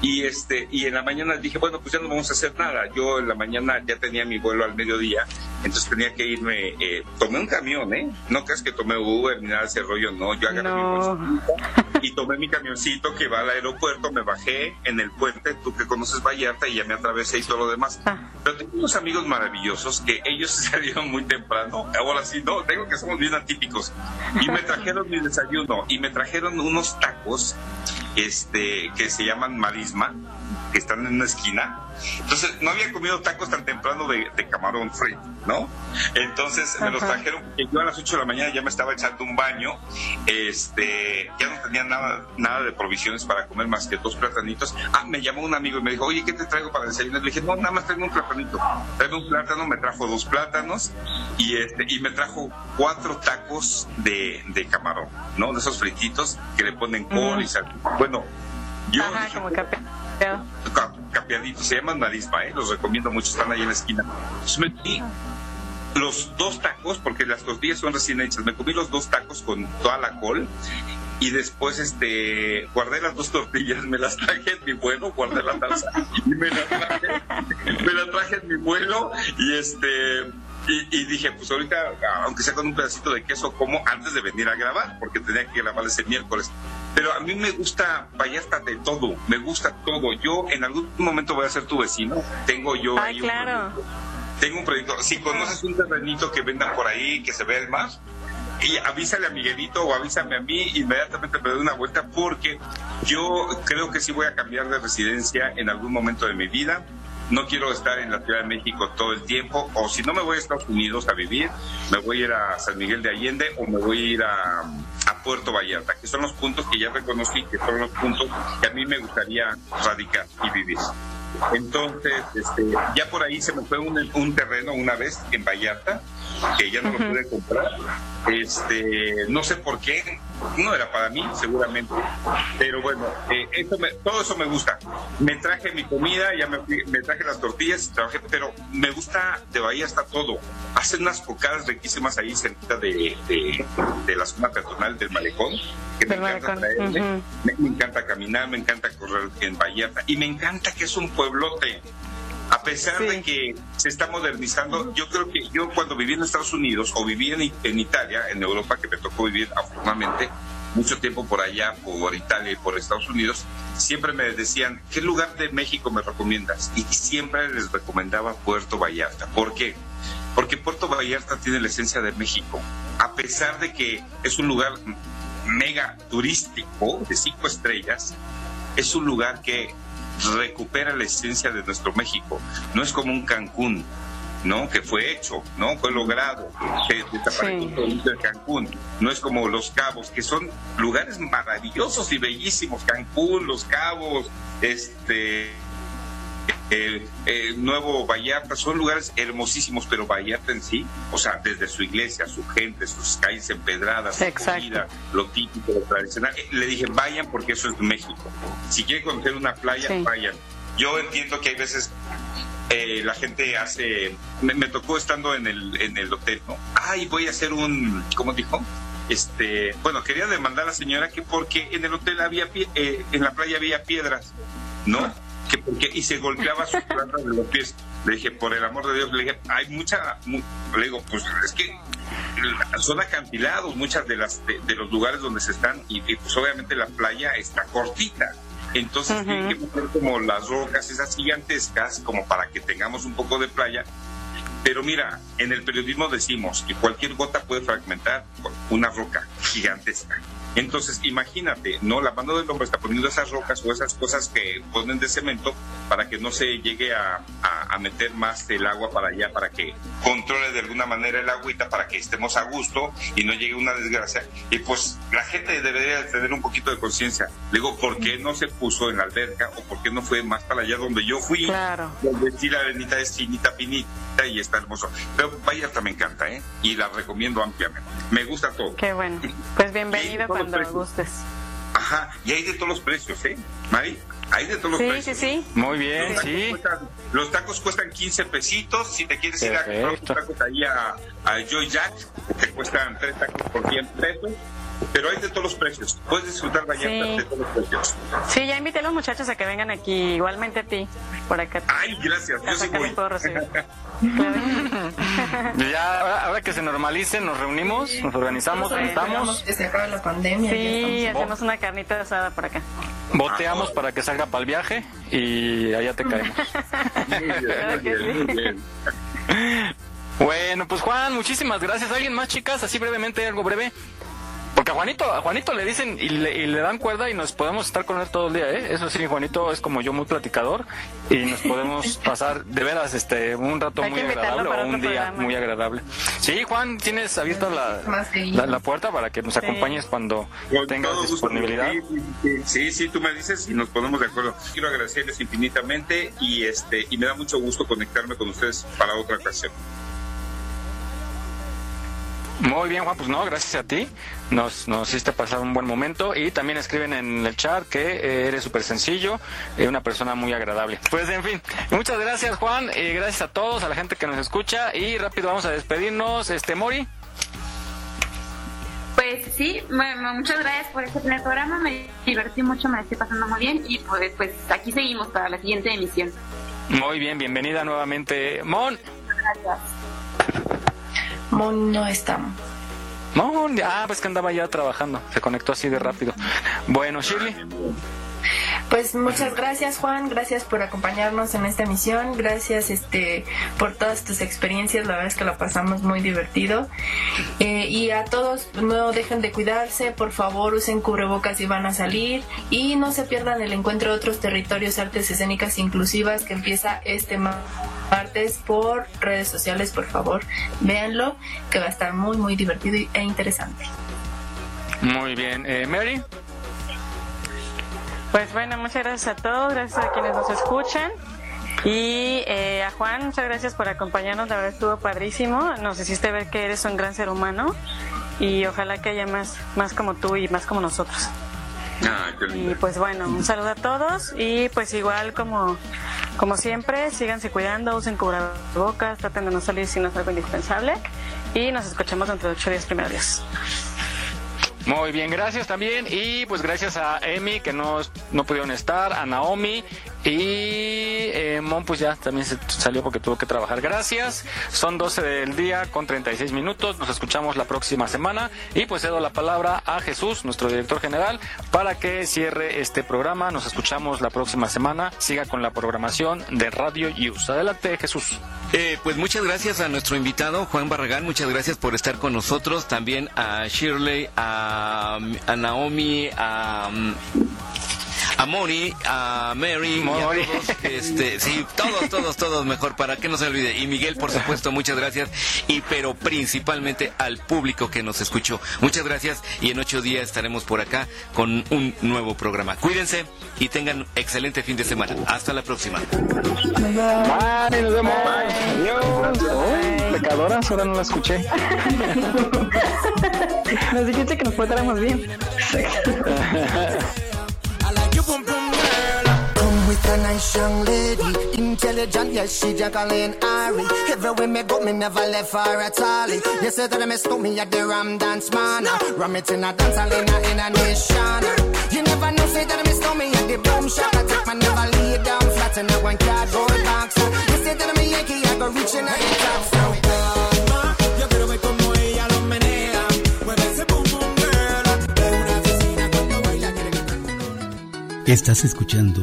Y este, y en la mañana dije, bueno, pues ya no vamos a hacer nada. Yo en la mañana ya tenía mi vuelo al mediodía, entonces tenía que irme, eh, tomé un camión, ¿eh? No creas que tomé Uber ni nada de ese rollo, no, yo agarré mi bolsita y tomé mi camioncito que va al aeropuerto, me bajé en el puente, tú que conoces Vallarta, y ya me atravesé y todo lo demás. Pero tengo unos amigos maravillosos que ellos *laughs* salieron muy temprano, ahora sí, no, tengo que somos bien atípicos, y me *laughs* trajeron mi desayuno, y me trajeron unos tacos este, que se llaman marisma, que están en una esquina. Entonces, no había comido tacos tan temprano de, de camarón frito, ¿no? Entonces, me los trajeron, porque yo a las 8 de la mañana ya me estaba echando un baño, este, ya no tenía nada, nada de provisiones para comer más que dos platanitos. Ah, me llamó un amigo y me dijo, oye, ¿qué te traigo para desayunar? Le dije, no, nada más traigo un platanito. Traigo un plátano, me trajo dos plátanos y este, y me trajo cuatro tacos de, de camarón, ¿no? De esos frititos que le ponen col y sal. Bueno, yo Ajá, dije, como capeado. Ca- capeaditos, se llaman marisma, ¿eh? los recomiendo mucho, están ahí en la esquina. Entonces me comí los dos tacos, porque las tortillas son recién hechas, me comí los dos tacos con toda la col y después este guardé las dos tortillas, me las traje en mi vuelo, guardé la salsa y me las traje, me las traje en mi vuelo y este y, y dije, pues ahorita, aunque sea con un pedacito de queso, como antes de venir a grabar, porque tenía que grabar ese miércoles. Pero a mí me gusta Vallarta de todo, me gusta todo. Yo en algún momento voy a ser tu vecino. Tengo yo Ay, ahí un claro. tengo un proyecto. Si conoces un terrenito que vendan por ahí, que se vea el mar, y avísale a Miguelito o avísame a mí, inmediatamente me doy una vuelta porque yo creo que sí voy a cambiar de residencia en algún momento de mi vida. No quiero estar en la Ciudad de México todo el tiempo, o si no me voy a Estados Unidos a vivir, me voy a ir a San Miguel de Allende o me voy a ir a, Puerto Vallarta, que son los puntos que ya reconocí, que son los puntos que a mí me gustaría radicar y vivir. Entonces, este, ya por ahí se me fue un, un terreno una vez en Vallarta, que ya no lo pude comprar. Este, no sé por qué, no era para mí, seguramente. Pero bueno, eh, eso me- todo eso me gusta. Me traje mi comida, ya me, me traje las tortillas, trabajé, pero me gusta de Bahía está todo. Hacen unas cocadas riquísimas ahí cerquita de, de, de la zona peatonal del malecón, que me encanta traerle. ujú. Me, me encanta caminar, me encanta correr en Vallarta y me encanta que es un pueblote. A pesar de que se está modernizando, yo creo que yo cuando viví en Estados Unidos o viví en, en Italia, en Europa, que me tocó vivir afortunadamente mucho tiempo por allá, por Italia y por Estados Unidos, siempre me decían, ¿qué lugar de México me recomiendas? Y siempre les recomendaba Puerto Vallarta. ¿Por qué? Porque Puerto Vallarta tiene la esencia de México. A pesar de que es un lugar mega turístico de cinco estrellas, es un lugar que recupera la esencia de nuestro México. No es como un Cancún, ¿no? Que fue hecho, ¿no? Fue logrado, que desapareció de Cancún. No es como Los Cabos, que son lugares maravillosos y bellísimos. Cancún, Los Cabos, este el, el Nuevo Vallarta, son lugares hermosísimos, pero Vallarta en sí, o sea, desde su iglesia, su gente, sus calles empedradas, su comida, lo típico, lo tradicional. Eh, Le dije, vayan porque eso es México. Si quieren conocer una playa, Sí. vayan. Yo entiendo que hay veces eh, la gente hace, me, me tocó estando en el, en el hotel, ¿no? Ay, voy a hacer un, ¿cómo dijo? Este, bueno, quería demandar a la señora que porque en el hotel había, pie- eh, en la playa había piedras, ¿no? Que porque, y se golpeaba sus *laughs* plantas de los pies. Le dije, por el amor de Dios, le dije, hay mucha, mu- le digo, pues es que son acantilados muchas de las de, de los lugares donde se están y, y, pues obviamente la playa está cortita entonces tienen que poner como las rocas esas gigantescas como para que tengamos un poco de playa pero mira en el periodismo decimos que cualquier gota puede fragmentar una roca gigantesca. Entonces imagínate no la mano del hombre está poniendo esas rocas o esas cosas que ponen de cemento para que no se llegue a, a- a meter más el agua para allá para que controle de alguna manera el agüita para que estemos a gusto y no llegue una desgracia. Y pues la gente debería de tener un poquito de conciencia. Digo ¿por qué no se puso en la alberca o por qué no fue más para allá donde yo fui Claro. donde sí la arenita es finita finita y está hermoso pero Vallarta me encanta ¿eh? y la recomiendo ampliamente me gusta todo Qué bueno. Pues bienvenido cuando gustes. Ajá, y hay de todos los precios, ¿eh? Mari, hay de todos los Sí, precios. sí, sí. Muy bien, Los tacos sí. cuestan- los tacos cuestan 15 pesitos. Si te quieres ir a comprar tacos ahí a, a Joy Jack, te cuestan tres tacos por 100 pesos. Pero hay de todos los precios. Puedes disfrutar Vallarta Sí. de todos los precios. Sí, ya invité a los muchachos a que vengan aquí, igualmente a ti, por acá. Ay, gracias, yo sí Acá voy. puedo recibir. *laughs* Ya, ahora, ahora que se normalice, nos reunimos, nos organizamos, juntamos, Que se la pandemia. Sí, ya estamos. hacemos una carnita asada por acá. boteamos para que salga para el viaje y allá te caemos. *laughs* Bueno, pues Juan, muchísimas gracias. ¿Alguien más, chicas? Así brevemente, algo breve. Porque a Juanito, a Juanito le dicen y le, y le dan cuerda y nos podemos estar con él todo el día, ¿eh? Eso sí, Juanito es como yo muy platicador y nos podemos *laughs* pasar de veras este un rato Hay muy agradable o un día programa. muy agradable. Sí, Juan, tienes abierta la, la, la puerta para que nos Sí. acompañes cuando Con tengas disponibilidad. Sí, sí, sí, sí, sí, tú me dices y nos ponemos de acuerdo. Quiero agradecerles infinitamente y este y me da mucho gusto conectarme con ustedes para otra ocasión. Muy bien, Juan, pues no, gracias a ti. Nos, nos hiciste pasar un buen momento y también escriben en el chat que eh, eres súper sencillo y una persona muy agradable. Pues en fin, muchas gracias, Juan, y gracias a todos, a la gente que nos escucha y rápido vamos a despedirnos. Este, Mori. Pues sí, bueno, muchas gracias por este primer programa, me divertí mucho, me estoy pasando muy bien y pues, pues aquí seguimos para la siguiente emisión. Muy bien, bienvenida nuevamente. Mon. Gracias. No está. Mon, ah, pues que andaba ya trabajando, se conectó así de rápido. Bueno, Shirley. Pues muchas gracias Juan, gracias por acompañarnos en esta emisión, gracias este por todas tus experiencias, la verdad es que la pasamos muy divertido. Eh, y a todos no dejen de cuidarse, por favor usen cubrebocas si van a salir y no se pierdan el encuentro de otros territorios artes escénicas inclusivas que empieza este ma- martes por redes sociales, por favor véanlo, que va a estar muy muy divertido e interesante. Muy bien. Eh, Mary. Pues bueno, muchas gracias a todos, gracias a quienes nos escuchan. Y eh, a Juan, muchas gracias por acompañarnos, la verdad estuvo padrísimo. Nos hiciste ver que eres un gran ser humano y ojalá que haya más, más como tú y más como nosotros. Ah, qué lindo. Y pues bueno, un saludo a todos y pues igual como, como siempre, síganse cuidando, usen cubrebocas, traten de no salir si no es algo indispensable y nos escuchamos dentro de ocho días primero Dios. Muy bien, gracias también. Y pues gracias a Emi que no, no pudieron estar, a Naomi y eh, Mon pues ya también se salió porque tuvo que trabajar. Gracias. Son 12 del día con 36 minutos. Nos escuchamos la próxima semana. Y pues cedo la palabra a Jesús, nuestro director general, para que cierre este programa. Nos escuchamos la próxima semana. Siga con la programación de Radio Use. Adelante, Jesús. Eh, pues muchas gracias a nuestro invitado Juan Barragán, muchas gracias por estar con nosotros, también a Shirley, a, a Naomi, a, a Moni, a Mary, y a todos, este, sí, todos, todos, todos mejor, para que no se olvide. Y Miguel, por supuesto, muchas gracias. Y pero principalmente al público que nos escuchó. Muchas gracias y en ocho días estaremos por acá con un nuevo programa. Cuídense y tengan excelente fin de semana. Hasta la próxima. Bye, nos vemos. Adiós. Pecadoras, ahora no la escuché. *laughs* Nos dijiste que nos portáramos bien. With *laughs* a nice young lady, intelligent, yes, she Jacqueline Ari. Everywhere me go, me never left her at all. You say that me stop me at the Ram Dance Man. Ram it in a dance hall in a, in a nation. You never know, say that me stop me at the boom shop. I take my never lay down flat in a one cardboard box. You say that me Yankee, I go reaching out the top. So, calma, yo quiero ver como ella lo menea. Mueve ese boom boom girl. De una oficina cuando baila quiere que Estás escuchando